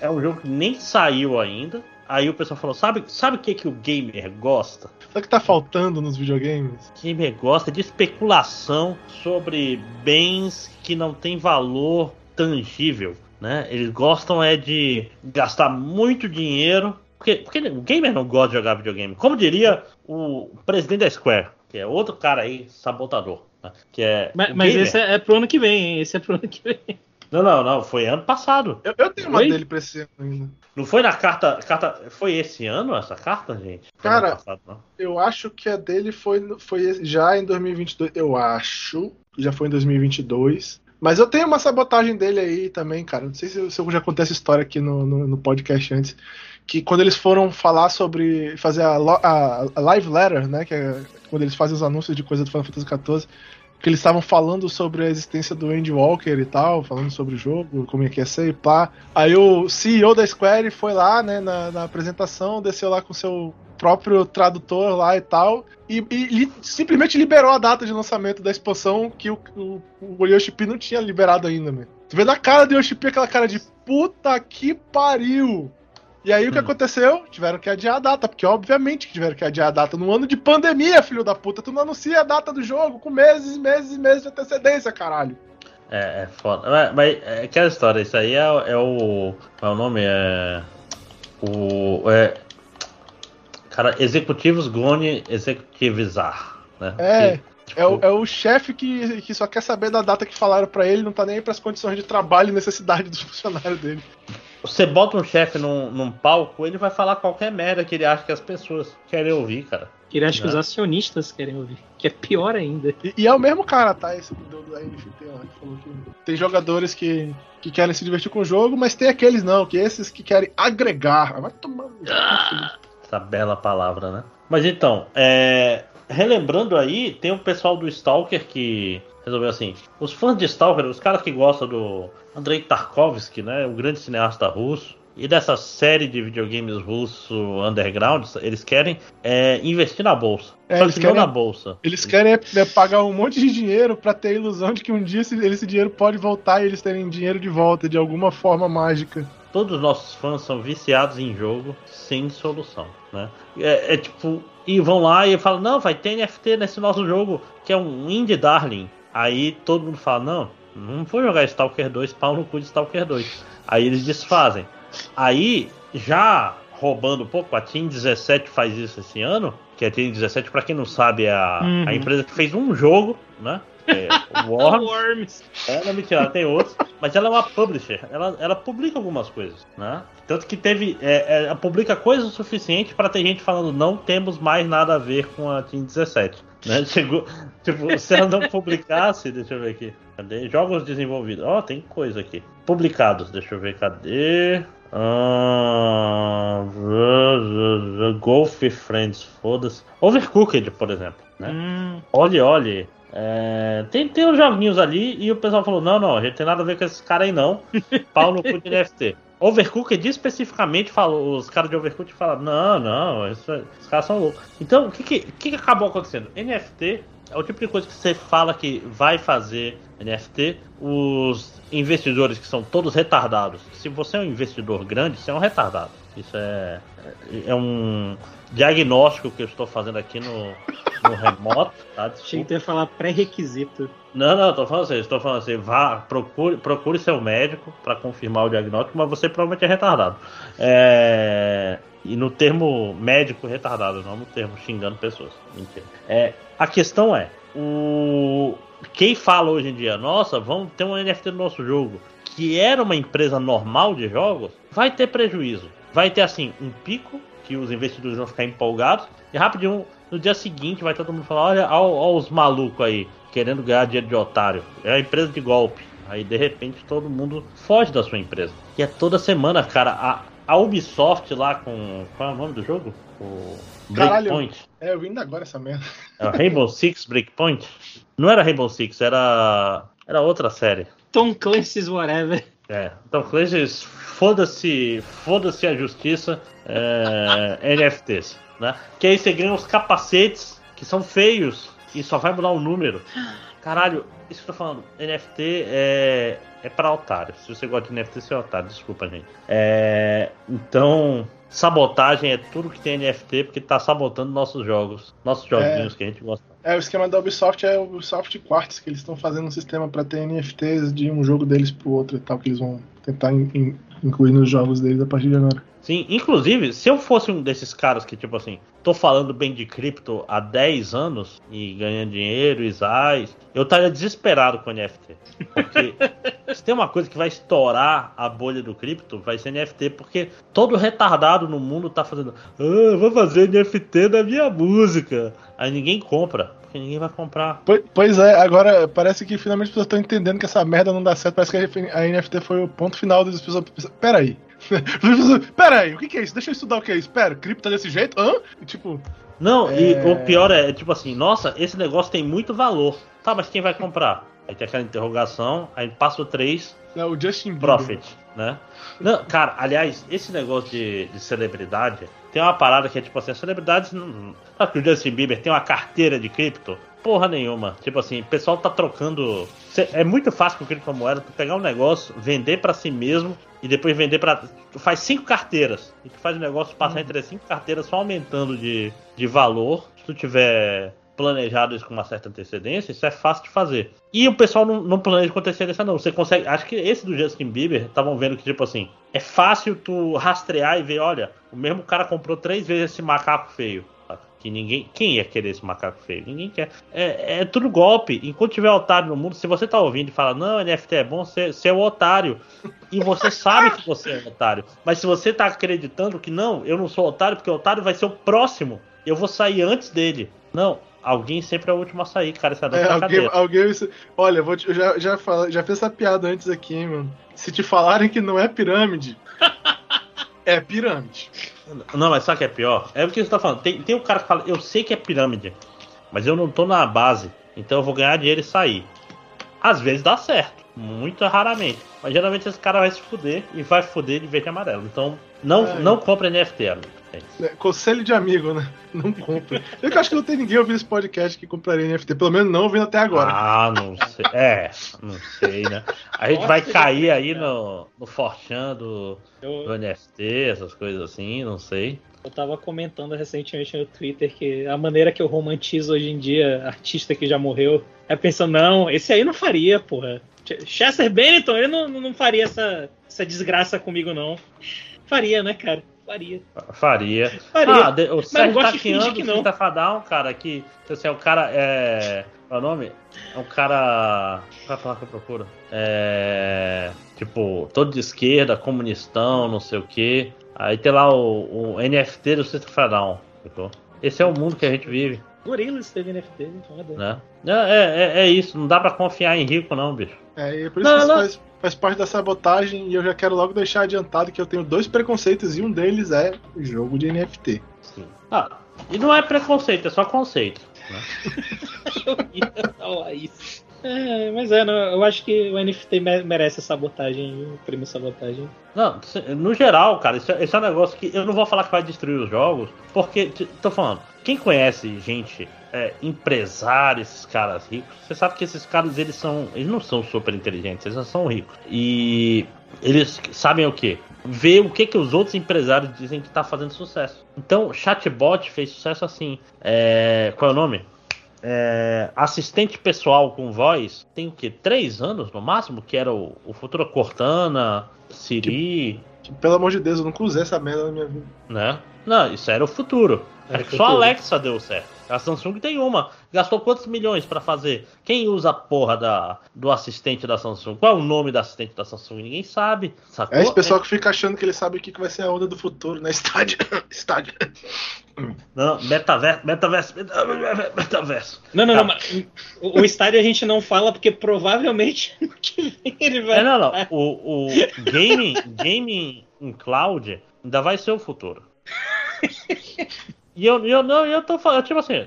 S1: é um jogo que nem saiu ainda. Aí o pessoal falou: sabe, sabe o que, que o gamer gosta?
S3: Sabe o que tá faltando nos videogames?
S1: O gamer gosta de especulação sobre bens que não tem valor tangível. Né? Eles gostam é de gastar muito dinheiro. Porque, porque o gamer não gosta de jogar videogame. Como diria o presidente da Square, que é outro cara aí, sabotador. Né? Que é
S2: mas, mas esse é, é pro ano que vem, hein? Esse é pro ano que vem.
S1: Não, não, não. Foi ano passado.
S3: Eu, eu tenho uma dele pra esse ano ainda.
S1: Não foi na carta, carta. Foi esse ano essa carta, gente?
S3: Foi Cara, passado, eu acho que a dele foi, foi já em 2022. Eu acho. Já foi em 2022. Mas eu tenho uma sabotagem dele aí também, cara. Não sei se, eu já contei essa história aqui no, no, no, podcast antes. Que quando eles foram falar sobre fazer a, a, a live letter, né? Que é quando eles fazem os anúncios de coisa do Final Fantasy XIV, que eles estavam falando sobre a existência do Andy Walker e tal, falando sobre o jogo, como é que ia ser e pá. Aí o CEO da Square foi lá, né, na, na apresentação, desceu lá com seu próprio tradutor lá e tal, e, e, simplesmente liberou a data de lançamento da expansão que o, o, o Yoshi P não tinha liberado ainda, mano. Tu vê na cara do Yoshi P aquela cara de puta que pariu! E aí o que hum. aconteceu? Tiveram que adiar a data, porque obviamente que tiveram que adiar a data. No ano de pandemia, filho da puta, tu não anuncia a data do jogo com meses, meses e meses de antecedência, caralho.
S1: É, é foda. Mas, mas é aquela história, isso aí é, é o. Qual é o nome? É. O. É, Cara, executivos Gone executivizar, né?
S3: É. Tipo... É o, é o chefe que, que só quer saber da data que falaram para ele, não tá nem aí pras condições de trabalho e necessidade dos funcionários dele.
S1: Você bota um chefe num, num palco, ele vai falar qualquer merda que ele acha que as pessoas querem ouvir, cara.
S2: Que ele acha que os né? acionistas querem ouvir. Que é pior ainda.
S3: E, e é o mesmo cara, tá? Esse do, da NFT lá, que falou que tem jogadores que, que querem se divertir com o jogo, mas tem aqueles não, que esses que querem agregar. Vai tomar. Ah!
S1: Essa bela palavra, né? Mas então, é... relembrando aí, tem o pessoal do Stalker que resolveu assim: os fãs de Stalker, os caras que gostam do Andrei Tarkovsky, né? O grande cineasta russo. E dessa série de videogames russo underground, eles querem é, investir na bolsa. É, Só eles que querem, na bolsa.
S3: Eles querem é, pagar um monte de dinheiro para ter a ilusão de que um dia esse, esse dinheiro pode voltar e eles terem dinheiro de volta de alguma forma mágica
S1: todos os nossos fãs são viciados em jogo sem solução, né? É, é, tipo, e vão lá e falam, não, vai ter NFT nesse nosso jogo, que é um Indie Darling. Aí todo mundo fala, não, não vou jogar Stalker 2, pau no cu de Stalker 2. Aí eles desfazem. Aí, já roubando um pouco, a Team 17 faz isso esse ano, que a Team 17, para quem não sabe, é a, uhum. a empresa que fez um jogo, né? É, Worms. Worms. É, não, mentira, ela tem outros. Mas ela é uma publisher. Ela, ela publica algumas coisas, né? Tanto que teve. É, é ela publica coisas o suficiente para ter gente falando não temos mais nada a ver com a Team 17. Né? Chegou, tipo, se ela não publicasse, deixa eu ver aqui. Cadê? Jogos desenvolvidos. Ó, oh, tem coisa aqui. Publicados, deixa eu ver, cadê? Uh, Golf Friends, foda-se. Overcooked, por exemplo. Né? Hum. Olhe, olhe. É, tem, tem uns joguinhos ali e o pessoal falou: não, não, a gente tem nada a ver com esses caras aí não. Pau no cu de NFT. Overcooked especificamente falou, os caras de Overcooked falaram: não, não, isso, esses caras são loucos. Então, o que, que, que acabou acontecendo? NFT é o tipo de coisa que você fala que vai fazer NFT, os investidores que são todos retardados. Se você é um investidor grande, você é um retardado. Isso é, é um diagnóstico que eu estou fazendo aqui no, no remoto. Tá?
S2: Achei que ia falar pré-requisito.
S1: Não, não, estou falando assim, estou falando assim, vá, procure, procure seu médico para confirmar o diagnóstico, mas você provavelmente é retardado. É, e no termo médico retardado, não no termo xingando pessoas. Mentira. É, a questão é, o quem fala hoje em dia, nossa, vamos ter um NFT no nosso jogo, que era uma empresa normal de jogos, vai ter prejuízo. Vai ter assim um pico que os investidores vão ficar empolgados e rapidinho no dia seguinte vai todo mundo falar, olha, olha os malucos aí querendo ganhar dinheiro de otário. É a empresa de golpe. Aí de repente todo mundo foge da sua empresa. E é toda semana, cara, a, a Ubisoft lá com. Qual é o nome do jogo? O
S3: Breakpoint. É, eu vim agora essa merda.
S1: É Rainbow Six Breakpoint? Não era Rainbow Six, era. Era outra série.
S2: Tom Clancy's Whatever.
S1: É, então, Cleges, foda-se, foda-se a justiça, é, NFTs, né? Que aí você ganha os capacetes que são feios e só vai mudar o número. Caralho, isso que eu tô falando, NFT é, é pra otário. Se você gosta de NFT, você é otário, desculpa, gente. É, então, sabotagem é tudo que tem NFT, porque tá sabotando nossos jogos, nossos joguinhos é, que a gente gosta.
S3: É, o esquema da Ubisoft é o Ubisoft Quartz, que eles estão fazendo um sistema para ter NFTs de um jogo deles pro outro e tal, que eles vão tentar in, in, incluir nos jogos deles a partir de agora.
S1: Sim, inclusive, se eu fosse um desses caras que, tipo assim, tô falando bem de cripto há 10 anos e ganhando dinheiro, ISAs, eu estaria desesperado com NFT. Porque se tem uma coisa que vai estourar a bolha do cripto, vai ser NFT, porque todo retardado no mundo tá fazendo, ah, vou fazer NFT da minha música. Aí ninguém compra porque ninguém vai comprar.
S3: Pois, é, agora parece que finalmente as pessoas estão entendendo que essa merda não dá certo. Parece que a NFT foi o ponto final das pessoas. Peraí, Pera aí, o que, que, é isso? Deixa eu estudar o que é isso. Pera, cripto tá desse jeito? Hã? Tipo.
S1: Não, é... e o pior é, tipo assim, nossa, esse negócio tem muito valor. Tá, mas quem vai comprar? Aí tem aquela interrogação, aí passa o 3.
S3: É o Justin Bieber.
S1: Profit, né? Não, cara, aliás, esse negócio de, de celebridade tem uma parada que é tipo assim, as celebridades. Não, sabe que o Justin Bieber tem uma carteira de cripto? Porra nenhuma. Tipo assim, o pessoal tá trocando. É muito fácil com criptomoeda tu pegar um negócio, vender para si mesmo e depois vender para. Tu faz cinco carteiras. E tu faz o negócio passar uhum. entre as cinco carteiras só aumentando de, de valor. Se tu tiver planejado isso com uma certa antecedência, isso é fácil de fazer. E o pessoal não, não planeja com antecedência, não. Você consegue. Acho que esse do Justin Bieber estavam vendo que, tipo assim, é fácil tu rastrear e ver, olha, o mesmo cara comprou três vezes esse macaco feio que ninguém. Quem ia querer esse macaco feio? Ninguém quer. É, é tudo golpe. Enquanto tiver otário no mundo, se você tá ouvindo e fala, não, NFT é bom, você, você é o otário. E você sabe que você é otário. Mas se você tá acreditando que não, eu não sou otário, porque o otário vai ser o próximo. Eu vou sair antes dele. Não, Alguém sempre é o último a sair, cara. Isso é,
S3: é alguém, alguém, Olha, eu, vou te, eu já, já, fala, já fiz essa piada antes aqui, hein, mano. Se te falarem que não é pirâmide, é pirâmide.
S1: Não, mas sabe o que é pior? É o que você tá falando. Tem, tem um cara que fala, eu sei que é pirâmide, mas eu não tô na base, então eu vou ganhar dinheiro e sair. Às vezes dá certo, muito raramente. Mas geralmente esse cara vai se fuder e vai fuder de verde e amarelo. Então não, é. não compra NFT, amigo.
S3: É, conselho de amigo, né? Não compre. Eu acho que não tem ninguém ouvindo esse podcast que compraria NFT, pelo menos não ouvindo até agora.
S1: Ah, não sei. É, não sei, né? A gente vai cair aí no, no forchan do, do NFT, essas coisas assim, não sei.
S2: Eu tava comentando recentemente no Twitter que a maneira que eu romantizo hoje em dia artista que já morreu é pensando, não, esse aí não faria, porra. Chester Bennington, ele não, não faria essa, essa desgraça comigo, não. Faria, né, cara? Faria.
S1: Faria. Faria. Ah, de, o Sérgio Taquiano que não. Fadal, cara, que. Assim, é o cara. É. Qual é o nome? É um cara. Qual é a palavra que eu procuro? É. Tipo, todo de esquerda, comunistão, não sei o quê. Aí tem lá o, o NFT do Sexta Fadal. Esse é o mundo que a gente vive.
S2: Gorilas teve NFT,
S1: né? É, é, é, isso, não dá pra confiar em rico, não, bicho.
S3: É, e é por isso não, que isso faz, faz, parte da sabotagem e eu já quero logo deixar adiantado que eu tenho dois preconceitos e um deles é o jogo de NFT.
S1: Sim. Ah, e não é preconceito, é só conceito. Né?
S2: eu ia falar isso. É, mas é, eu acho que o NFT merece sabotagem, o prêmio sabotagem.
S1: Não, no geral, cara, esse, esse é um negócio que eu não vou falar que vai destruir os jogos, porque, tô falando, quem conhece gente, é, esses caras ricos, você sabe que esses caras, eles são, eles não são super inteligentes, eles não são ricos. E eles sabem o que? Ver o que, que os outros empresários dizem que tá fazendo sucesso. Então, chatbot fez sucesso assim. É, qual é o nome? É, assistente pessoal com voz tem o que? Três anos no máximo? Que era o, o futuro Cortana, Siri.
S3: Que, que, pelo amor de Deus, eu nunca usei essa merda na minha vida.
S1: Né? Não, isso era o futuro. É, só a Alexa deu certo. A Samsung tem uma. Gastou quantos milhões para fazer? Quem usa a porra da, do assistente da Samsung? Qual é o nome do assistente da Samsung? Ninguém sabe.
S3: Sacou? É esse pessoal é... que fica achando que ele sabe o que vai ser a onda do futuro, né? Estádio. Estádio.
S1: Não, metaverso, metaverso, metaverso.
S2: Não, não, tá. não. Mas, o, o estádio a gente não fala porque provavelmente
S1: ele vai. É, não, não. O, o gaming, gaming em cloud ainda vai ser o futuro. E eu, eu não, eu tô falando, tipo assim,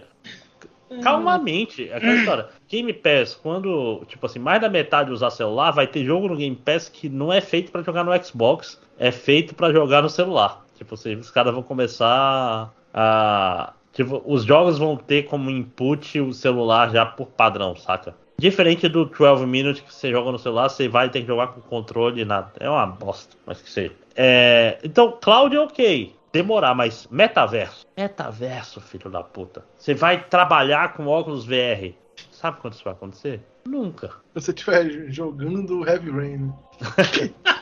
S1: calmamente, aquela história. Game Pass, quando, tipo assim, mais da metade usar celular, vai ter jogo no Game Pass que não é feito para jogar no Xbox, é feito para jogar no celular. Tipo assim, os caras vão começar a. Tipo, os jogos vão ter como input o celular já por padrão, saca? Diferente do 12 Minutes que você joga no celular, você vai ter que jogar com controle nada. É uma bosta, mas que seja. É... Então, cloud é ok. Demorar, mas metaverso. Metaverso, filho da puta. Você vai trabalhar com óculos VR. Sabe quando isso vai acontecer? Nunca.
S3: Se você estiver jogando Heavy Rain. né?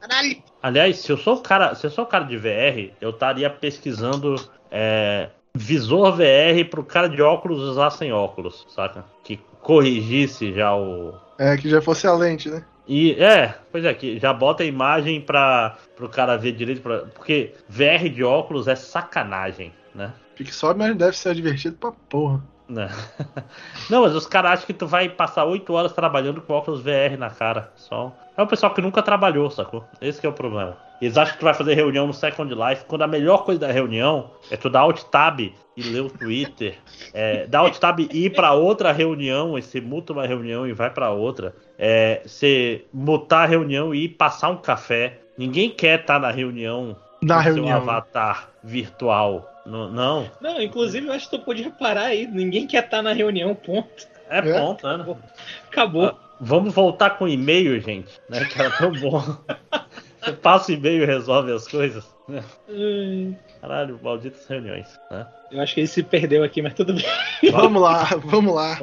S2: Caralho.
S1: Aliás, se eu sou o cara, se eu sou o cara de VR, eu estaria pesquisando é, visor VR pro cara de óculos usar sem óculos, saca? Que corrigisse já o.
S3: É, que já fosse a lente, né?
S1: E é, pois é, que já bota a imagem para pro cara ver direito, pra, porque VR de óculos é sacanagem, né?
S3: Fique só, mas deve ser divertido pra porra.
S1: Né? Não, mas os caras acham que tu vai passar 8 horas trabalhando com óculos VR na cara. Só. É o pessoal que nunca trabalhou, sacou? Esse é o problema. Eles acham que tu vai fazer reunião no Second Life, quando a melhor coisa da reunião é tu dar Alt Tab e ler o Twitter. É, dar Alt Tab e ir pra outra reunião, e você muta uma reunião e vai pra outra. É, você mutar a reunião e ir passar um café. Ninguém quer estar na reunião
S3: Na
S1: com seu
S3: reunião.
S1: avatar virtual. Não, não.
S2: Não, inclusive eu acho que tu pode reparar aí, ninguém quer estar na reunião, ponto.
S1: É,
S3: É?
S1: ponto, né?
S2: Acabou.
S1: Ah, Vamos voltar com e-mail, gente, né? Que era tão bom. Você passa o e-mail e resolve as coisas. né? Caralho, malditas reuniões. Né?
S2: Eu acho que ele se perdeu aqui, mas tudo bem.
S3: Vamos lá, vamos lá.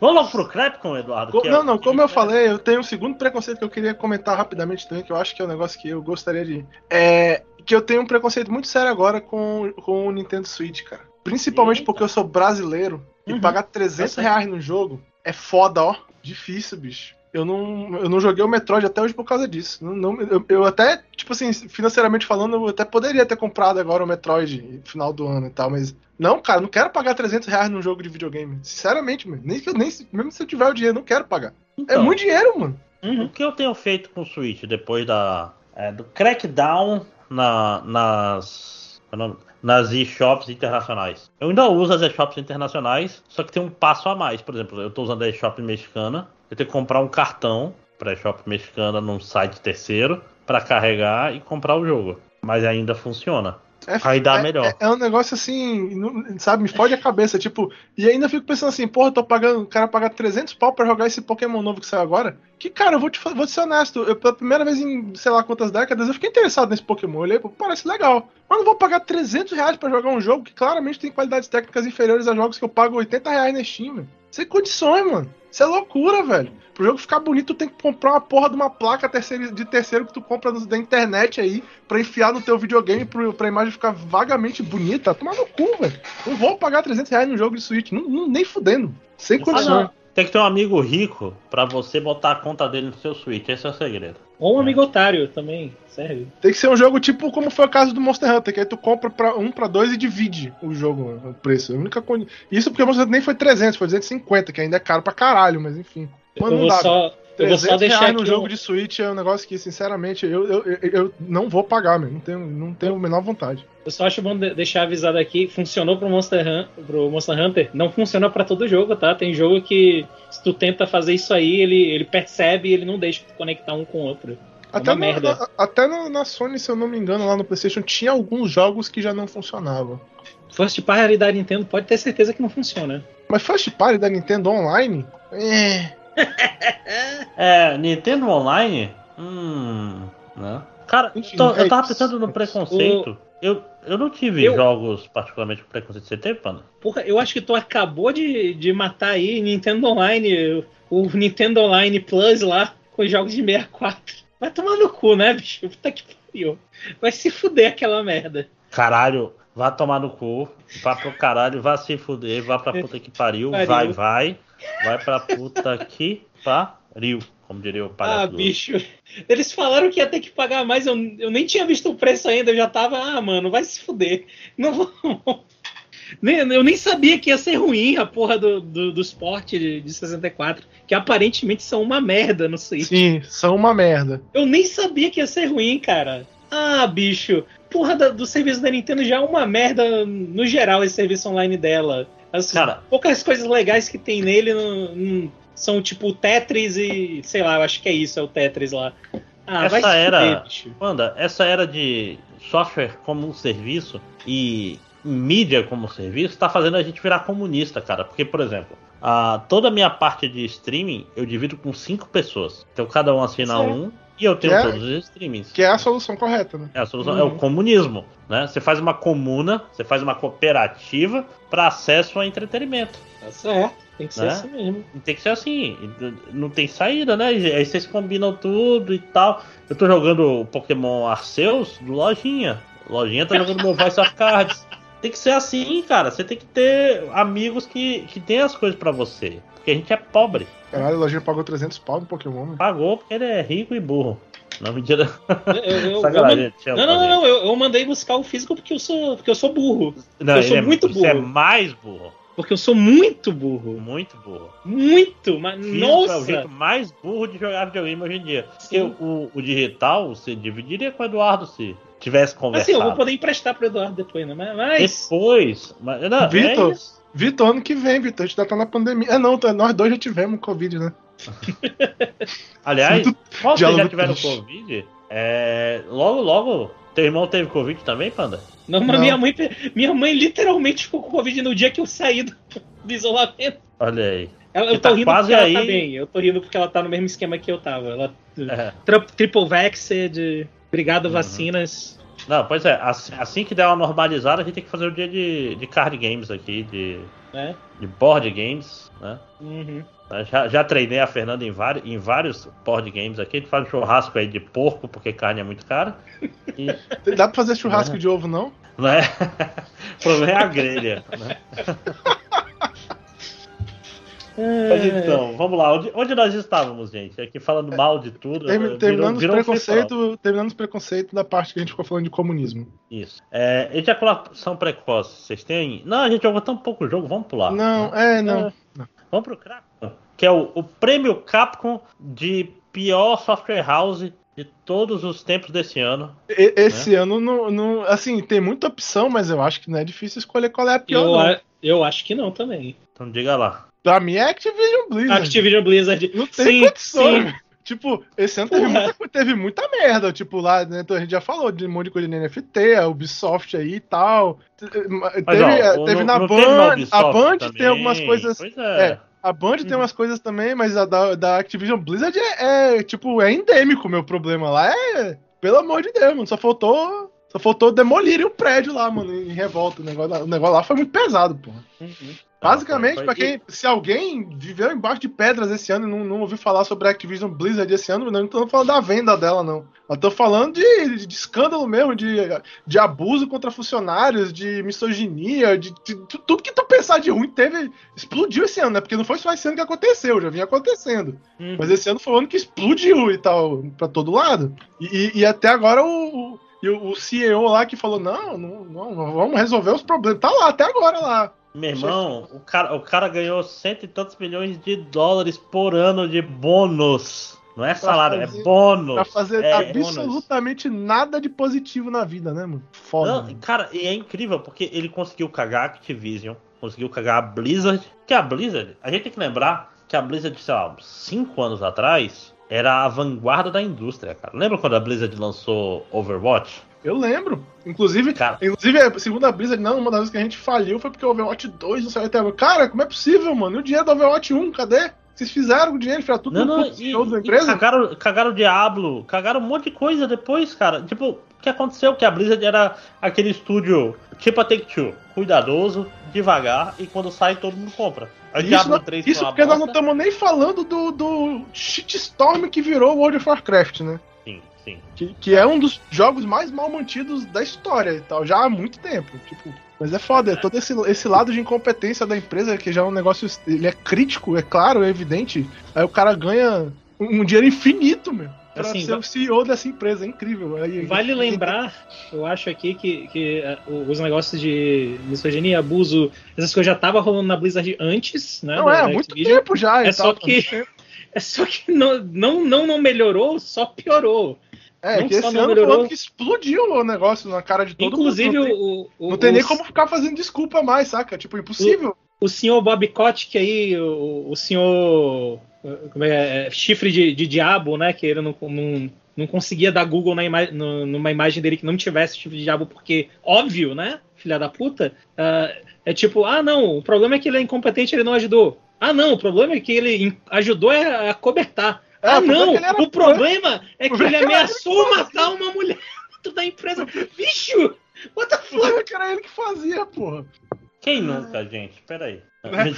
S1: Vamos logo pro Crepcom, Eduardo.
S3: Co-
S1: que é
S3: não,
S1: o-
S3: não, como eu falei, eu tenho um segundo preconceito que eu queria comentar rapidamente também, que eu acho que é um negócio que eu gostaria de. É. Que eu tenho um preconceito muito sério agora com, com o Nintendo Switch, cara. Principalmente
S1: Eita.
S3: porque eu sou brasileiro e
S2: Uhum.
S3: pagar 300
S1: Tá
S3: reais no jogo é foda, ó. Difícil, bicho. Eu não, eu não joguei o Metroid até hoje por causa disso. Não, não- eu, eu até, tipo assim, financeiramente falando, eu até poderia ter comprado agora o Metroid no final do ano e tal, mas. Não, cara, não quero pagar 300 reais num jogo de videogame. Sinceramente, mano. Nem, nem, mesmo se eu tiver o dinheiro, não quero pagar. É
S1: Então,
S3: muito dinheiro, mano.
S2: Uhum.
S1: O que eu tenho feito com o Switch depois da, é, do crackdown na- nas. Nas eShops internacionais. Eu ainda uso as eShops internacionais, só que tem um passo a mais. Por exemplo, eu estou usando a eShop mexicana, eu tenho que comprar um cartão para eShop mexicana num site terceiro para carregar e comprar o jogo. Mas ainda funciona.
S3: É,
S1: Aí dá
S3: é-
S1: melhor.
S3: É, é um negócio assim, não- sabe, me fode a cabeça, tipo, e ainda fico pensando assim, porra, tô pagando, o cara pagar 300 pau pra jogar esse Pokémon novo que saiu agora. Que, cara, eu vou te, vou ser honesto, eu, pela primeira vez em, sei lá quantas décadas, eu fiquei interessado nesse Pokémon, eu olhei, pô, parece legal. Mas não vou pagar 300 reais pra jogar um jogo que claramente tem qualidades técnicas inferiores a jogos que eu pago 80 reais na Steam, velho. Sem condições, mano. Isso é loucura, velho. Pro jogo ficar bonito, tu tem que comprar uma porra de uma placa de terceiro que tu compra no- da internet aí pra enfiar no teu videogame pro, pra imagem ficar vagamente bonita. Toma no cu, velho. Não vou pagar 300 reais num jogo de Switch. Não, não- nem fudendo. Sem
S1: Ah,
S3: condições.
S1: não. Tem que ter um amigo rico para você botar a conta dele no seu Switch. Esse é o segredo.
S2: Ou um amigo otário também, serve.
S3: Tem que ser um jogo tipo como foi o caso do Monster Hunter, que aí tu compra pra um pra dois e divide o jogo, o preço. A única coisa. Isso porque o Monster Hunter nem foi 300, foi 250, que ainda é caro pra caralho, mas enfim. Mas
S2: eu
S3: não
S2: vou
S3: dá.
S2: só, eu vou
S3: 300
S2: só deixar
S3: reais
S2: aqui
S3: no jogo
S2: um-
S3: de Switch é um negócio que, sinceramente, eu, eu, eu, eu não vou pagar, meu. Não tenho, não tenho a menor vontade.
S2: Eu só acho bom de- deixar avisado aqui, funcionou pro Monster, Hun- pro Monster Hunter, não funciona pra todo jogo, tá? Tem jogo que se tu tenta fazer isso aí, ele, ele percebe e ele não deixa tu conectar um com o outro.
S3: Até,
S2: uma
S3: no-
S2: merda.
S3: na, até no- na Sony, se eu não me engano, lá no PlayStation, tinha alguns jogos que já não funcionavam.
S2: First Party da Nintendo pode ter certeza que não funciona.
S3: Mas First Party da Nintendo Online? É.
S1: É, Nintendo Online? Hum. Né? Cara,
S3: Enfim,
S1: tô-
S3: é
S1: eu tava
S3: isso.
S1: pensando no preconceito. Eu, eu não tive
S2: Eu-
S1: jogos particularmente com preconceito. Você teve, Panda?
S2: Porra, eu acho que tu acabou de, de matar aí Nintendo Online, o Nintendo Online Plus lá, com os jogos de 64. Vai tomar no cu, né, bicho? Puta que pariu. Vai se fuder aquela merda.
S1: Caralho, vá tomar no cu. Vá pro caralho, vá se fuder, vá pra puta que pariu.
S2: Pariu.
S1: Vai, vai. Vai pra puta que pariu. Como diria o palhaço
S2: Ah, bicho. Eles falaram que ia ter que pagar mais, eu, eu nem tinha visto o preço ainda, eu já tava, ah, mano, vai se fuder. Não vou. Nem- Eu nem sabia que ia ser ruim a porra do, do, do Sport de, de 64, que aparentemente são uma merda no Switch.
S3: Sim, são uma merda.
S2: Eu nem sabia que ia ser ruim, cara. Ah, bicho. Porra da- do serviço da Nintendo já é uma merda no geral esse serviço online dela. As
S1: Cara.
S2: poucas coisas legais que tem nele não- não- são tipo Tetris e. sei lá, eu acho que é isso, é o Tetris lá. Ah,
S1: Essa era-
S2: fuder.
S1: Wanda, essa era de software como um serviço e mídia como serviço está fazendo a gente virar comunista, cara. Porque, por exemplo, a, toda a minha parte de streaming eu divido com cinco pessoas. Então cada um assina
S2: Certo.
S1: um e eu tenho
S3: é-
S1: todos os streamings.
S3: Que é a solução correta, né?
S1: É a solução, é o
S2: Uhum.
S1: comunismo, né? Você faz uma comuna, você faz uma cooperativa para acesso a entretenimento.
S2: Tá certo, tem que ser
S1: Né?
S2: assim mesmo.
S1: Tem que ser assim, não tem saída, né? Aí vocês combinam tudo e tal. Eu tô jogando o Pokémon Arceus do Lojinha. Lojinha tá jogando meu Voice of Cards. Tem que ser assim, cara. Você tem que ter amigos que, que tem as coisas pra você. Porque a gente é pobre.
S3: Caralho, a lojinha pagou 300 pau no Pokémon, mano.
S1: Pagou porque ele é rico e burro. Não, mentira.
S2: Eu, eu- eu
S1: Sacanagem,
S2: não, não, não, eu, eu mandei buscar o físico porque eu sou, porque eu sou burro.
S1: Não,
S2: eu sou
S1: é-
S2: muito
S1: Você é
S2: burro.
S1: mais burro.
S2: Porque eu sou muito burro.
S1: Muito burro.
S2: Muito, mas
S1: Físico é o
S2: nossa!
S1: jeito mais burro de jogar videogame hoje em dia. Porque o, o digital você dividiria com o Eduardo se tivesse conversado.
S2: Assim, eu vou poder emprestar pro Eduardo depois, né? Mas, mas-
S1: Depois. Mas, não,
S3: Vitor,
S1: é isso.
S3: Vitor, ano que vem, Vitor. A gente ainda tá na pandemia. É, não, tá- nós dois já tivemos Covid, né?
S1: Aliás, qual vocês já tiveram
S3: triste.
S1: Covid? É, logo, logo. Teu irmão teve Covid também, Panda?
S2: não, mas
S3: Não.
S2: minha mãe, minha mãe literalmente ficou com Covid no dia que eu saí do, do isolamento.
S1: Olha aí.
S2: Ela, eu tô
S1: tá
S2: rindo
S1: quase
S2: porque
S1: aí.
S2: ela tá bem. Eu tô rindo porque ela tá no mesmo esquema que eu tava. Ela
S1: É.
S2: tri- triple vaxxed,
S1: Uhum.
S2: obrigado vacinas.
S1: Não, pois é, assim, assim que der uma normalizada, a gente tem que fazer o dia de, de card games aqui, de,
S2: Né?
S1: de board games, né?
S2: Uhum.
S1: Já, já treinei a Fernanda em, vários, em vários board games aqui. A gente faz um churrasco aí de porco, porque carne é muito cara. E,
S3: Dá pra fazer churrasco
S1: Uhum.
S3: de ovo, não?
S1: né? o problema é a grelha, né? Mas então, vamos lá. Onde, onde nós estávamos, gente? Aqui falando mal de tudo.
S3: Termi-
S1: virou-
S3: terminando, os
S1: virou free-for-all.
S3: preconceito, terminando os preconceitos da parte que a gente ficou falando de comunismo.
S1: Isso. É, ejaculação precoce, vocês têm? Não, a gente jogou tão pouco jogo, vamos pular.
S3: Não, é, não.
S1: Vamos pro Capcom, que é o, o prêmio Capcom de pior software house de todos os tempos desse ano.
S3: E-
S1: Né?
S3: Esse ano, não, não- assim, tem muita opção, mas eu acho que não é difícil escolher qual é a pior.
S2: Eu,
S3: não.
S2: a- eu acho que não também.
S1: Então diga lá.
S3: Pra mim é Activision Blizzard.
S2: Activision Blizzard.
S3: Não tem
S2: sim,
S3: condições.
S2: sim.
S3: Tipo, esse ano teve muita, teve muita merda. Tipo, lá, né, a gente já falou de um monte de coisa de NFT, a Ubisoft aí e tal. Te-
S1: Mas,
S3: teve
S1: ó,
S3: teve
S1: não-
S3: na
S1: não
S3: Band.
S1: teve
S3: a Band
S1: também.
S3: tem algumas coisas.
S1: É.
S3: É, a Band tem
S2: Uhum.
S3: umas coisas também, mas a da, da Activision Blizzard é, é, tipo, é endêmico o meu problema lá. É. Pelo amor de Deus, mano. Só faltou. Só faltou demolirem o prédio lá, mano, em revolta. O negócio, lá- o negócio lá foi muito pesado, porra.
S2: Uhum.
S3: Basicamente,
S1: foi-
S3: pra quem. Se alguém viveu embaixo de pedras esse ano e não, não ouviu falar sobre a Activision Blizzard esse ano, eu não tô falando da venda dela, não. Eu tô falando de, de escândalo mesmo, de, de abuso contra funcionários, de misoginia, de, de- de tudo que tu pensar de ruim teve. Explodiu esse ano, né? Porque não foi só esse ano que aconteceu, já vinha acontecendo.
S2: Uhum.
S3: Mas esse ano foi o ano que explodiu e tal, pra todo lado. E, e- e até agora o, o, e o- CEO lá que falou: não, não, não, não, vamos resolver os problemas. Tá lá, até agora lá.
S1: Meu irmão, o cara, o cara ganhou cento e tantos milhões de dólares por ano de bônus. Não é salário,
S3: fazer-
S1: é bônus.
S3: Pra fazer
S1: é
S3: absolutamente nada de positivo na vida, né, mano? Foda.
S1: Não, cara, e é incrível porque ele conseguiu cagar a Activision, conseguiu cagar a Blizzard. Que a Blizzard, a gente tem que lembrar que a Blizzard, sei lá, cinco anos atrás, era a vanguarda da indústria, cara. Lembra quando a Blizzard lançou Overwatch?
S3: Eu lembro. Inclusive,
S1: Cara.
S3: inclusive, a Blizzard, não, uma das vezes que a gente faliu foi porque o Overwatch 2 não saiu até agora. Cara, como é possível, mano? E o dinheiro do Overwatch 1, cadê? Vocês fizeram o dinheiro, fizeram tudo
S1: Não, não, e,
S3: da empresa?
S1: cagaram, cagaram o Diablo, cagaram um monte de coisa depois, cara. Tipo, o que aconteceu? Que a Blizzard era aquele estúdio tipo a Take-Two, cuidadoso, devagar, e quando sai todo mundo compra. Aí
S3: Isso,
S1: Diablo
S3: não-
S1: 3 foi
S3: isso porque nós não estamos nem falando do, do shitstorm que virou World of Warcraft, né?
S1: Sim.
S3: Que, que é um dos jogos mais mal mantidos da história e tal, já há muito tempo. Tipo, mas é foda, é todo esse, esse lado de incompetência da empresa, que já é um negócio. Ele é crítico, é claro, é evidente. Aí o cara ganha um, um dinheiro infinito, meu. Pra
S2: Assim,
S3: ser o CEO dessa empresa, é incrível. Aí,
S2: Vale lembrar, eu acho aqui que, que eh, os negócios de misoginia, abuso, essas coisas já estavam rolando na Blizzard antes, né?
S3: Não, é, há muito
S2: Activision.
S3: tempo já.
S2: É só
S3: tal,
S2: que-. É só que não, não, não, não melhorou, só piorou.
S3: É,
S2: não
S3: que esse ano
S2: melhorou.
S3: foi o que explodiu o negócio na cara de todo
S2: Inclusive,
S3: mundo. Tem,
S2: o, o,
S3: não tem nem
S2: os-
S3: como ficar fazendo desculpa mais, saca? Tipo, impossível.
S2: o senhor Bob Kotick aí, o, o senhor como é, é, chifre de, de, diabo, né? Que ele não, não, não conseguia dar Google na ima no, numa imagem dele que não tivesse chifre de diabo, porque, óbvio, né? Filha da puta. Uh, é tipo, ah, não, o problema é que ele é incompetente, ele não ajudou. Ah, não, o problema é que ele ajudou a cobertar. É, ah, não, o problema é que ele ameaçou matar uma mulher dentro da empresa. Bicho! What the fuck?
S3: que era ele que fazia, porra.
S1: Quem nunca, gente? Peraí.
S2: Né?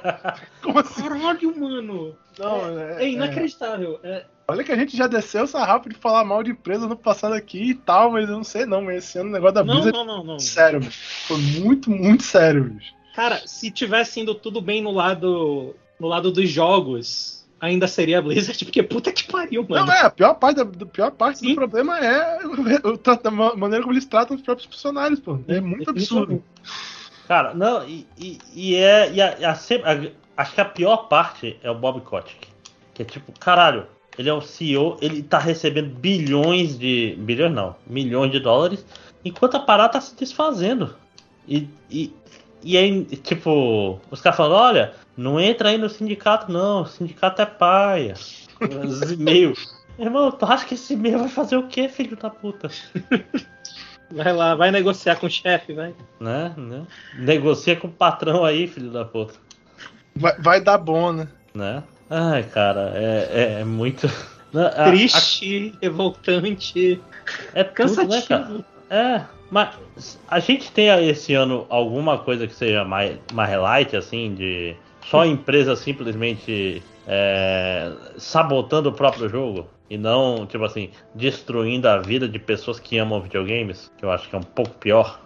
S2: Como assim? Caralho, mano. Não, é, é, é inacreditável. É...
S3: Olha que a gente já desceu essa rápido de falar mal de empresa no passado aqui e tal, mas eu não sei não, mas esse ano o negócio da Blizzard...
S2: Não, não, não, não.
S3: Sério, Foi muito, muito sério, bicho.
S2: Cara, se tivesse indo tudo bem no lado, no lado dos jogos, ainda seria a Blizzard, porque puta que pariu, mano.
S3: Não, é, a pior parte, a pior parte do problema é a maneira como eles tratam os próprios funcionários, pô. É muito absurdo.
S1: Cara, não, e, e, e é. E a, a, a, acho que a pior parte é o Bob Kotick. Que é tipo, caralho, ele é o CEO, ele tá recebendo bilhões de. Bilhões não, milhões de dólares, enquanto a parada tá se desfazendo. E, e, e aí, tipo, os caras falam, olha, não entra aí no sindicato, não, o sindicato é paia. Os e-mails. Irmão, tu acha que esse e-mail vai fazer o quê, filho da puta?
S2: Vai lá, vai negociar com o chefe, vai.
S1: Né, né? Negocia com o patrão aí, filho da puta.
S3: Vai, vai dar bom, né?
S1: Né? Ai, cara, é, é, é muito.
S2: Triste, a, a... revoltante.
S1: É cansativo. Tudo, né, cara? É, mas a gente tem esse ano alguma coisa que seja mais, mais light, assim, de só a empresa simplesmente é, sabotando o próprio jogo? e não, tipo assim, destruindo a vida de pessoas que amam videogames, que eu acho que é um pouco pior.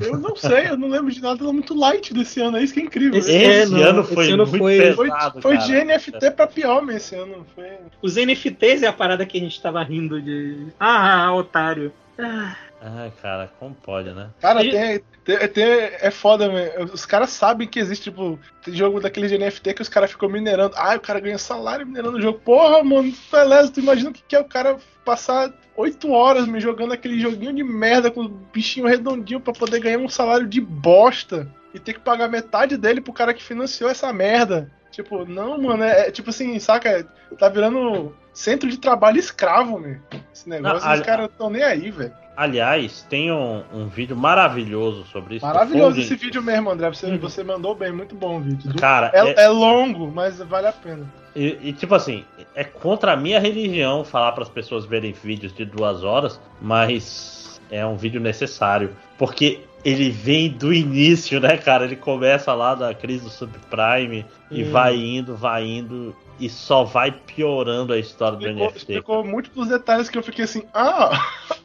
S3: Eu não sei, eu não lembro de nada muito light desse ano, é isso que é incrível.
S1: Esse, esse ano foi esse ano muito foi,
S3: pesado, Foi, foi de NFT pra pior, mas esse ano foi...
S2: Os NFTs é a parada que a gente tava rindo de... Ah, otário.
S1: Ah. Ai, cara, como pode, né?
S3: Cara, tem, tem, tem, é foda, mesmo. Os caras sabem que existe, tipo, tem jogo daquele de NFT que os caras ficam minerando. Ah, o cara ganha salário minerando o jogo. Porra, mano, beleza, tu imagina o que é o cara passar oito horas me jogando aquele joguinho de merda com bichinho redondinho para poder ganhar um salário de bosta e ter que pagar metade dele pro cara que financiou essa merda. Tipo, não, mano, é, é tipo assim, saca? Tá virando centro de trabalho escravo, meu. Esse negócio, não, os caras tão nem aí, velho.
S1: Aliás, tem um, um, vídeo maravilhoso sobre isso.
S3: Maravilhoso esse vídeo mesmo, André. Você, uhum. você mandou bem, muito bom o vídeo.
S1: Cara,
S3: é, é... é longo, mas vale a pena.
S1: E, e, tipo assim, é contra a minha religião falar para as pessoas verem vídeos de duas horas, mas é um vídeo necessário. Porque ele vem do início, né, cara? Ele começa lá da crise do subprime hum. e vai indo, vai indo e só vai piorando a história explicou, do NFT.
S3: Explicou múltiplos detalhes que eu fiquei assim, ah,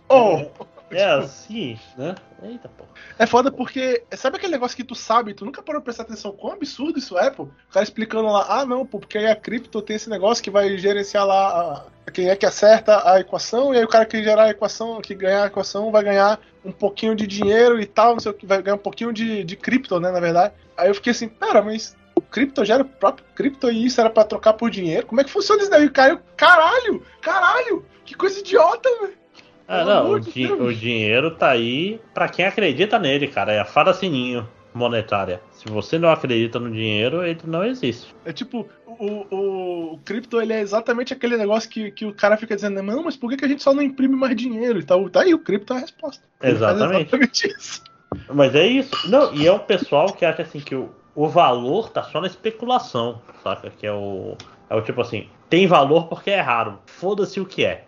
S3: oh.
S1: É assim, né? Eita porra.
S3: É foda porque. Sabe aquele negócio que tu sabe, tu nunca parou pra prestar atenção quão absurdo isso é, pô? O cara explicando lá, ah não, pô, porque aí a cripto tem esse negócio que vai gerenciar lá a, quem é que acerta a equação, e aí o cara que gerar a equação, que ganhar a equação, vai ganhar um pouquinho de dinheiro e tal, não sei o que, vai ganhar um pouquinho de, de cripto, né, na verdade. Aí eu fiquei assim, pera, mas o cripto gera o próprio cripto e isso era para trocar por dinheiro? Como é que funciona isso daí? Caiu, caralho, caralho, que coisa idiota, velho.
S1: Ah, não, o, di o, dinheiro tá aí para quem acredita nele, cara. É a fada sininho monetária. Se você não acredita no dinheiro, ele não existe.
S3: É tipo, o, o, o cripto ele é exatamente aquele negócio que, que o cara fica dizendo, não, mas por que, que a gente só não imprime mais dinheiro? E tá, tá aí, o cripto é a resposta.
S1: Exatamente. exatamente isso. Mas é isso. Não, e é o pessoal que acha assim que o, o valor tá só na especulação, saca? Que é o. É o tipo assim, tem valor porque é raro. Foda-se o que é.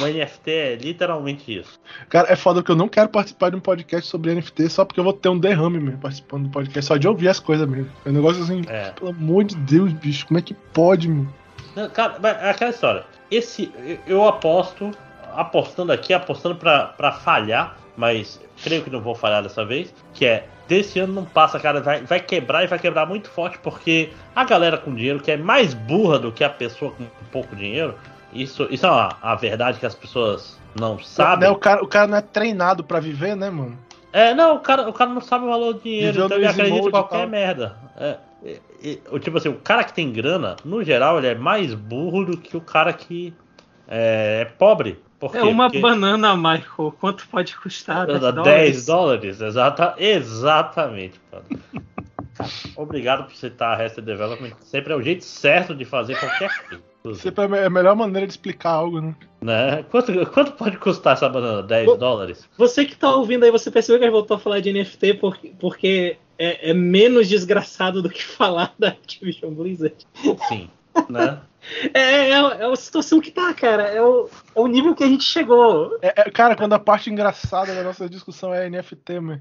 S1: O NFT é literalmente isso.
S3: Cara, é foda que eu não quero participar de um podcast sobre NFT só porque eu vou ter um derrame mesmo participando do podcast, só de ouvir as coisas mesmo. É um negócio assim, é. pelo amor de Deus, bicho, como é que pode, meu?
S1: Não, cara, é aquela história. Esse, eu aposto, apostando aqui, apostando para falhar, mas creio que não vou falhar dessa vez, que é desse ano não passa, cara, vai, vai quebrar e vai quebrar muito forte, porque a galera com dinheiro, que é mais burra do que a pessoa com pouco dinheiro, isso, isso é uma, a verdade que as pessoas não sabem.
S3: Não, o, cara, o cara não é treinado para viver, né, mano?
S1: É, não, o cara, o cara não sabe o valor do dinheiro, Viveu então ele acredita em qualquer merda. É, é, é, tipo assim, o cara que tem grana, no geral, ele é mais burro do que o cara que é, é pobre. Por
S2: É uma
S1: Porque-
S2: banana, Michael. Quanto pode custar? 10
S1: 10
S2: dólares?
S1: dólares, exata, exatamente. Cara, Obrigado por citar a Arrested Development. Sempre é o jeito certo de fazer qualquer coisa.
S3: Sempre é a melhor maneira de explicar algo, né?
S1: Né? Quanto, quanto pode custar essa banana? 10
S2: Pô.
S1: dólares?
S2: Você que tá ouvindo aí, você percebeu que a gente voltou a falar de NFT porque, porque é, é menos desgraçado do que falar da Activision Blizzard.
S1: Sim. Né?
S2: É, é, é a situação que tá, cara. É o, é o nível que a gente chegou.
S3: É, é, cara, quando a parte engraçada da nossa discussão é NFT, mano.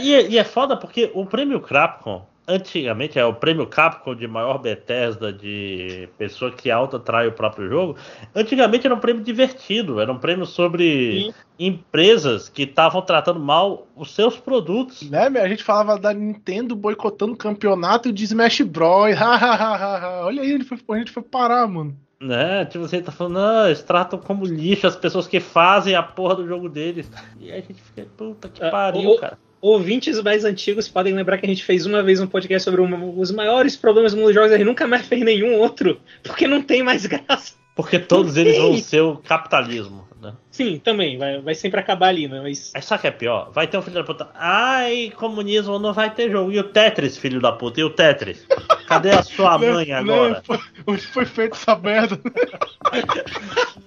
S1: E, é- e é foda porque o prêmio Capcom, antigamente é o prêmio Capcom de maior Bethesda de pessoa que auto-trai o próprio jogo. Antigamente era um prêmio divertido, era um prêmio sobre
S2: Sim.
S1: empresas que estavam tratando mal os seus produtos.
S3: Né? A gente falava da Nintendo boicotando o campeonato de Smash Bros. Olha aí foi, a gente foi parar, mano.
S1: Né? Tipo, você tá falando, não, eles tratam como lixo as pessoas que fazem a porra do jogo deles. E aí a gente fica, puta que
S2: Ah,
S1: pariu,
S2: o-
S1: cara.
S2: Ouvintes mais antigos podem lembrar que a gente fez uma vez um podcast sobre um- os maiores problemas do mundo dos jogos e a gente nunca mais fez nenhum outro, porque não tem mais graça.
S1: Porque todos
S2: Não
S1: eles vão ser o capitalismo, né?
S2: Sim, também, vai, vai sempre acabar ali, né? Mas.
S1: Aí sabe o que é pior? Vai ter um filho da puta. Ai, comunismo não vai ter jogo. E o Tetris, filho da puta? E o Tetris? Cadê a sua mãe agora?
S3: foi- onde foi feita essa merda?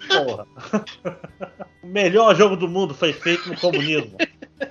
S1: Porra. O melhor jogo do mundo foi feito no comunismo.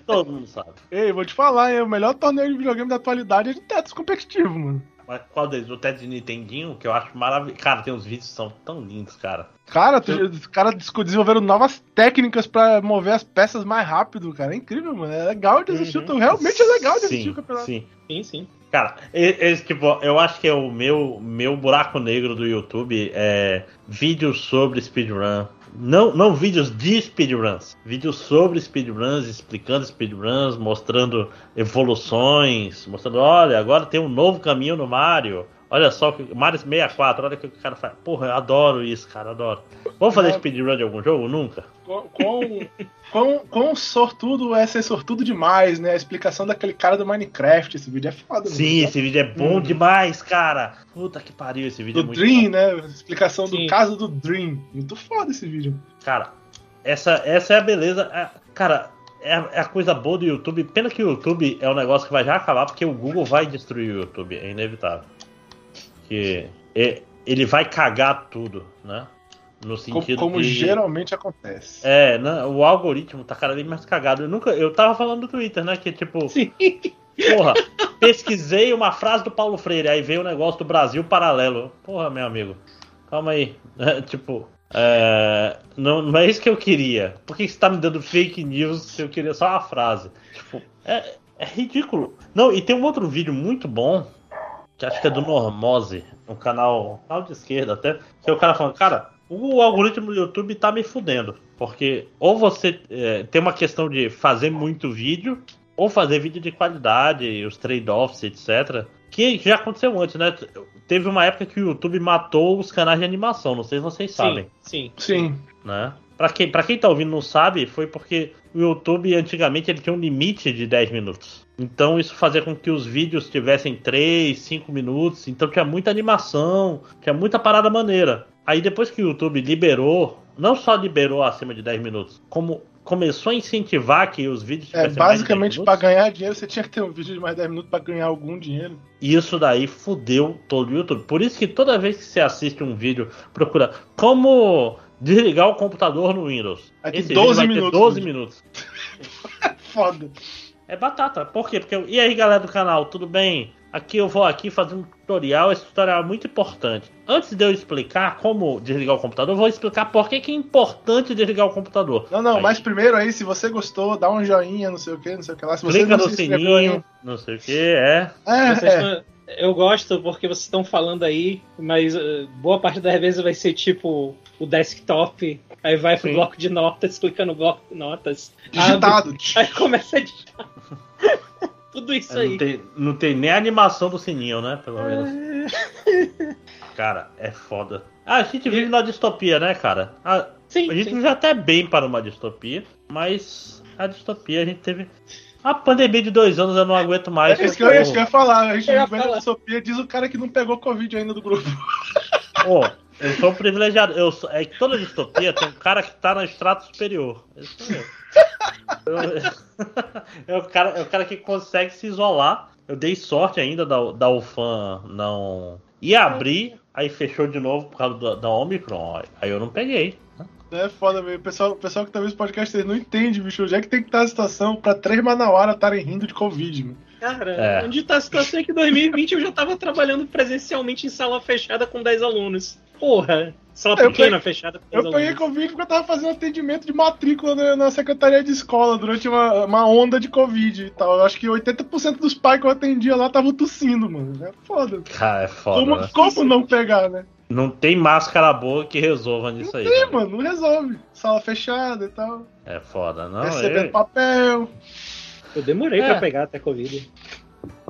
S1: Todo mundo sabe.
S3: Ei, vou te falar, hein? O melhor torneio de videogame da atualidade é de Tetris competitivo, mano.
S1: Mas qual deles? O de Nintendinho, que eu acho maravilhoso. Cara, tem uns vídeos que são tão lindos, cara.
S3: Cara, tu- os caras desenvolveram novas técnicas pra mover as peças mais rápido, cara. É incrível, mano. É legal de assistir.
S2: Uhum.
S3: Realmente é legal de assistir
S1: sim,
S3: o campeonato.
S1: Sim.
S2: Sim, sim.
S1: Cara, esse, tipo, eu acho que é o meu, meu buraco negro do YouTube é vídeos sobre speedrun. Não, não vídeos de speedruns, vídeos sobre speedruns, explicando speedruns, mostrando evoluções, mostrando, olha, agora tem um novo caminho no Mario. Olha só, que- Mario 64, olha o que o cara faz. Porra, eu adoro isso, cara, adoro. Vamos fazer speedrun de algum jogo? Nunca.
S3: Com, com, com, com sortudo é ser sortudo demais, né? A explicação daquele cara do Minecraft. Esse vídeo é foda,
S1: Sim, esse vídeo é bom
S3: Uhum.
S1: demais, cara. Puta que pariu, esse vídeo
S3: Do
S1: é muito
S3: Dream,
S1: bom.
S3: né? Explicação
S2: Sim.
S3: do caso do Dream. Muito foda esse vídeo.
S1: Cara, essa, essa é a beleza. é- cara, é é a coisa boa do YouTube. Pena que o YouTube é um negócio que vai já acabar, porque o Google vai destruir o YouTube, é inevitável. Que é- ele vai cagar tudo, né? No sentido
S3: Como,
S1: de.
S3: geralmente acontece.
S1: É, né, o algoritmo tá cada vez mais cagado. Eu nunca. Eu tava falando do Twitter, né? Que tipo,
S2: Sim.
S1: porra, pesquisei uma frase do Paulo Freire, aí veio o negócio do Brasil paralelo. Porra, meu amigo. Calma aí. É, tipo, é, não, não é isso que eu queria. Por que você tá me dando fake news se eu queria só uma frase? Tipo, é, é ridículo. Não, e tem um outro vídeo muito bom, que acho que é do Normose, um canal, canal de esquerda até, que é o cara falando, cara, o algoritmo do YouTube tá me fudendo. Porque ou você é, tem uma questão de fazer muito vídeo, ou fazer vídeo de qualidade, os trade-offs, etc. Que já aconteceu antes, né? Teve uma época que o YouTube matou os canais de animação, não sei se vocês sabem
S2: Sim, sim.
S3: Sim.
S1: né? Pra quem, pra quem tá ouvindo não sabe, foi porque o YouTube antigamente ele tinha um limite de 10 minutos. Então isso fazia com que os vídeos tivessem 3, 5 minutos. Então tinha muita animação, tinha muita parada maneira. Aí depois que o YouTube liberou, não só liberou acima de 10 minutos, como começou a incentivar que os vídeos
S3: É,
S1: tivessem 10
S3: basicamente, pra ganhar dinheiro, você tinha que ter um vídeo de mais 10 minutos pra ganhar algum dinheiro.
S1: isso daí fudeu todo o YouTube. Por isso que toda vez que você assiste um vídeo, procura como desligar o computador no Windows.
S3: Tem
S1: Esse
S3: 12
S1: vídeo vai ter
S3: minutos,
S1: 12
S3: né?
S1: minutos.
S3: Foda.
S1: É batata. Por quê? Porque eu... E aí, galera do canal, tudo bem? Aqui eu vou aqui fazer um tutorial. Esse tutorial é muito importante. Antes de eu explicar como desligar o computador, eu vou explicar por que, que é importante desligar o computador.
S3: Não, não,
S1: Aí,
S3: mas primeiro aí, se você gostou, dá um joinha, não sei o que, não sei o que lá. Se você
S1: clica
S3: não
S1: no
S3: se
S1: sininho, não sei o que, é.
S3: É, é.
S2: Eu gosto porque vocês estão falando aí, mas eh, boa parte das vezes vai ser tipo o desktop, aí vai pro
S1: Sim.
S2: bloco de notas, clica no bloco de notas,
S3: digitado.
S2: abre, aí começa a digitar. Tudo isso
S1: É,
S2: aí.
S1: Não tem, não tem nem a animação do sininho, né? Pelo menos. Cara, é foda. Ah, a gente vive na distopia, né, cara? A,
S2: Sim,
S1: a gente
S2: sim.
S1: vive até bem para uma distopia, mas a distopia a gente teve. A pandemia de dois anos eu não aguento mais.
S3: É isso que eu, eu ia falar. A gente
S2: Eu ia
S3: vive na
S2: falar.
S3: distopia, diz o cara que não pegou Covid ainda do grupo.
S1: Ô, Eu sou um privilegiado. Eu sou, é que toda distopia tem um cara que tá no extrato superior. Esse sou eu. eu, é, o cara, é o cara que consegue se isolar. Eu dei sorte ainda da, da UFAM não ia abrir, aí fechou de novo por causa da, da Omicron. Aí eu não peguei.
S3: É foda, velho. O pessoal, pessoal que tá vendo esse podcast não entende, bicho. Onde é que tem que estar a situação pra três manauara estarem rindo de Covid, mano?
S2: Cara, é. onde tá a situação é que em 2020 eu já tava trabalhando presencialmente em sala fechada com 10 alunos. Porra, sala eu pequena peguei, fechada com
S3: 10 Eu peguei Covid porque eu tava fazendo atendimento de matrícula na, na secretaria de escola durante uma, uma onda de Covid e tal. Eu acho que 80% dos pais que eu atendia lá estavam tossindo, mano. É foda.
S1: Cara, é foda.
S3: Como,
S1: né?
S3: como não pegar, né?
S1: Não tem máscara boa que resolva nisso
S3: não
S1: aí.
S3: Tem, mano, não resolve. Sala fechada e tal.
S1: É foda, não.
S3: Recebendo eu... papel.
S2: Eu demorei é. pra pegar até Covid.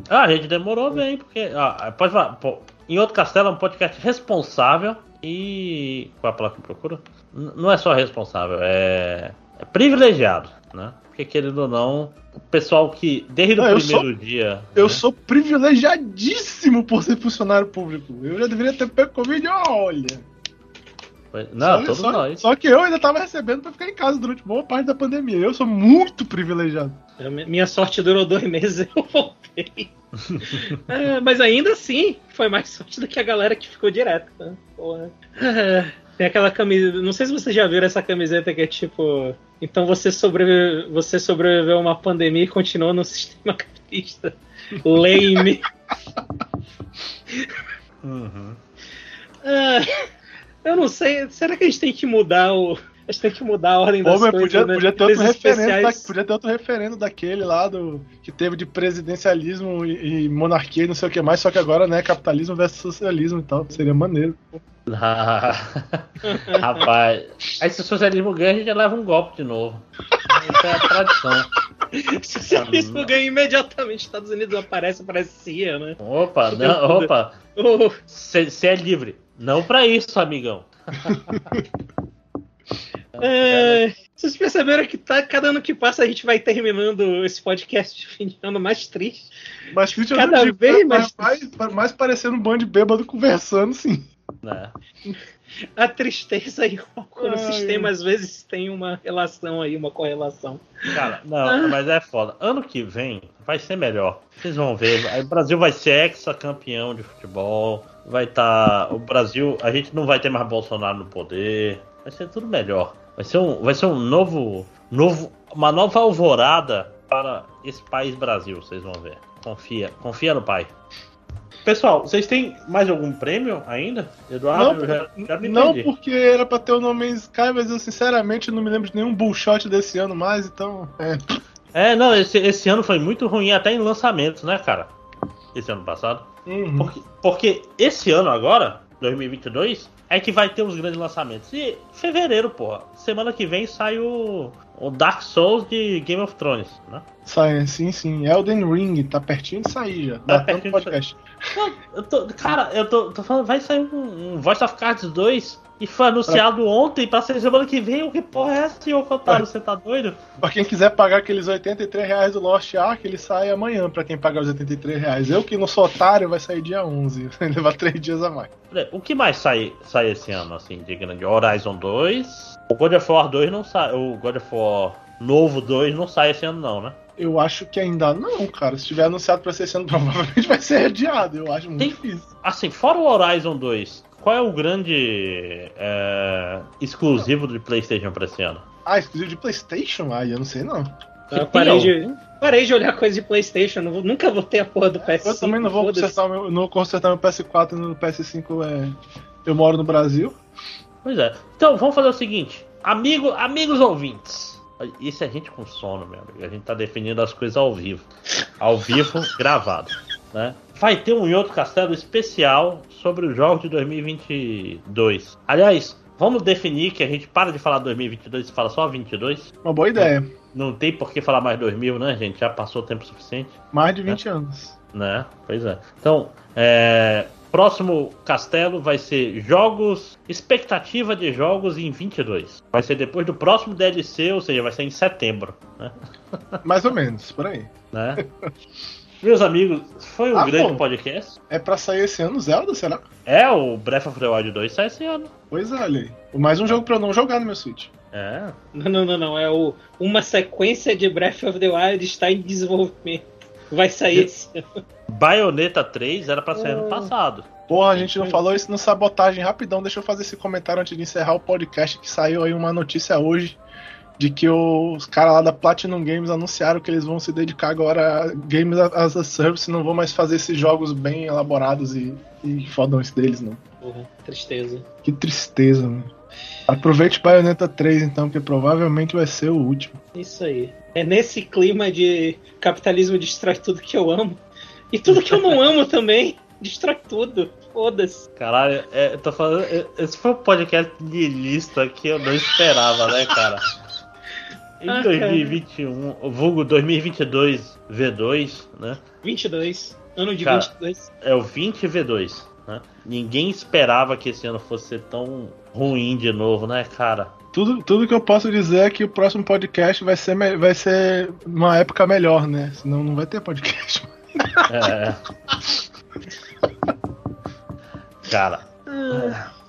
S1: Ah, a gente demorou bem, porque. Ah, pode falar. Pô, em outro castelo é um podcast responsável e. Qual é a palavra que procura? N não é só responsável, é. é privilegiado, né? Porque querendo ou não, o pessoal que desde não, o primeiro
S3: sou,
S1: dia.
S3: Eu né? sou privilegiadíssimo por ser funcionário público. Eu já deveria ter pego Covid, olha.
S1: Não, só, todos
S3: só,
S1: nós.
S3: Só que eu ainda tava recebendo pra ficar em casa durante boa parte da pandemia. Eu sou muito privilegiado.
S2: Minha sorte durou dois meses eu voltei. é, mas ainda assim, foi mais sorte do que a galera que ficou direto. Né? Porra. É, tem aquela camisa. Não sei se vocês já viram essa camiseta que é tipo. Então você, sobrevive, você sobreviveu a uma pandemia e continuou no sistema capitalista. Lame.
S1: uhum.
S2: É, eu não sei. Será que a gente tem que mudar o. A gente tem que mudar a ordem das
S3: Pô,
S2: coisas.
S3: Podia,
S2: né?
S3: podia, ter outro referendo da, podia ter outro referendo daquele lá do, que teve de presidencialismo e, e monarquia e não sei o que mais, só que agora, né, capitalismo versus socialismo e tal. Seria maneiro.
S1: Ah, rapaz, aí se o socialismo ganha, a gente leva um golpe de novo. Isso é a tradição.
S2: Se o socialismo ganha imediatamente, Estados Unidos aparece, aparece CIA, né?
S1: Opa, não, opa. Você é livre. Não pra isso, amigão.
S2: É, vocês perceberam que tá, cada ano que passa a gente vai terminando esse podcast de fim de ano mais triste.
S3: Mais triste
S2: cada
S3: digo,
S2: vez
S3: mais, mais, mais parecendo um bando de bêbado conversando, sim.
S1: É.
S2: A tristeza e o álcool no sistema às vezes tem uma relação aí, uma correlação.
S1: Cara, não, ah. mas é foda. Ano que vem vai ser melhor. Vocês vão ver. O Brasil vai ser ex-campeão de futebol. Vai estar. Tá, o Brasil. A gente não vai ter mais Bolsonaro no poder. Vai ser tudo melhor. Vai ser um, vai ser um novo, novo. Uma nova alvorada para esse país Brasil, vocês vão ver. Confia, confia no pai. Pessoal, vocês têm mais algum prêmio ainda? Eduardo,
S3: não, já, já Não, porque era pra ter o nome Sky, mas eu sinceramente não me lembro de nenhum bullshot desse ano mais, então. É,
S1: é não, esse, esse ano foi muito ruim até em lançamentos, né, cara? Esse ano passado.
S3: Uhum.
S1: Porque, porque esse ano agora, 2022, é que vai ter os grandes lançamentos. E fevereiro, porra. Semana que vem sai o, o Dark Souls de Game of Thrones, né?
S3: Sai, sim, sim. Elden Ring, tá pertinho de sair já.
S1: Tá pertinho podcast. De sair. Eu tô, cara, eu tô, tô, falando, vai sair um, um Voice of Cards 2 e foi anunciado pra... ontem pra ser semana que vem. O que porra é essa, senhor Kotaro? Você tá doido?
S3: Pra quem quiser pagar aqueles 83 reais do Lost Ark, ele sai amanhã pra quem pagar os 83 reais. Eu que não sou otário, vai sair dia 11. Vai levar 3 dias a mais.
S1: O que mais sai, sai esse ano, assim, de grande? Horizon 2. O God of War 2 não sai. O God of War novo 2 não sai esse ano, não, né?
S3: Eu acho que ainda não, cara. Se tiver anunciado pra ser esse ano, provavelmente vai ser adiado. Eu acho muito Tem, difícil.
S1: Assim, fora o Horizon 2, qual é o grande é, exclusivo de PlayStation pra esse ano?
S3: Ah, exclusivo de PlayStation? Ah, eu não sei não.
S2: Eu parei de, parei de olhar coisa de PlayStation. Não, nunca vou ter a porra do PS5.
S3: Eu também não vou consertar meu, não consertar meu PS4 no PS5. É, eu moro no Brasil.
S1: Pois é. Então, vamos fazer o seguinte. Amigo, amigos ouvintes. Isso é gente com sono, meu amigo. A gente tá definindo as coisas ao vivo. Ao vivo, gravado. Né? Vai ter um outro castelo especial sobre os jogos de 2022. Aliás, vamos definir que a gente para de falar 2022 e fala só 22?
S3: Uma boa ideia.
S1: Não, não tem por que falar mais 2000, né, gente? Já passou tempo suficiente.
S3: Mais de 20 né? anos.
S1: Né? Pois é. Então, é, próximo castelo vai ser jogos, expectativa de jogos em 22. Vai ser depois do próximo DLC, ou seja, vai ser em setembro, né?
S3: Mais ou menos, por aí.
S1: Né? Meus amigos, foi um
S3: Ah,
S1: grande
S3: pô.
S1: podcast.
S3: É pra sair esse ano Zelda, será?
S1: É, o Breath of the Wild 2 sai esse ano.
S3: Pois é, olha aí. Mais um jogo pra eu não jogar no meu Switch.
S1: É.
S2: Não, não, não, não. É o, uma sequência de Breath of the Wild está em desenvolvimento. Vai sair esse ano.
S1: Bayonetta 3 era pra sair ano passado.
S3: Porra, a gente não falou isso no sabotagem rapidão. Deixa eu fazer esse comentário antes de encerrar o podcast que saiu aí uma notícia hoje de que os caras lá da Platinum Games anunciaram que eles vão se dedicar agora a Games as a Service e não vão mais fazer esses jogos bem elaborados e, e fodões deles, não.
S2: Porra, tristeza.
S3: Que tristeza, mano. Aproveite Bayonetta 3 então, que provavelmente vai ser o último.
S2: Isso aí. É nesse clima de capitalismo destrói tudo que eu amo. E tudo que eu não amo também. Destrói tudo. Foda-se.
S1: Caralho, é, eu tô falando. é, Esse foi um podcast de lista que eu não esperava, né, cara? Em
S2: Ah,
S1: 2021, o vulgo 2022 V2, né?
S2: 22. Ano de
S1: Cara.
S2: 22.
S1: É o 20 V2, né? Ninguém esperava que esse ano fosse ser tão ruim de novo, né, cara?
S3: Tudo, tudo que eu posso dizer é que o próximo podcast vai ser, vai ser uma época melhor, né? Senão não vai ter podcast.
S1: É. Cara,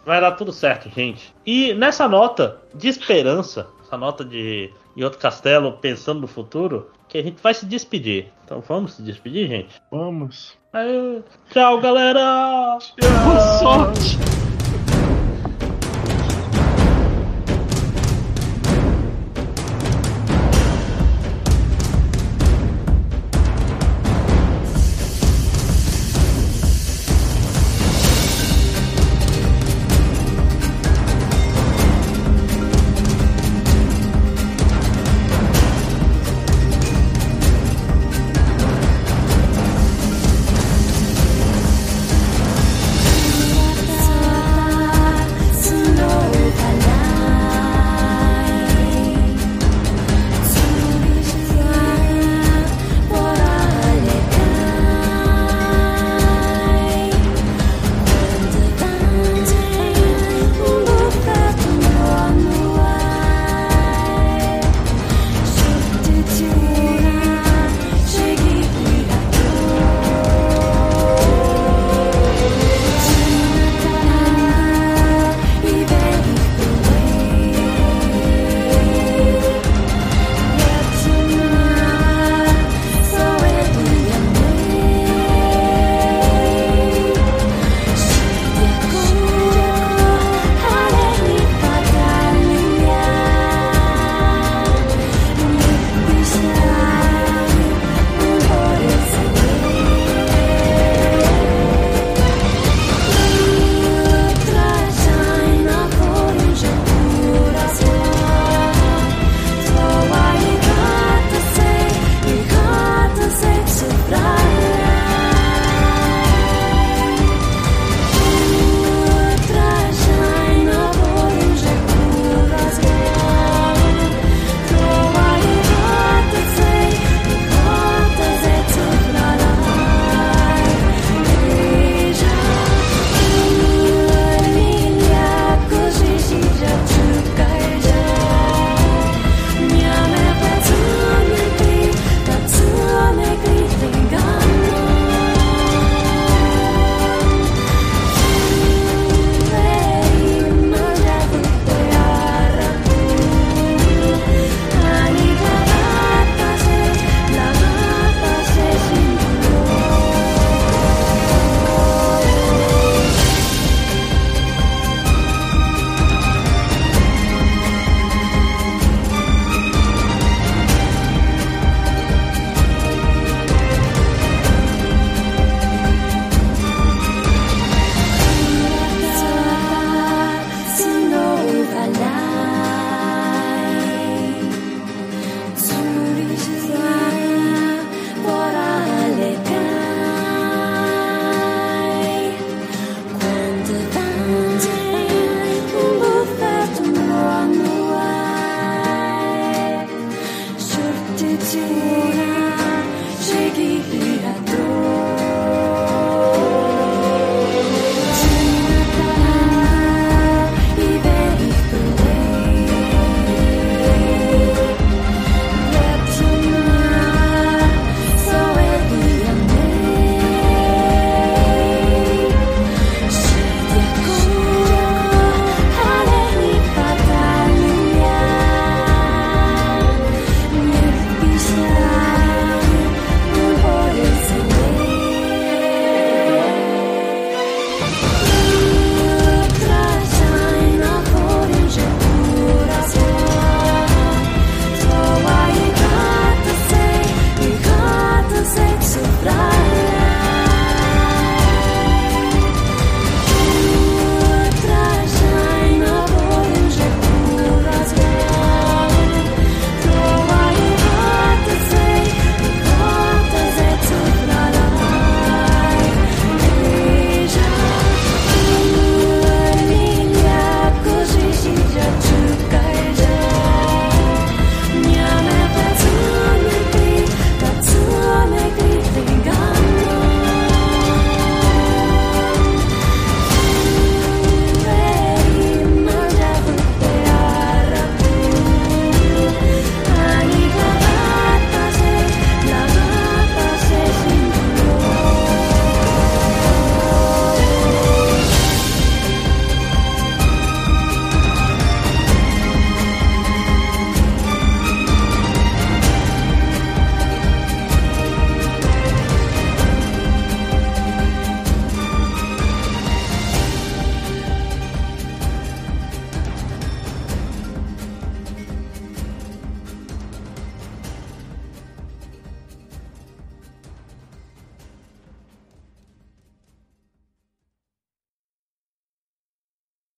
S1: vai dar tudo certo, gente. E nessa nota de esperança, essa nota de em outro castelo pensando no futuro, que a gente vai se despedir. Então vamos se despedir, gente?
S3: Vamos.
S1: Aí, tchau, galera!
S2: Boa sorte!